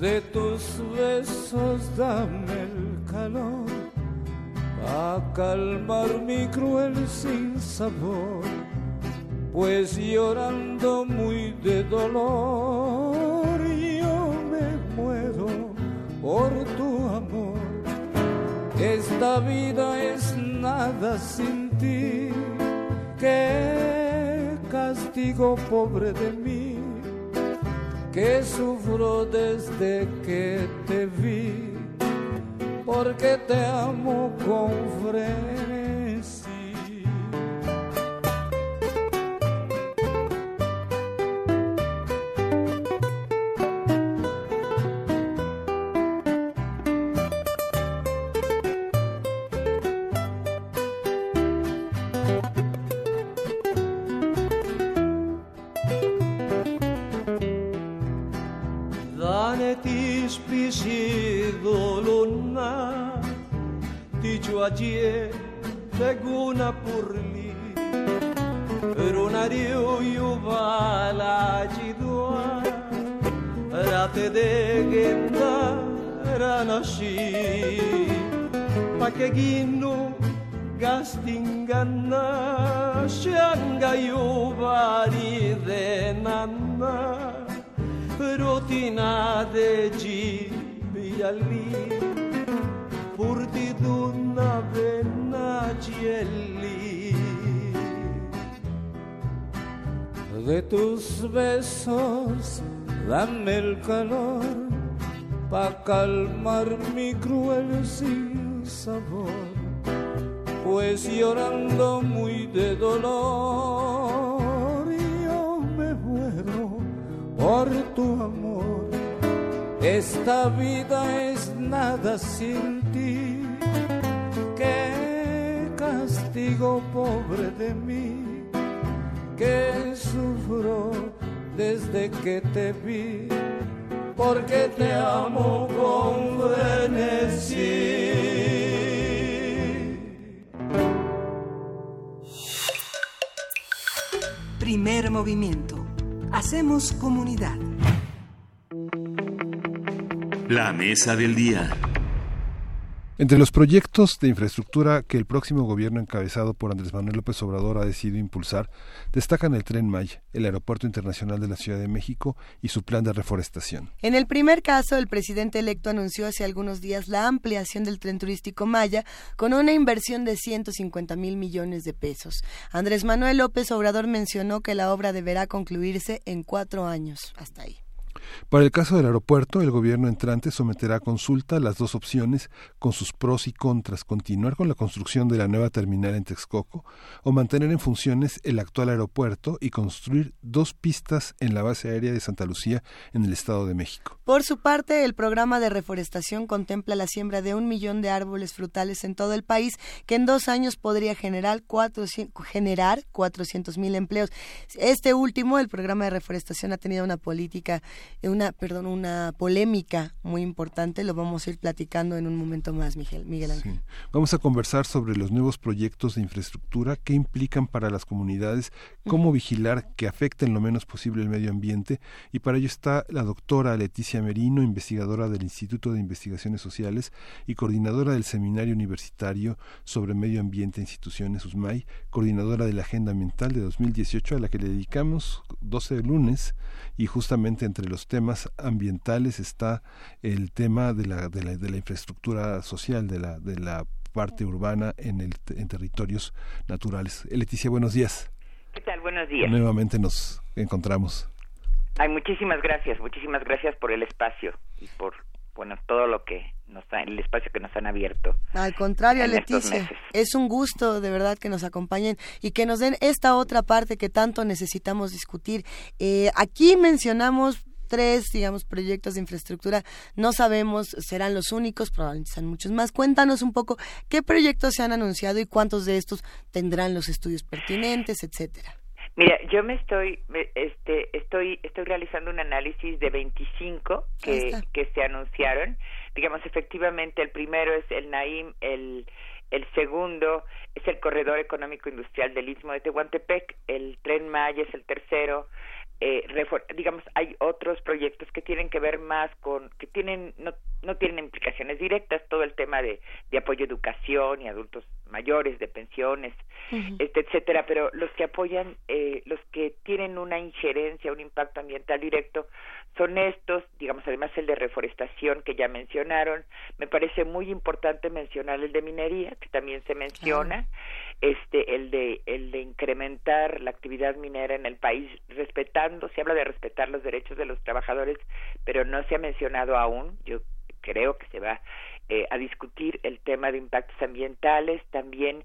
De tus besos dame el calor a calmar mi cruel sin sabor, pues llorando muy de dolor yo me muero por tu amor. Esta vida es nada sin ti, que castigo pobre de mí, que sufro desde que te vi porque te amo con frenesí. Besos dame el calor pa calmar mi cruel sin sabor. Pues llorando muy de dolor yo me muero por tu amor. Esta vida es nada sin ti. Qué castigo pobre de mí que sufro desde que te vi porque te amo con frenesí Primer movimiento. Hacemos comunidad. La mesa del día. Entre los proyectos de infraestructura que el próximo gobierno encabezado por Andrés Manuel López Obrador ha decidido impulsar, destacan el Tren Maya, el Aeropuerto Internacional de la Ciudad de México y su plan de reforestación. En el primer caso, el presidente electo anunció hace algunos días la ampliación del tren turístico Maya con una inversión de 150 mil millones de pesos. Andrés Manuel López Obrador mencionó que la obra deberá concluirse en cuatro años. Hasta ahí. Para el caso del aeropuerto, el gobierno entrante someterá a consulta las dos opciones con sus pros y contras, continuar con la construcción de la nueva terminal en Texcoco o mantener en funciones el actual aeropuerto y construir dos pistas en la base aérea de Santa Lucía en el Estado de México. Por su parte, el programa de reforestación contempla la siembra de un millón de árboles frutales en todo el país, que en dos años podría generar, cuatro, generar 400 mil empleos. Este último, el programa de reforestación, ha tenido una política una, perdón, una polémica muy importante. Lo vamos a ir platicando en un momento más, Miguel, Miguel Ángel. Vamos a conversar sobre los nuevos proyectos de infraestructura, qué implican para las comunidades, cómo vigilar que afecten lo menos posible el medio ambiente. Y para ello está la doctora Leticia Merino, investigadora del Instituto de Investigaciones Sociales y coordinadora del Seminario Universitario sobre Medio Ambiente e Instituciones USMAI, coordinadora de la Agenda Ambiental de 2018 a la que le dedicamos 12 lunes y justamente entre los temas ambientales está el tema de la, de la, de la infraestructura social, de la, de la parte urbana en, el, en territorios naturales. Leticia, buenos días. ¿Qué tal? Buenos días. Nuevamente nos encontramos. Ay, muchísimas gracias, muchísimas gracias por el espacio y por bueno todo lo que nos el espacio que nos han abierto. Al contrario, Leticia, es un gusto de verdad que nos acompañen y que nos den esta otra parte que tanto necesitamos discutir. Eh, aquí mencionamos tres, digamos, proyectos de infraestructura. No sabemos, serán los únicos, probablemente sean muchos más. Cuéntanos un poco qué proyectos se han anunciado y cuántos de estos tendrán los estudios pertinentes, etcétera. Mira, yo me estoy, este, estoy, estoy realizando un análisis de 25 que, que se anunciaron. Digamos, efectivamente, el primero es el Naim, el, el segundo es el Corredor Económico Industrial del Istmo de Tehuantepec, el Tren Maya es el tercero, eh, digamos hay otros proyectos que tienen que ver más con que tienen no, no tienen implicaciones directas todo el tema de, de apoyo a educación y adultos mayores de pensiones este etcétera pero los que apoyan eh, los que tienen una injerencia un impacto ambiental directo son estos digamos además el de reforestación que ya mencionaron. Me parece muy importante mencionar el de minería que también se menciona este el de el de incrementar la actividad minera en el país respetando se habla de respetar los derechos de los trabajadores pero no se ha mencionado aún yo creo que se va eh, a discutir el tema de impactos ambientales. También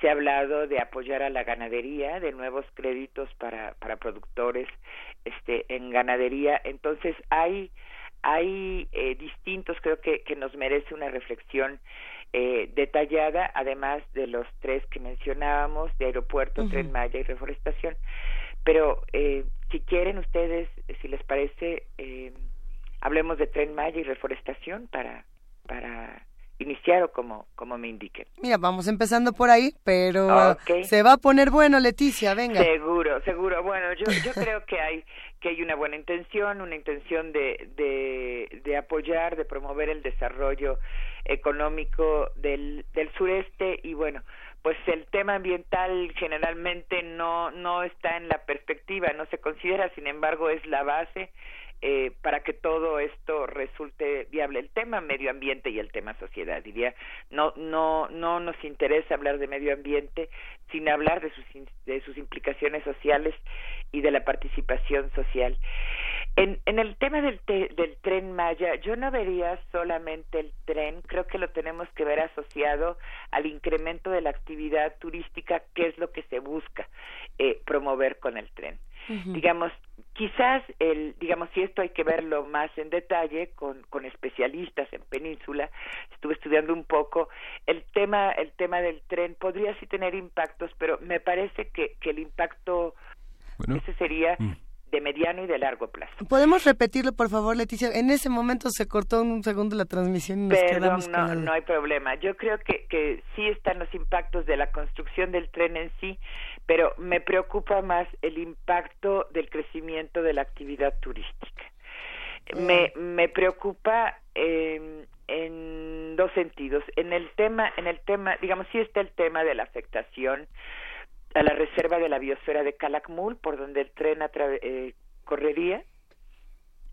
se ha hablado de apoyar a la ganadería de nuevos créditos para para productores este en ganadería. Entonces hay hay eh, distintos creo que que nos merece una reflexión eh, detallada, además de los tres que mencionábamos, de aeropuerto, tren Maya y reforestación. Pero eh, si quieren ustedes, si les parece, eh, hablemos de tren Maya y reforestación para, para iniciar o como, como me indiquen. Mira, vamos empezando por ahí, pero se va a poner bueno, Leticia, venga. Seguro, seguro. Bueno, yo, yo creo que hay que hay una buena intención, una intención de, de, de apoyar, de promover el desarrollo económico del, del sureste y bueno, pues el tema ambiental generalmente no no está en la perspectiva, no se considera, sin embargo es la base eh, para que todo esto resulte viable. El tema medio ambiente y el tema sociedad, diría, no, no, no nos interesa hablar de medio ambiente sin hablar de sus, de sus implicaciones sociales y de la participación social. En, en el tema del, del tren Maya, yo no vería solamente el tren, creo que lo tenemos que ver asociado al incremento de la actividad turística, que es lo que se busca eh, promover con el tren. Digamos, quizás el digamos si esto hay que verlo más en detalle con, con especialistas en península estuve estudiando un poco el tema el tema del tren podría sí tener impactos pero me parece que, que el impacto ese sería mm de mediano y de largo plazo. ¿Podemos repetirlo, por favor, Leticia? En ese momento se cortó un segundo la transmisión y nos quedamos no, no hay problema. Yo creo que, que sí están los impactos de la construcción del tren en sí, pero me preocupa más el impacto del crecimiento de la actividad turística. Me, me preocupa eh, en dos sentidos. En el tema, en el tema, digamos, sí está el tema de la afectación a la reserva de la biosfera de Calakmul, por donde el tren eh, correría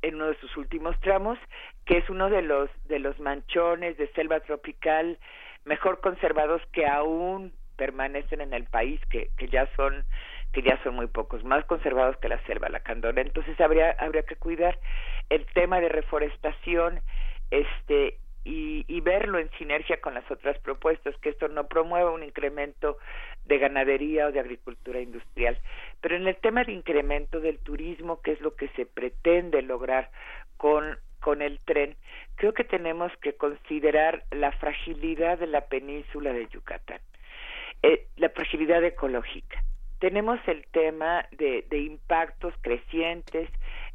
en uno de sus últimos tramos, que es uno de los de los manchones de selva tropical mejor conservados que aún permanecen en el país, que, que ya son que ya son muy pocos, más conservados que la selva, la candona. Entonces habría habría que cuidar el tema de reforestación, este y, y, verlo en sinergia con las otras propuestas, que esto no promueva un incremento de ganadería o de agricultura industrial. Pero en el tema de incremento del turismo, que es lo que se pretende lograr con, con el tren, creo que tenemos que considerar la fragilidad de la península de Yucatán, eh, la fragilidad ecológica. Tenemos el tema de, de impactos crecientes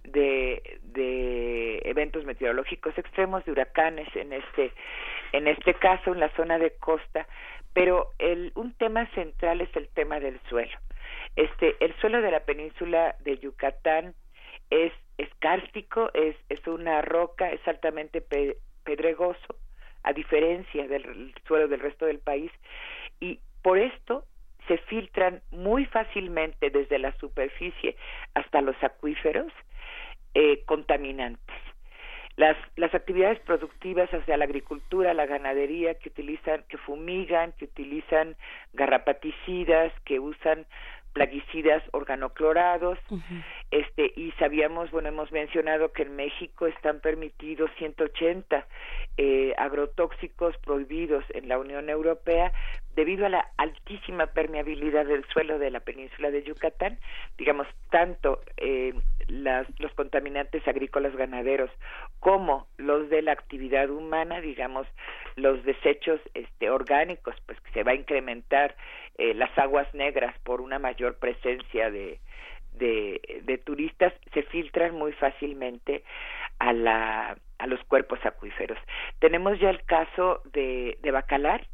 de, eventos meteorológicos extremos, de huracanes en este, en este caso en la zona de costa, pero el, un tema central es el tema del suelo. Este, el suelo de la península de Yucatán es, es kárstico, es, es una roca, es altamente pedregoso, a diferencia del suelo del resto del país, y por esto se filtran muy fácilmente desde la superficie hasta los acuíferos eh, contaminantes. Las, las actividades productivas hacia la agricultura, la ganadería, que utilizan, que fumigan, que utilizan garrapaticidas, que usan plaguicidas organoclorados, este y sabíamos, bueno, hemos mencionado que en México están permitidos 180 eh, agrotóxicos prohibidos en la Unión Europea debido a la altísima permeabilidad del suelo de la península de Yucatán, digamos, tanto eh, las, los contaminantes agrícolas ganaderos como los de la actividad humana, digamos, los desechos este, orgánicos, pues que se va a incrementar eh, las aguas negras por una mayor presencia de, de, de, turistas se filtran muy fácilmente a, la, a los cuerpos acuíferos. Tenemos ya el caso de, de Bacalar,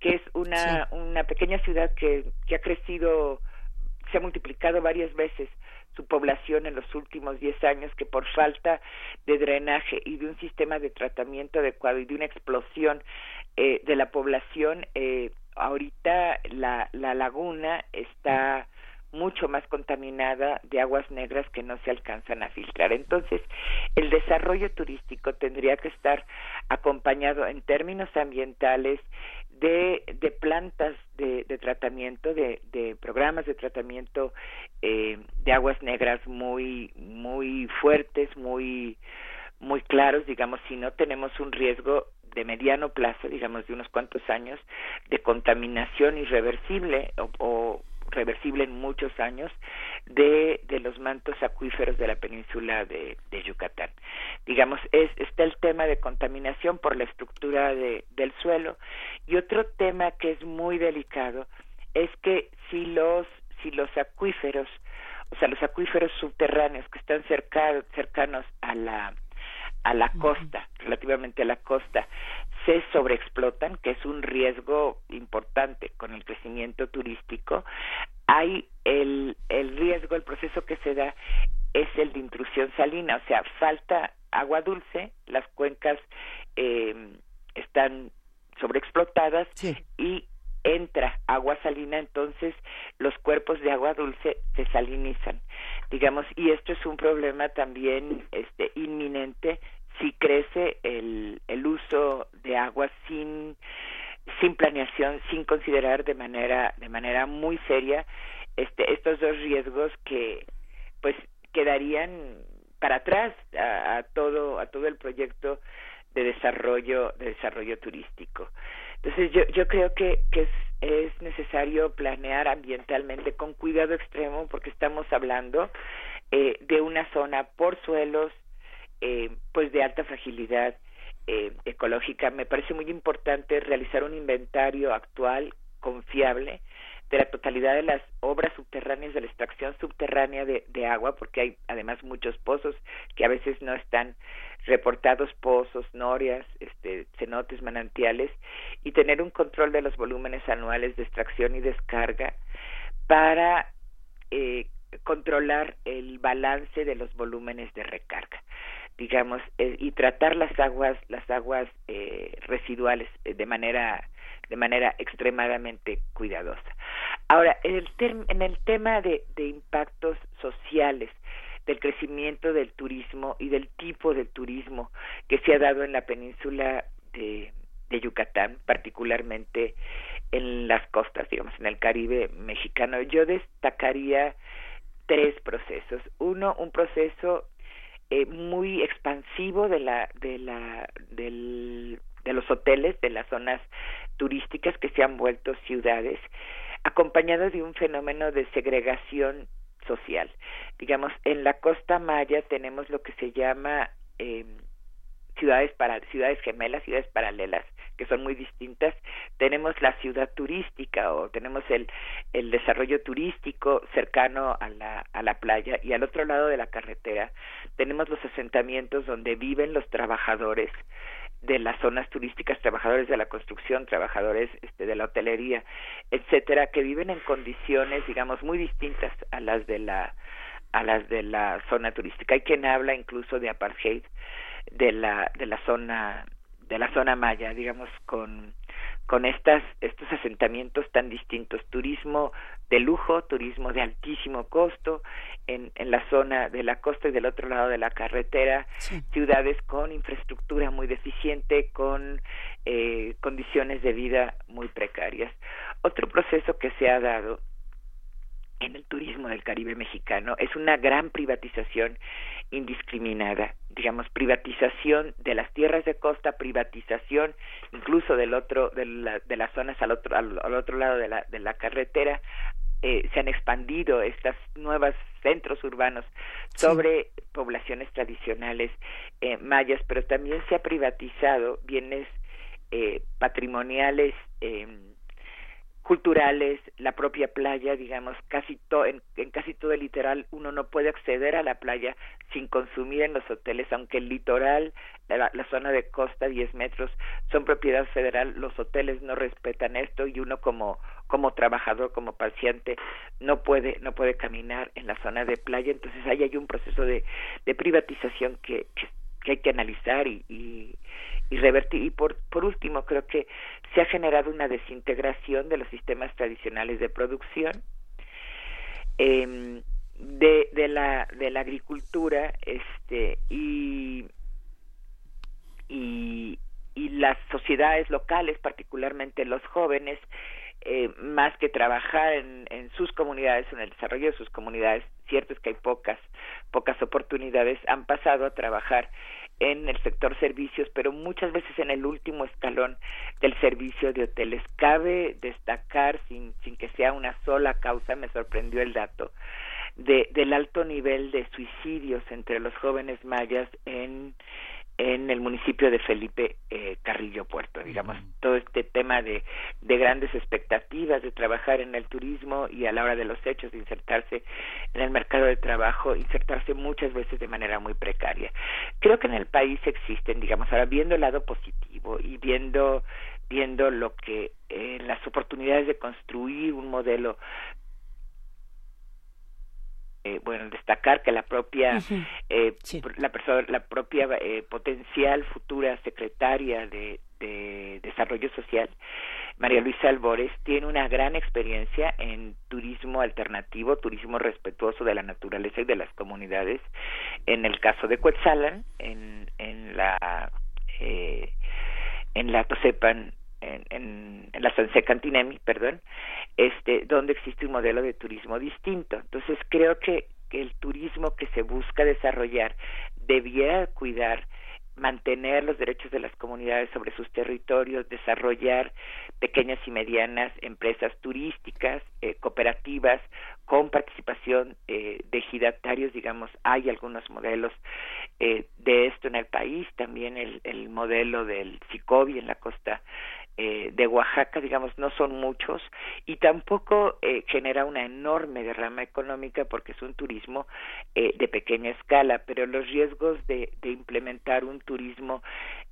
que es una, una pequeña ciudad que, que ha crecido, se ha multiplicado varias veces su población en los últimos 10 años que por falta de drenaje y de un sistema de tratamiento adecuado y de una explosión eh, de la población, eh, ahorita la, la laguna está mucho más contaminada de aguas negras que no se alcanzan a filtrar. Entonces, el desarrollo turístico tendría que estar acompañado en términos ambientales de, de plantas de, de tratamiento, de, de, programas de tratamiento eh, de aguas negras muy, muy fuertes, muy, muy claros, digamos, si no tenemos un riesgo de mediano plazo, digamos de unos cuantos años, de contaminación irreversible o, o reversible en muchos años de, de los mantos acuíferos de la península de, de Yucatán. Digamos, es, está el tema de contaminación por la estructura de, del suelo y otro tema que es muy delicado es que si los, si los acuíferos, o sea, los acuíferos subterráneos que están cercanos a la a la costa, relativamente a la costa, se sobreexplotan, que es un riesgo importante con el crecimiento turístico, hay el, el riesgo, el proceso que se da es el de intrusión salina, o sea, falta agua dulce, las cuencas eh, están sobreexplotadas y entra agua salina, entonces los cuerpos de agua dulce se salinizan, digamos, y esto es un problema también este, inminente si crece el, el uso de agua sin sin planeación, sin considerar de manera de manera muy seria este estos dos riesgos que pues quedarían para atrás a, todo a todo el proyecto de desarrollo de desarrollo turístico. Entonces yo yo creo que que es, es necesario planear ambientalmente con cuidado extremo porque estamos hablando eh, de una zona por suelos eh, pues de alta fragilidad eh, ecológica. Me parece muy importante realizar un inventario actual confiable de la totalidad de las obras subterráneas de la extracción subterránea de, de, agua, porque hay además muchos pozos que a veces no están reportados, pozos, norias, este, cenotes, manantiales, y tener un control de los volúmenes anuales de extracción y descarga para eh, controlar el balance de los volúmenes de recarga digamos eh, y tratar las aguas las aguas eh, residuales eh, de manera de manera extremadamente cuidadosa. Ahora, en el, en el tema de, de impactos sociales, del crecimiento del turismo y del tipo de turismo que se ha dado en la península de, de Yucatán, particularmente en las costas, digamos, en el Caribe mexicano. Yo destacaría tres procesos. Uno, un proceso eh, muy expansivo de la de la del, de los hoteles de las zonas turísticas que se han vuelto ciudades acompañado de un fenómeno de segregación social. Digamos en la costa maya tenemos lo que se llama eh, ciudades para ciudades gemelas ciudades paralelas que son muy distintas. Tenemos la ciudad turística o tenemos el, el desarrollo turístico cercano a la, a la playa y al otro lado de la carretera tenemos los asentamientos donde viven los trabajadores de las zonas turísticas, trabajadores de la construcción, trabajadores este, de la hotelería, etcétera, que viven en condiciones, digamos, muy distintas a las de la a las de la zona turística. Hay quien habla incluso de apartheid de la de la zona de la zona maya, digamos, con, con estas, estos asentamientos tan distintos, turismo de lujo, turismo de altísimo costo, en, en la zona de la costa y del otro lado de la carretera, ciudades con infraestructura muy deficiente, con eh, condiciones de vida muy precarias. Otro proceso que se ha dado en el turismo del Caribe mexicano es una gran privatización indiscriminada, digamos privatización de las tierras de costa, privatización incluso del otro de, la, de las zonas al otro al, otro lado de la de la carretera eh, se han expandido estas nuevos centros urbanos sobre poblaciones tradicionales eh, mayas, pero también se ha privatizado bienes eh, patrimoniales eh, culturales, la propia playa, digamos, casi to en, casi todo el litoral uno no puede acceder a la playa sin consumir en los hoteles, aunque el litoral, la, zona de costa 10 metros son propiedad federal, los hoteles no respetan esto y uno como como trabajador, como paciente, no puede no puede caminar en la zona de playa, entonces ahí hay un proceso de, de privatización que, que, hay que analizar y, y, revertir. Y por, último, creo que se ha generado una desintegración de los sistemas tradicionales de producción. Eh, de, la de la agricultura este y, y las sociedades locales particularmente los jóvenes eh, más que trabajar en, sus comunidades en el desarrollo de sus comunidades cierto es que hay pocas pocas oportunidades han pasado a trabajar en el sector servicios, pero muchas veces en el último escalón del servicio de hoteles. Cabe destacar, sin, sin que sea una sola causa, me sorprendió el dato, de, del alto nivel de suicidios entre los jóvenes mayas en, en el municipio de Felipe eh, Carrillo Puerto. Digamos, todo este tema de, de grandes expectativas de trabajar en el turismo y a la hora de los hechos de insertarse en el mercado de trabajo, insertarse muchas veces de manera muy precaria. Creo que en el país existen, digamos, ahora viendo el lado positivo y viendo viendo lo que eh, las oportunidades de construir un modelo eh, bueno destacar que la propia eh, la persona la propia eh, potencial futura secretaria de, de desarrollo social María Luisa Albores tiene una gran experiencia en turismo alternativo, turismo respetuoso de la naturaleza y de las comunidades. En el caso de Cuetzalan, en, en la eh, en la Tosepan en, en, la Sanse Cantinemi, perdón, este, donde existe un modelo de turismo distinto. Entonces creo que, que el turismo que se busca desarrollar debiera cuidar mantener los derechos de las comunidades sobre sus territorios, desarrollar pequeñas y medianas empresas turísticas, eh, cooperativas, con participación eh, de ejidatarios, digamos, hay algunos modelos eh, de esto en el país, también el, el modelo del Sicobi en la costa eh, de Oaxaca, digamos, no son muchos y tampoco eh, genera una enorme derrama económica porque es un turismo eh, de pequeña escala, pero los riesgos de, de implementar un turismo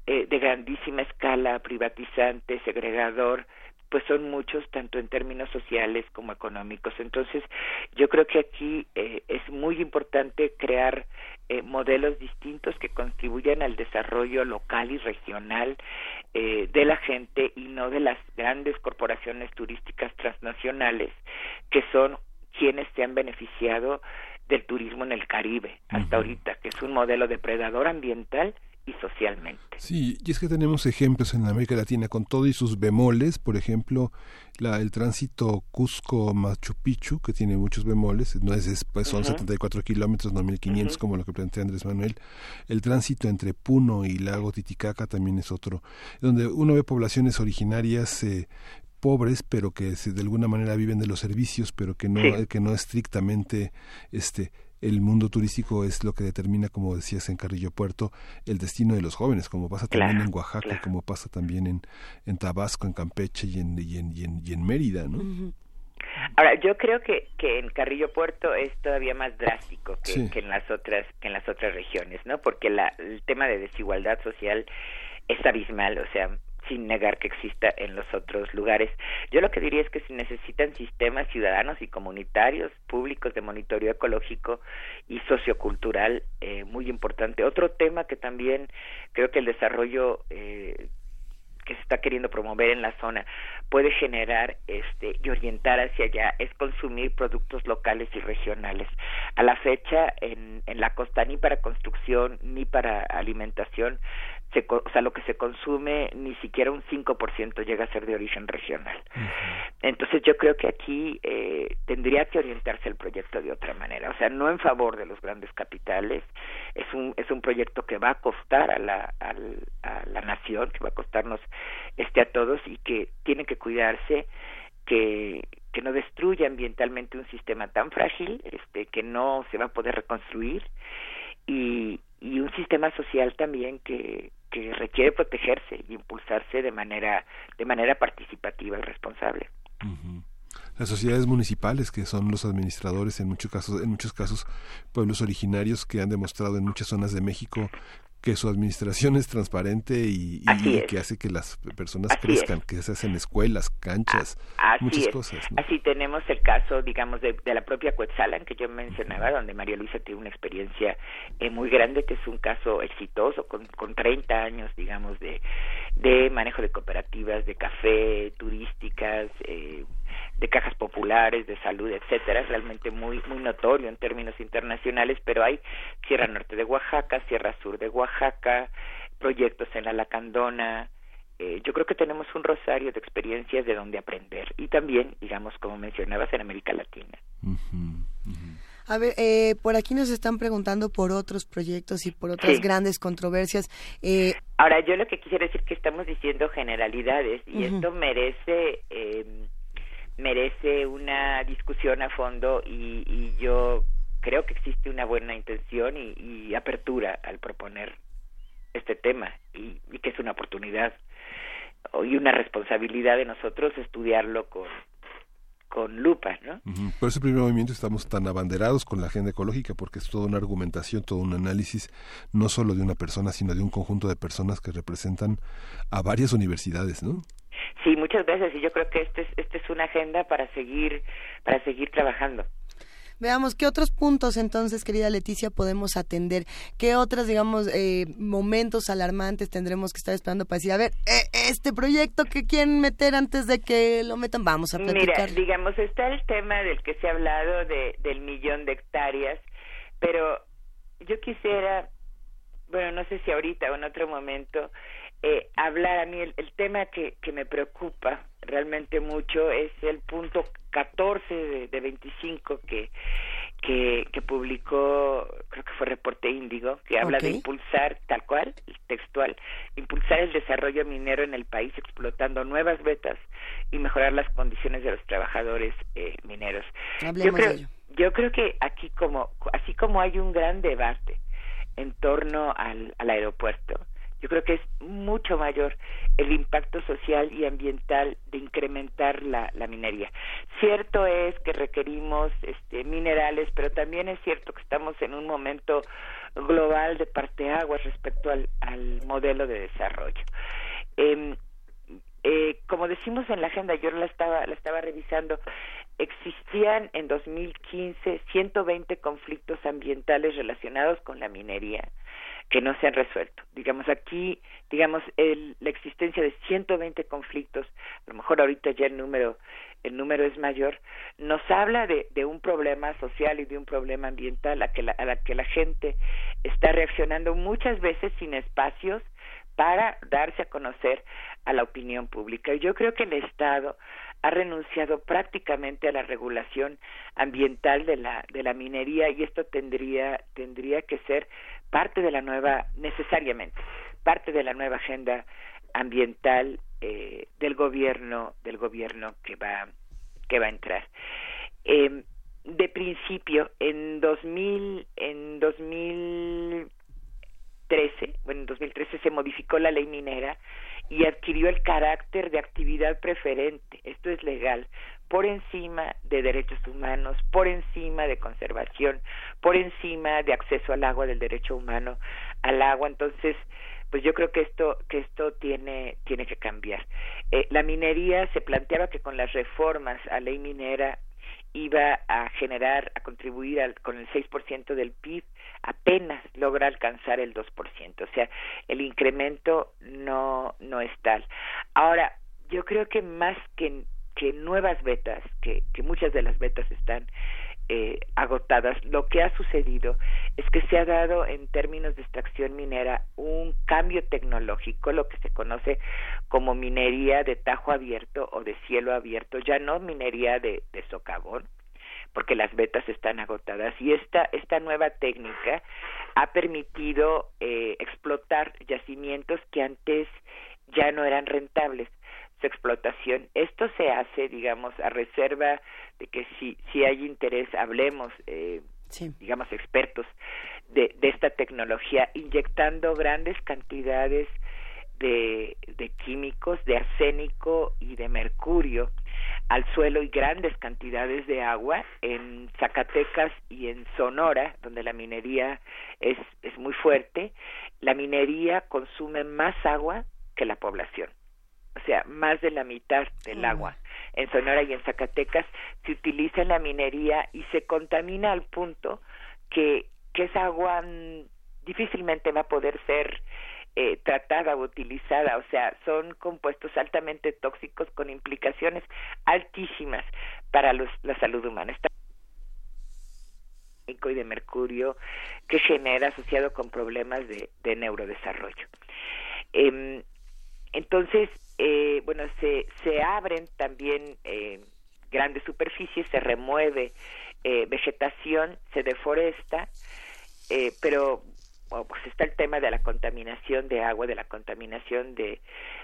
eh, de grandísima escala, privatizante, segregador, pues son muchos tanto en términos sociales como económicos. Entonces, yo creo que aquí eh, es muy importante crear eh, modelos distintos que contribuyan al desarrollo local y regional eh, de la gente y no de las grandes corporaciones turísticas transnacionales que son quienes se han beneficiado del turismo en el Caribe hasta ahorita, que es un modelo depredador ambiental y socialmente. Sí, y es que tenemos ejemplos en América Latina con todo y sus bemoles, por ejemplo, la, el tránsito Cusco-Machu Picchu, que tiene muchos bemoles, no es, pues son 74 kilómetros, no 1500 como lo que plantea Andrés Manuel. El tránsito entre Puno y Lago Titicaca también es otro, donde uno ve poblaciones originarias eh, pobres pero que de alguna manera viven de los servicios pero que no que no estrictamente este el mundo turístico es lo que determina, como decías en Carrillo Puerto, el destino de los jóvenes, como pasa también en Oaxaca, como pasa también en, en Tabasco, en Campeche y en, y en, y en, Mérida, ¿no? Ahora, yo creo que, que en Carrillo Puerto es todavía más drástico que, que, en las otras que en las otras regiones, ¿no? Porque la, el tema de desigualdad social es abismal, o sea, sin negar que exista en los otros lugares. Yo lo que diría es que se necesitan sistemas ciudadanos y comunitarios públicos de monitoreo ecológico y sociocultural eh, muy importante. Otro tema que también creo que el desarrollo eh, que se está queriendo promover en la zona puede generar este y orientar hacia allá es consumir productos locales y regionales. A la fecha en, en la costa ni para construcción ni para alimentación se, o sea, lo que se consume ni siquiera un 5% llega a ser de origen regional. Entonces yo creo que aquí eh, tendría que orientarse el proyecto de otra manera, o sea, no en favor de los grandes capitales, es un es un proyecto que va a costar a la a la nación, que va a costarnos este a todos y que tiene que cuidarse que que no destruya ambientalmente un sistema tan frágil, este que no se va a poder reconstruir. Y, y un sistema social también que, que requiere protegerse y impulsarse de manera de manera participativa y responsable. Las sociedades municipales, que son los administradores en muchos casos, en muchos casos pueblos originarios que han demostrado en muchas zonas de México que su administración es transparente y, que hace que las personas crezcan, que se hacen escuelas, canchas, muchas cosas. Así tenemos el caso, digamos, de, la propia Cuetzalan que yo mencionaba, donde María Luisa tiene una experiencia eh, muy grande, que es un caso exitoso, con, con 30 años, digamos, de, de manejo de cooperativas, de café, turísticas, eh, de cajas populares, de salud, etcétera, es realmente muy muy notorio en términos internacionales, pero hay Sierra Norte de Oaxaca, Sierra Sur de Oaxaca, proyectos en la Lacandona, eh, yo creo que tenemos un rosario de experiencias de donde aprender y también, digamos, como mencionabas, en América Latina. A ver, eh, por aquí nos están preguntando por otros proyectos y por otras grandes controversias. Eh, Ahora, yo lo que quisiera decir que estamos diciendo generalidades y esto merece eh, merece una discusión a fondo y, yo creo que existe una buena intención y, apertura al proponer este tema y, y que es una oportunidad y una responsabilidad de nosotros estudiarlo con, con lupa, ¿no? Por ese primer movimiento estamos tan abanderados con la agenda ecológica porque es toda una argumentación, todo un análisis, no solo de una persona, sino de un conjunto de personas que representan a varias universidades, ¿no? Sí, muchas veces y yo creo que este es, este es una agenda para seguir para seguir trabajando. Veamos qué otros puntos entonces, querida Leticia, podemos atender. ¿Qué otros, digamos, eh, momentos alarmantes tendremos que estar esperando para decir, a ver, eh, este proyecto que quieren meter antes de que lo metan, vamos a platicar? Mira, digamos, está el tema del que se ha hablado de, del millón de hectáreas, pero yo quisiera, bueno, no sé si ahorita o en otro momento, eh, hablar a mí el, tema que, que, me preocupa realmente mucho es el punto 14 de, de 25 que, que, que publicó, creo que fue Reporte Índigo, que habla de impulsar, tal cual, textual, impulsar el desarrollo minero en el país explotando nuevas vetas y mejorar las condiciones de los trabajadores eh, mineros. yo creo, yo creo que aquí como, así como hay un gran debate en torno al, al aeropuerto, yo creo que es mucho mayor el impacto social y ambiental de incrementar la, minería. Cierto es que requerimos este, minerales, pero también es cierto que estamos en un momento global de parteaguas respecto al, modelo de desarrollo. Eh, eh, como decimos en la agenda, yo la estaba, la estaba revisando, existían en 2015 120 conflictos ambientales relacionados con la minería que no se han resuelto. Digamos, aquí, digamos, el, la existencia de 120 conflictos, a lo mejor ahorita ya el número, el número es mayor, nos habla de, de un problema social y de un problema ambiental a, que la, a la que la gente está reaccionando muchas veces sin espacios para darse a conocer a la opinión pública. Yo creo que el Estado ha renunciado prácticamente a la regulación ambiental de la de la minería y esto tendría tendría que ser parte de la nueva, necesariamente, parte de la nueva agenda ambiental eh, del gobierno, del gobierno que va, que va a entrar. Eh, de principio, en 2000, en 2013, bueno, en 2013 se modificó la ley minera y adquirió el carácter de actividad preferente. Esto es legal por encima de derechos humanos, por encima de conservación, por encima de acceso al agua, del derecho humano al agua. Entonces, pues yo creo que esto que esto tiene tiene que cambiar. Eh, la minería se planteaba que con las reformas a ley minera iba a generar, a contribuir al, con el 6% del PIB, apenas logra alcanzar el 2%. O sea, el incremento no, no es tal. Ahora, yo creo que más que que nuevas betas, que, que muchas de las betas están eh, agotadas, lo que ha sucedido es que se ha dado en términos de extracción minera un cambio tecnológico, lo que se conoce como minería de tajo abierto o de cielo abierto, ya no minería de, socavón, porque las betas están agotadas. Y esta esta nueva técnica ha permitido eh, explotar yacimientos que antes ya no eran rentables su explotación. Esto se hace, digamos, a reserva de que si, si hay interés, hablemos, eh, digamos, expertos de, de esta tecnología, inyectando grandes cantidades de, de químicos, de arsénico y de mercurio al suelo y grandes cantidades de agua en Zacatecas y en Sonora, donde la minería es, es muy fuerte, la minería consume más agua que la población o sea, más de la mitad del agua en Sonora y en Zacatecas se utiliza en la minería y se contamina al punto que, que esa agua difícilmente va a poder ser eh, tratada o utilizada, o sea, son compuestos altamente tóxicos con implicaciones altísimas para los, la salud humana. Está y de mercurio que genera asociado con problemas de, de neurodesarrollo. Eh, entonces, eh, bueno, se, se abren también eh, grandes superficies, se remueve eh, vegetación, se deforesta, eh, pero pues está el tema de la contaminación de agua, de la contaminación de,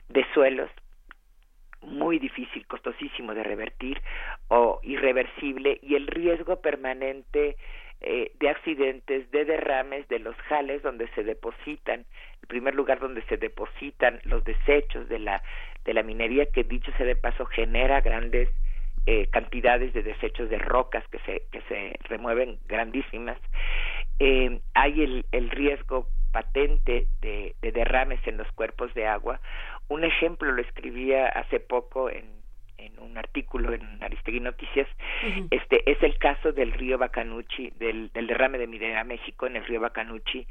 de suelos, muy difícil, costosísimo de revertir o irreversible y el riesgo permanente eh, de accidentes, de derrames, de los jales donde se depositan, el primer lugar donde se depositan los desechos de la de la minería que dicho sea de paso genera grandes eh, cantidades de desechos de rocas que se que se remueven grandísimas. Eh, hay el, el riesgo patente de, de derrames en los cuerpos de agua. Un ejemplo lo escribía hace poco en en un artículo en Aristegui Noticias, este es el caso del río Bacanuchi, del, del derrame de Minera México en el río Bacanuchi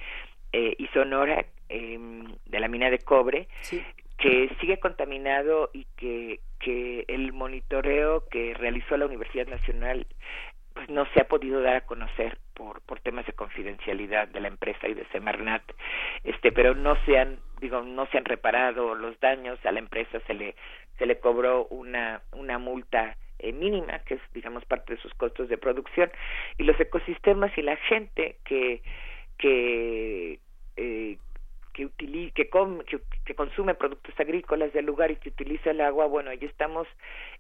eh, y Sonora em, de la mina de cobre, que sigue contaminado y que, que el monitoreo que realizó la Universidad Nacional pues no se ha podido dar a conocer por, por temas de confidencialidad de la empresa y de Semarnat, este, pero no se han, digo, no se han reparado los daños a la empresa, se le se le cobró una, una multa eh, mínima, que es, digamos, parte de sus costos de producción, y los ecosistemas y la gente que, que, eh, que, que, que, consume productos agrícolas del lugar y que utiliza el agua, bueno, ahí estamos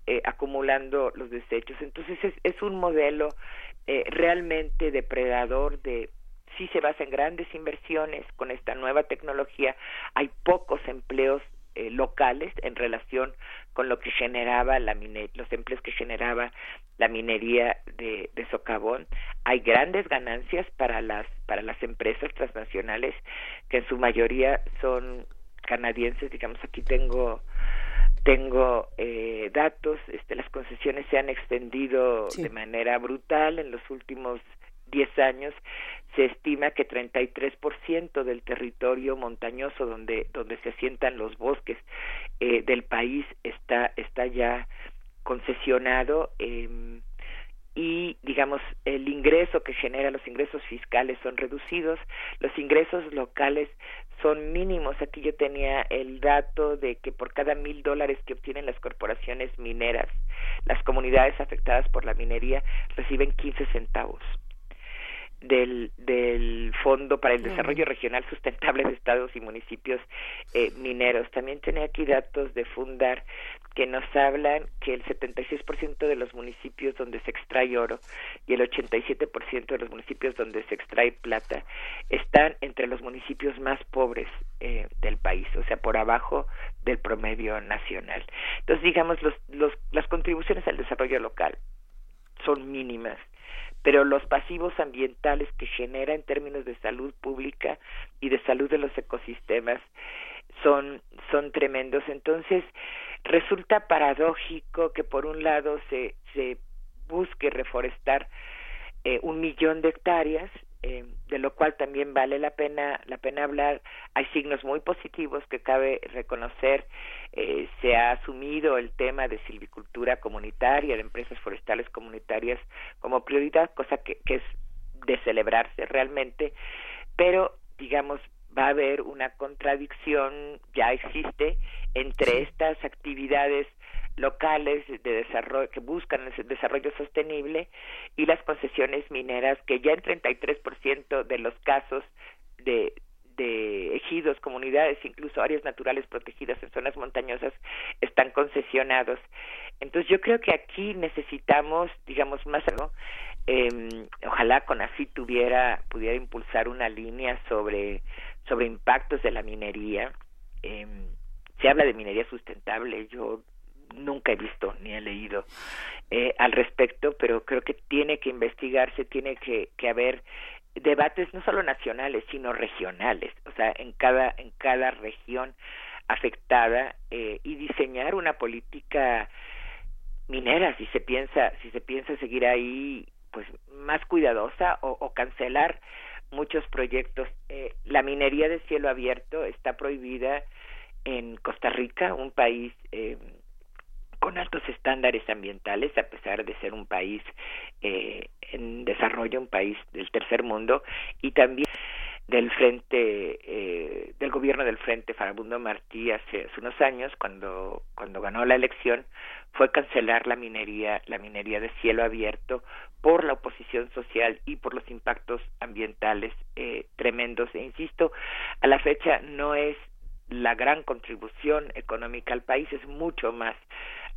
eh, acumulando los desechos. Entonces es, es un modelo eh, realmente depredador de sí se basa en grandes inversiones con esta nueva tecnología, hay pocos empleos eh, locales en relación con lo que generaba la los empleos que generaba la minería de, de socavón. Hay grandes ganancias para las para las empresas transnacionales que en su mayoría son canadienses. Digamos aquí tengo tengo eh, datos. Este las concesiones se han extendido de manera brutal en los últimos 10 años se estima que 33% del territorio montañoso donde donde se asientan los bosques eh, del país está está ya concesionado eh, y digamos el ingreso que genera los ingresos fiscales son reducidos. Los ingresos locales son mínimos. Aquí yo tenía el dato de que por cada mil dólares que obtienen las corporaciones mineras las comunidades afectadas por la minería reciben 15 centavos del, del Fondo para el Desarrollo Regional Sustentable de Estados y Municipios eh, Mineros. También tenía aquí datos de Fundar que nos hablan que el 76% de los municipios donde se extrae oro y el 87% de los municipios donde se extrae plata están entre los municipios más pobres eh, del país, o sea, por abajo del promedio nacional. Entonces, digamos, los, los, las contribuciones al desarrollo local son mínimas pero los pasivos ambientales que genera en términos de salud pública y de salud de los ecosistemas son son tremendos. Entonces resulta paradójico que por un lado se se busque reforestar eh, un millón de hectáreas eh, de lo cual también vale la pena la pena hablar. Hay signos muy positivos que cabe reconocer. Eh, se ha asumido el tema de silvicultura comunitaria de empresas forestales comunitarias como prioridad cosa que, que es de celebrarse realmente. Pero digamos va a haber una contradicción ya existe entre estas actividades locales de desarrollo que buscan el desarrollo sostenible y las concesiones mineras que ya en 33% de los casos de de ejidos, comunidades, incluso áreas naturales protegidas en zonas montañosas están concesionados. Entonces yo creo que aquí necesitamos, digamos, más algo. Eh, ojalá con así tuviera pudiera impulsar una línea sobre sobre impactos de la minería. Eh, se habla de minería sustentable. Yo nunca he visto ni he leído eh, al respecto, pero creo que tiene que investigarse, tiene que, que haber debates no solo nacionales, sino regionales, o sea, en cada, en cada región afectada eh, y diseñar una política minera si se piensa si se piensa seguir ahí pues más cuidadosa o, cancelar muchos proyectos. Eh, la minería de cielo abierto está prohibida en Costa Rica un país eh, con altos estándares ambientales, a pesar de ser un país eh, en desarrollo, un país del tercer mundo, y también del frente eh, del gobierno del frente Farabundo Martí hace, hace, unos años cuando cuando ganó la elección fue cancelar la minería la minería de cielo abierto por la oposición social y por los impactos ambientales eh, tremendos. E insisto a la fecha no es la gran contribución económica al país es mucho más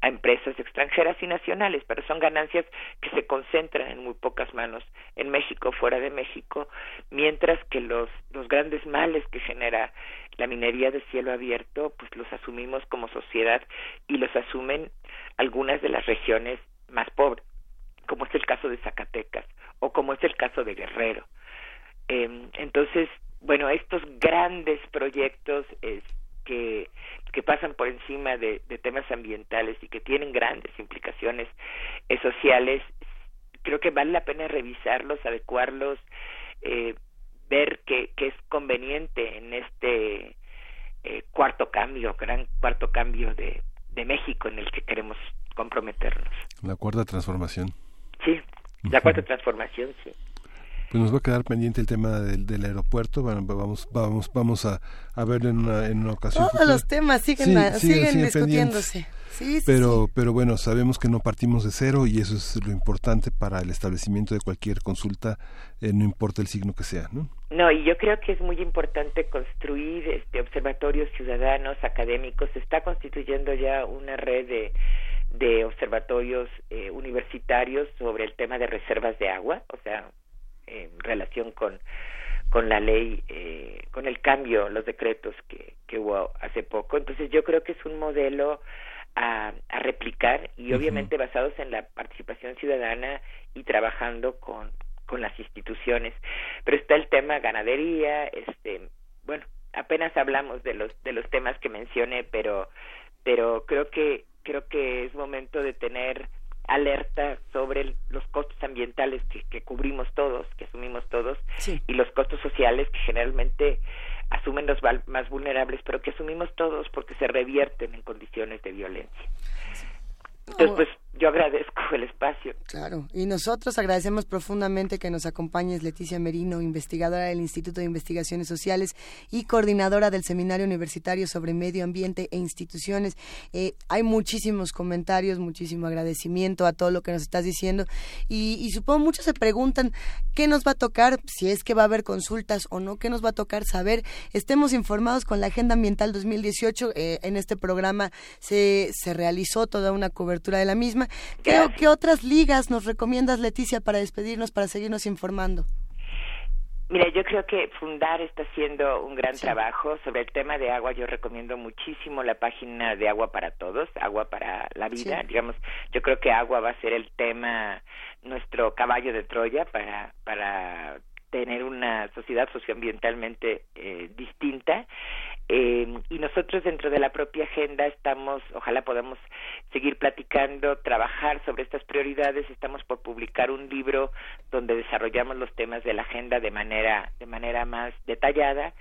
a empresas extranjeras y nacionales, pero son ganancias que se concentran en muy pocas manos en México, fuera de México, mientras que los, los grandes males que genera la minería de cielo abierto, pues los asumimos como sociedad y los asumen algunas de las regiones más pobres, como es el caso de Zacatecas o como es el caso de Guerrero. Eh, entonces, bueno, estos grandes proyectos que, que pasan por encima de, temas ambientales y que tienen grandes implicaciones eh, sociales, creo que vale la pena revisarlos, adecuarlos, eh, ver qué es conveniente en este eh, cuarto cambio, gran cuarto cambio de, de México en el que queremos comprometernos. La cuarta transformación. Sí, la cuarta transformación, sí. Pues nos va a quedar pendiente el tema del, del aeropuerto. Bueno, vamos, vamos, vamos a, a verlo en una, en una ocasión. Todos los temas siguen, siguen, discutiéndose. Sí, pero, pero bueno, sabemos que no partimos de cero y eso es lo importante para el establecimiento de cualquier consulta, eh, no importa el signo que sea, ¿no? No, y yo creo que es muy importante construir este observatorios ciudadanos, académicos. Se está constituyendo ya una red de, de observatorios eh, universitarios sobre el tema de reservas de agua, o sea, en relación con con la ley, eh, con el cambio, los decretos que, que hubo hace poco. Entonces yo creo que es un modelo a, a replicar y obviamente basados en la participación ciudadana y trabajando con, con las instituciones. Pero está el tema ganadería, este, bueno, apenas hablamos de los de los temas que mencioné, pero pero creo que creo que es momento de tener alerta sobre los costos ambientales que, cubrimos todos, que asumimos todos, y los costos sociales que generalmente asumen los más vulnerables, pero que asumimos todos porque se revierten en condiciones de violencia. Entonces, pues yo agradezco el espacio. Claro, y nosotros agradecemos profundamente que nos acompañes Leticia Merino, investigadora del Instituto de Investigaciones Sociales y coordinadora del Seminario Universitario sobre Medio Ambiente e Instituciones. Eh, hay muchísimos comentarios, muchísimo agradecimiento a todo lo que nos estás diciendo y, supongo muchos se preguntan qué nos va a tocar, si es que va a haber consultas o no, qué nos va a tocar saber. Estemos informados con la Agenda Ambiental 2018. Eh, en este programa se, se realizó toda una cobertura de la misma ¿Qué, otras ligas nos recomiendas, Leticia, para despedirnos, para seguirnos informando? Mira, yo creo que Fundar está haciendo un gran trabajo sobre el tema de agua. Yo recomiendo muchísimo la página de Agua para Todos, Agua para la Vida. Digamos, yo creo que agua va a ser el tema, nuestro caballo de Troya para, para tener una sociedad socioambientalmente eh, distinta eh, y nosotros dentro de la propia agenda estamos, ojalá podamos seguir platicando, trabajar sobre estas prioridades. Estamos por publicar un libro donde desarrollamos los temas de la agenda de manera de manera más detallada,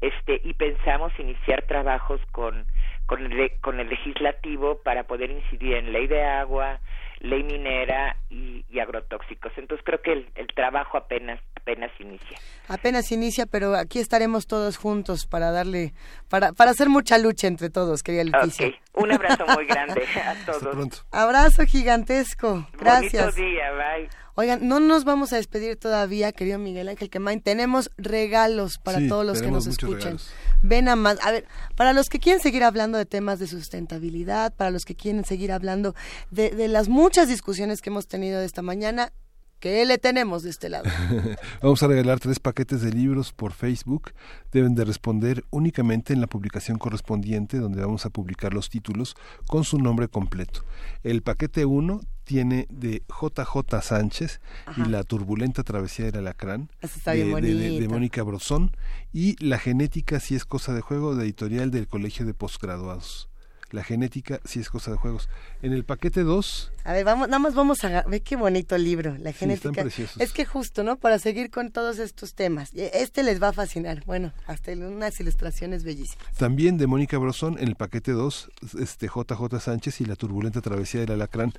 este y pensamos iniciar trabajos con con el, con el legislativo para poder incidir en ley de agua, ley minera y, agrotóxicos. Entonces creo que el, trabajo apenas apenas inicia. Apenas inicia, pero aquí estaremos todos juntos para darle, para, para hacer mucha lucha entre todos, quería Leticia. Un abrazo muy grande a todos. Abrazo gigantesco. Gracias. Bonito día, bye. Oigan, no nos vamos a despedir todavía, querido Miguel Ángel Quemain. Tenemos regalos para todos los que nos escuchan. Ven a más. A ver, para los que quieren seguir hablando de temas de sustentabilidad, para los que quieren seguir hablando de, de las muchas discusiones que hemos tenido esta mañana, ¿Qué le tenemos de este lado? Vamos a regalar tres paquetes de libros por Facebook. Deben de responder únicamente en la publicación correspondiente, donde vamos a publicar los títulos con su nombre completo. El paquete 1 tiene de JJ Sánchez y La turbulenta travesía del alacrán de, de, Mónica Brosón y La genética si es cosa de juego de editorial del Colegio de Postgraduados. La genética si es cosa de juegos. En el paquete 2... A ver, vamos, nada más vamos a... Ve qué bonito libro, la genética. es que justo, ¿no? Para seguir con todos estos temas. E, este les va a fascinar. Bueno, hasta unas ilustraciones bellísimas. También de Mónica Brosón, en el paquete 2, este JJ Sánchez y la turbulenta travesía del alacrán.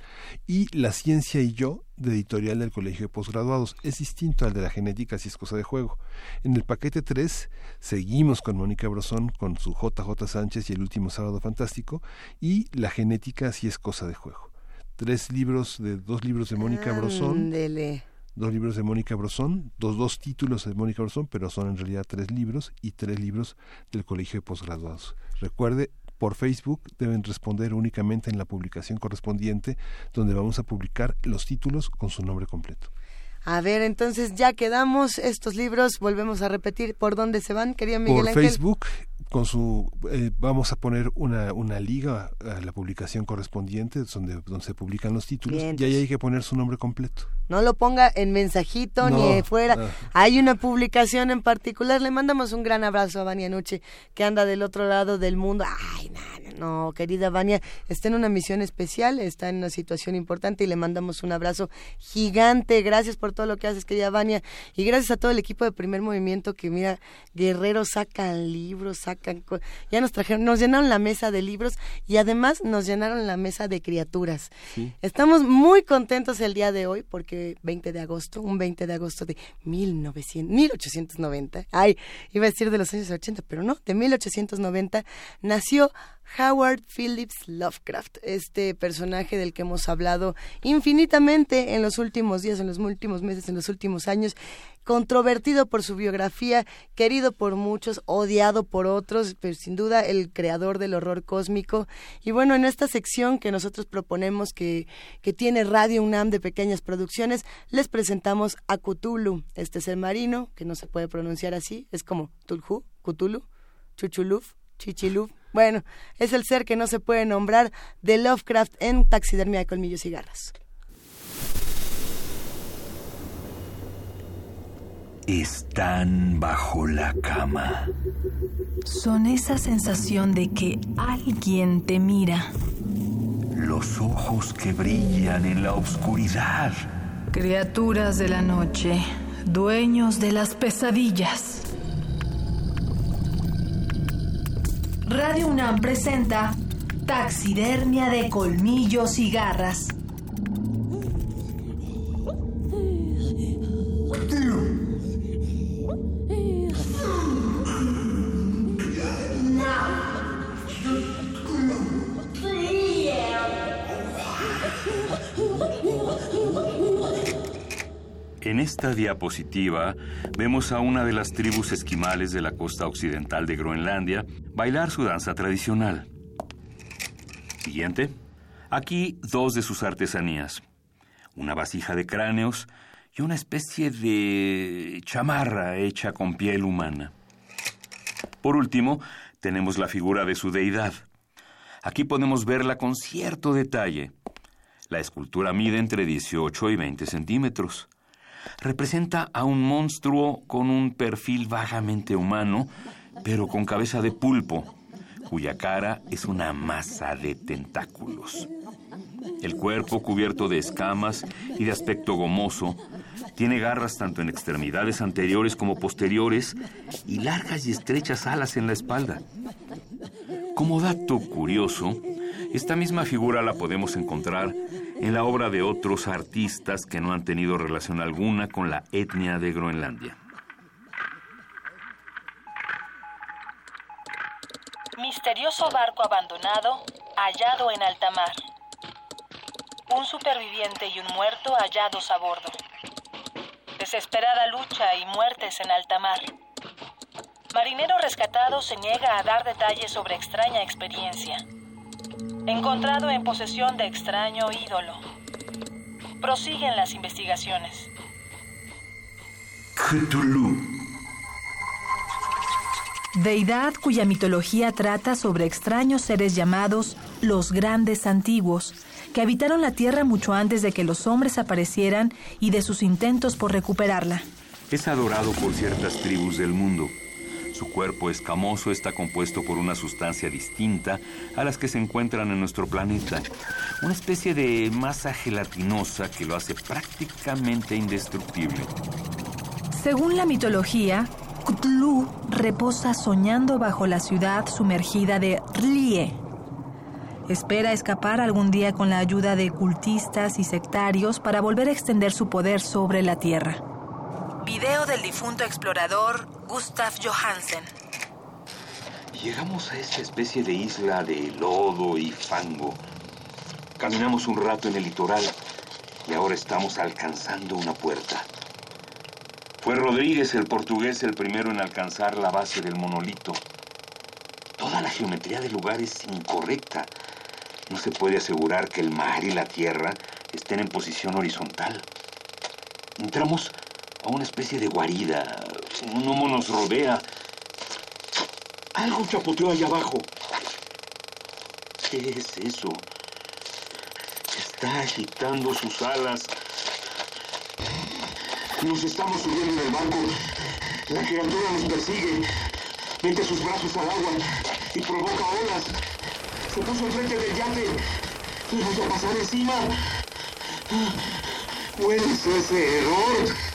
Y La ciencia y yo, de editorial del Colegio de Postgraduados. Es distinto al de la genética si es cosa de juego. En el paquete 3 seguimos con Mónica Brosón con su JJ Sánchez y el último sábado fantástico y la genética si es cosa de juego. Tres libros de dos libros de Mónica Brosón. Dos libros de Mónica Brosón, dos, dos títulos de Mónica Brosón, pero son en realidad tres libros y tres libros del Colegio de Postgraduados. Recuerde, por Facebook deben responder únicamente en la publicación correspondiente donde vamos a publicar los títulos con su nombre completo. A ver, entonces ya quedamos estos libros, volvemos a repetir por dónde se van, quería Miguel por Ángel. Facebook con su eh, vamos a poner una, una liga a la publicación correspondiente donde, donde se publican los títulos y ahí hay que poner su nombre completo. No lo ponga en mensajito ni fuera. Hay una publicación en particular. Le mandamos un gran abrazo a Vania Nuche, que anda del otro lado del mundo. Ay, no, no, querida Vania, está en una misión especial, está en una situación importante y le mandamos un abrazo gigante. Gracias por todo lo que haces, querida Vania. Y gracias a todo el equipo de Primer Movimiento que, mira, guerreros sacan libros, sacan... Ya nos trajeron, nos llenaron la mesa de libros y además nos llenaron la mesa de criaturas. Estamos muy contentos el día de hoy porque 20 de agosto, un 20 de agosto de 1900, 1890, ay, iba a decir de los años 80, pero no, de 1890, nació Howard Phillips Lovecraft, este personaje del que hemos hablado infinitamente en los últimos días, en los últimos meses, en los últimos años, controvertido por su biografía, querido por muchos, odiado por otros, pero sin duda el creador del horror cósmico. Y bueno, en esta sección que nosotros proponemos que, que tiene Radio UNAM de pequeñas producciones, les presentamos a Cthulhu, este ser marino, que no se puede pronunciar así, es como Tulhu, Cthulhu, Chuchuluf, Chichiluf. Bueno, es el ser que no se puede nombrar de Lovecraft en Taxidermia de Colmillos y Garras. están bajo la cama. Son esa sensación de que alguien te mira. Los ojos que brillan en la oscuridad. Criaturas de la noche, dueños de las pesadillas. Radio UNAM presenta Taxidermia de colmillos y garras. En esta diapositiva vemos a una de las tribus esquimales de la costa occidental de Groenlandia bailar su danza tradicional. Siguiente. Aquí dos de sus artesanías. Una vasija de cráneos y una especie de chamarra hecha con piel humana. Por último, tenemos la figura de su deidad. Aquí podemos verla con cierto detalle. La escultura mide entre 18 y 20 centímetros representa a un monstruo con un perfil vagamente humano, pero con cabeza de pulpo, cuya cara es una masa de tentáculos. El cuerpo cubierto de escamas y de aspecto gomoso, tiene garras tanto en extremidades anteriores como posteriores y largas y estrechas alas en la espalda. Como dato curioso, esta misma figura la podemos encontrar en la obra de otros artistas que no han tenido relación alguna con la etnia de Groenlandia. Misterioso barco abandonado hallado en alta mar. Un superviviente y un muerto hallados a bordo. Desesperada lucha y muertes en alta mar. Marinero rescatado se niega a dar detalles sobre extraña experiencia encontrado en posesión de extraño ídolo. Prosiguen las investigaciones. Cthulhu. Deidad cuya mitología trata sobre extraños seres llamados los grandes antiguos, que habitaron la Tierra mucho antes de que los hombres aparecieran y de sus intentos por recuperarla. Es adorado por ciertas tribus del mundo su cuerpo escamoso está compuesto por una sustancia distinta a las que se encuentran en nuestro planeta. Una especie de masa gelatinosa que lo hace prácticamente indestructible. Según la mitología, Cthulhu reposa soñando bajo la ciudad sumergida de Rlie. Espera escapar algún día con la ayuda de cultistas y sectarios para volver a extender su poder sobre la Tierra. Video del difunto explorador Gustav Johansen. Llegamos a esta especie de isla de lodo y fango. Caminamos un rato en el litoral y ahora estamos alcanzando una puerta. Fue Rodríguez el portugués el primero en alcanzar la base del monolito. Toda la geometría del lugar es incorrecta. No se puede asegurar que el mar y la tierra estén en posición horizontal. Entramos a una especie de guarida. Un humo nos rodea. Algo chapoteó allá abajo. ¿Qué es eso? Está agitando sus alas. Nos estamos subiendo en el barco. La criatura nos persigue. Mete sus brazos al agua y provoca olas. Se puso enfrente del yate. Le voy a pasar encima. Puede ese error.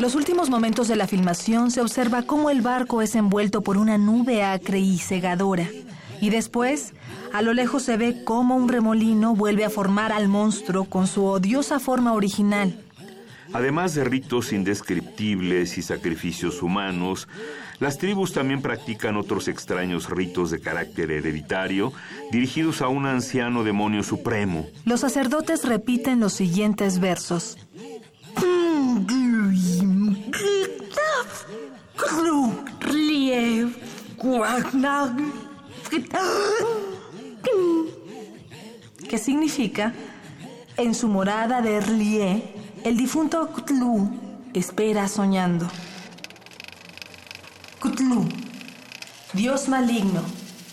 Los últimos momentos de la filmación se observa cómo el barco es envuelto por una nube acre y cegadora. Y después, a lo lejos se ve cómo un remolino vuelve a formar al monstruo con su odiosa forma original. Además de ritos indescriptibles y sacrificios humanos, las tribus también practican otros extraños ritos de carácter hereditario dirigidos a un anciano demonio supremo. Los sacerdotes repiten los siguientes versos. ¿Qué significa? En su morada de Rlie, el difunto Cthulhu espera soñando. Cthulhu, Dios maligno,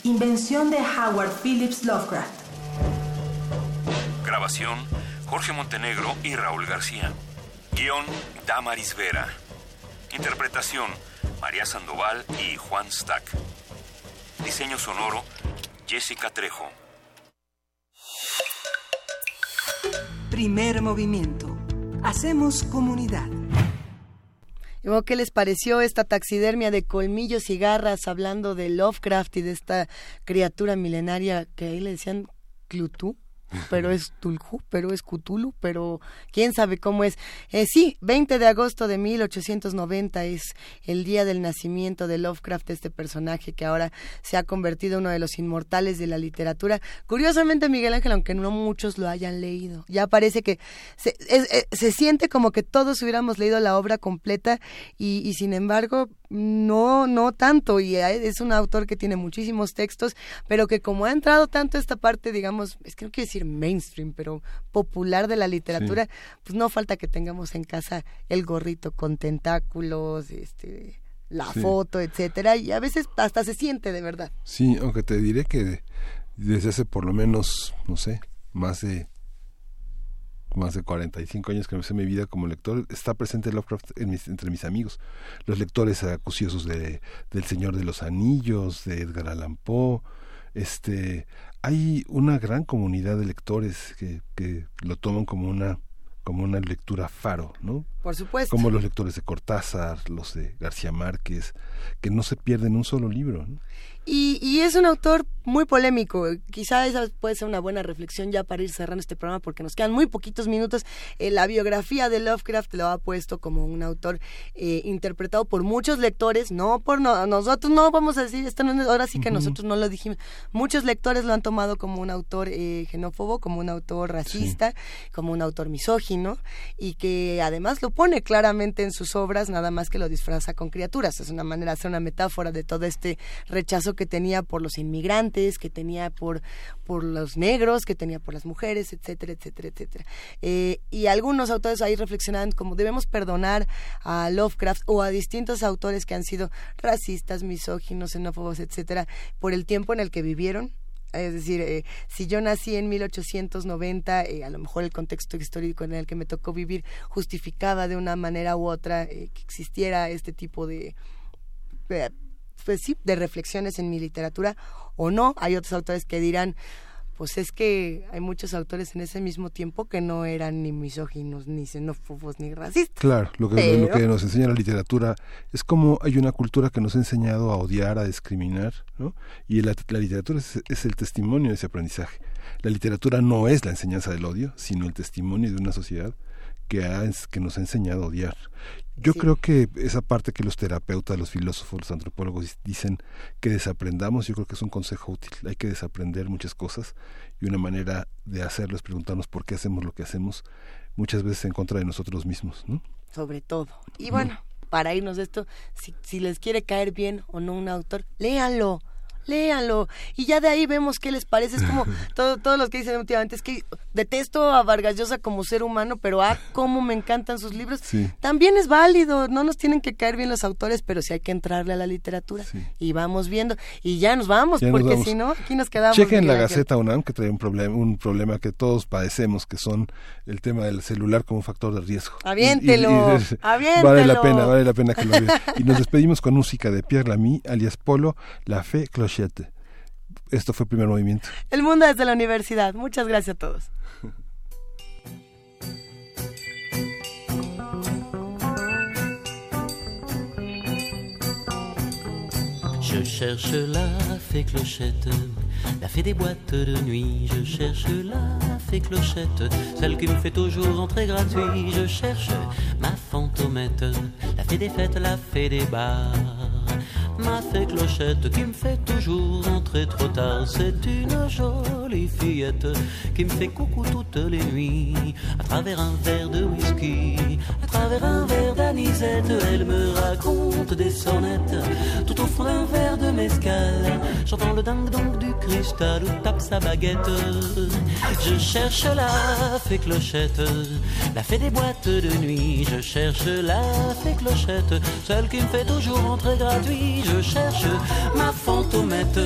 invención de Howard Phillips Lovecraft. Grabación, Jorge Montenegro y Raúl García. Guión, Damaris Vera. Interpretación, María Sandoval y Juan Stack. Diseño sonoro, Jessica Trejo. Primer movimiento. Hacemos comunidad. ¿Qué les pareció esta taxidermia de colmillos y garras hablando de Lovecraft y de esta criatura milenaria que ahí le decían Clutú? Pero es Tulhu, pero es Cthulhu, pero quién sabe cómo es. Eh, sí, 20 de agosto de 1890 es el día del nacimiento de Lovecraft, este personaje que ahora se ha convertido en uno de los inmortales de la literatura. Curiosamente, Miguel Ángel, aunque no muchos lo hayan leído, ya parece que se, eh, se siente como que todos hubiéramos leído la obra completa y, y sin embargo no, no tanto, y es un autor que tiene muchísimos textos, pero que como ha entrado tanto esta parte, digamos, es que no quiero decir mainstream, pero popular de la literatura, pues no falta que tengamos en casa el gorrito con tentáculos, este la foto, etcétera, y a veces hasta se siente de verdad. Sí, aunque te diré que desde hace por lo menos, no sé, más de más de 45 años que empecé mi vida como lector, está presente Lovecraft entre mis amigos. Los lectores acuciosos de, del Señor de los Anillos, de Edgar Allan Poe. Este, hay una gran comunidad de lectores que, que lo toman como una como una lectura faro, ¿no? Por supuesto. Como los lectores de Cortázar, los de García Márquez, que no se pierden un solo libro. ¿no? Y, y, es un autor muy polémico. Quizá esa puede ser una buena reflexión ya para ir cerrando este programa porque nos quedan muy poquitos minutos. Eh, la biografía de Lovecraft lo ha puesto como un autor eh, interpretado por muchos lectores, no por nosotros, no vamos a decir, esto no, ahora sí que nosotros no lo dijimos. Muchos lectores lo han tomado como un autor eh, xenófobo, como un autor racista, como un autor misógino y que además lo pone claramente en sus obras, nada más que lo disfraza con criaturas. Es una manera de hacer una metáfora de todo este rechazo que tenía por los inmigrantes, que tenía por, por los negros, que tenía por las mujeres, etcétera, etcétera, etcétera. Eh, y algunos autores ahí reflexionan como debemos perdonar a Lovecraft o a distintos autores que han sido racistas, misóginos, xenófobos, etcétera, por el tiempo en el que vivieron, es decir, eh, si yo nací en 1890, eh, a lo mejor el contexto histórico en el que me tocó vivir justificaba de una manera u otra eh, que existiera este tipo de, pues sí, de reflexiones en mi literatura o no. Hay otros autores que dirán, pues es que hay muchos autores en ese mismo tiempo que no eran ni misóginos, ni xenófobos, ni racistas. Claro, lo que, lo que nos enseña la literatura es como hay una cultura que nos ha enseñado a odiar, a discriminar, ¿no? Y la, literatura es, el testimonio de ese aprendizaje. La literatura no es la enseñanza del odio, sino el testimonio de una sociedad que, ha, que nos ha enseñado a odiar. Yo creo que esa parte que los terapeutas, los filósofos, los antropólogos dicen que desaprendamos, yo creo que es un consejo útil. Hay que desaprender muchas cosas y una manera de hacerlo es preguntarnos por qué hacemos lo que hacemos, muchas veces en contra de nosotros mismos, ¿no? sobre todo. Y bueno, para irnos de esto, si, si les quiere caer bien o no un autor, léanlo léanlo. Y ya de ahí vemos qué les parece. Es como todo, todos los que dicen últimamente, es que detesto a Vargas Llosa como ser humano, pero ah, cómo me encantan sus libros. También es válido, no nos tienen que caer bien los autores, pero sí hay que entrarle a la literatura. Y vamos viendo. Y ya nos vamos, porque si no, aquí nos quedamos. Chequen la Gaceta UNAM, que trae un problema, un problema que todos padecemos, que son el tema del celular como factor de riesgo. Aviéntelo, Vale la pena, vale la pena que lo vean. Y nos despedimos con música de Pierre Lamy, alias Polo, La Fe Cloche esto fue el primer movimiento. El mundo desde la universidad. Muchas gracias a todos. Je cherche la fée clochette, la fée des boîtes de nuit. Je cherche la fée clochette, celle qui me fait toujours entrer gratuit. Je cherche ma fantomette, la fée des fêtes, la fée des bars ma fée clochette qui me fait toujours entrer trop tard. C'est une jolie fillette qui me fait coucou toutes les nuits. À travers un verre de whisky, à travers un verre d'anisette, elle me raconte des sonnettes. Tout au fond d'un verre de mescal, j'entends le dingue-donc du cristal tape sa baguette. Je cherche la fée clochette, la fée des boîtes de nuit. Je cherche la fée clochette, celle qui me fait toujours entrer gratuit je cherche ma fantomette,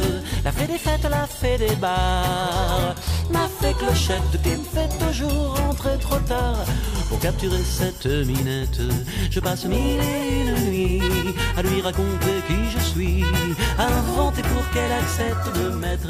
la fée des fêtes, la fée des bars, ma fée clochette qui me fait toujours rentrer trop tard. Pour capturer cette minette, je passe mille et une nuits à lui raconter qui je suis, à inventer pour qu'elle accepte de mettre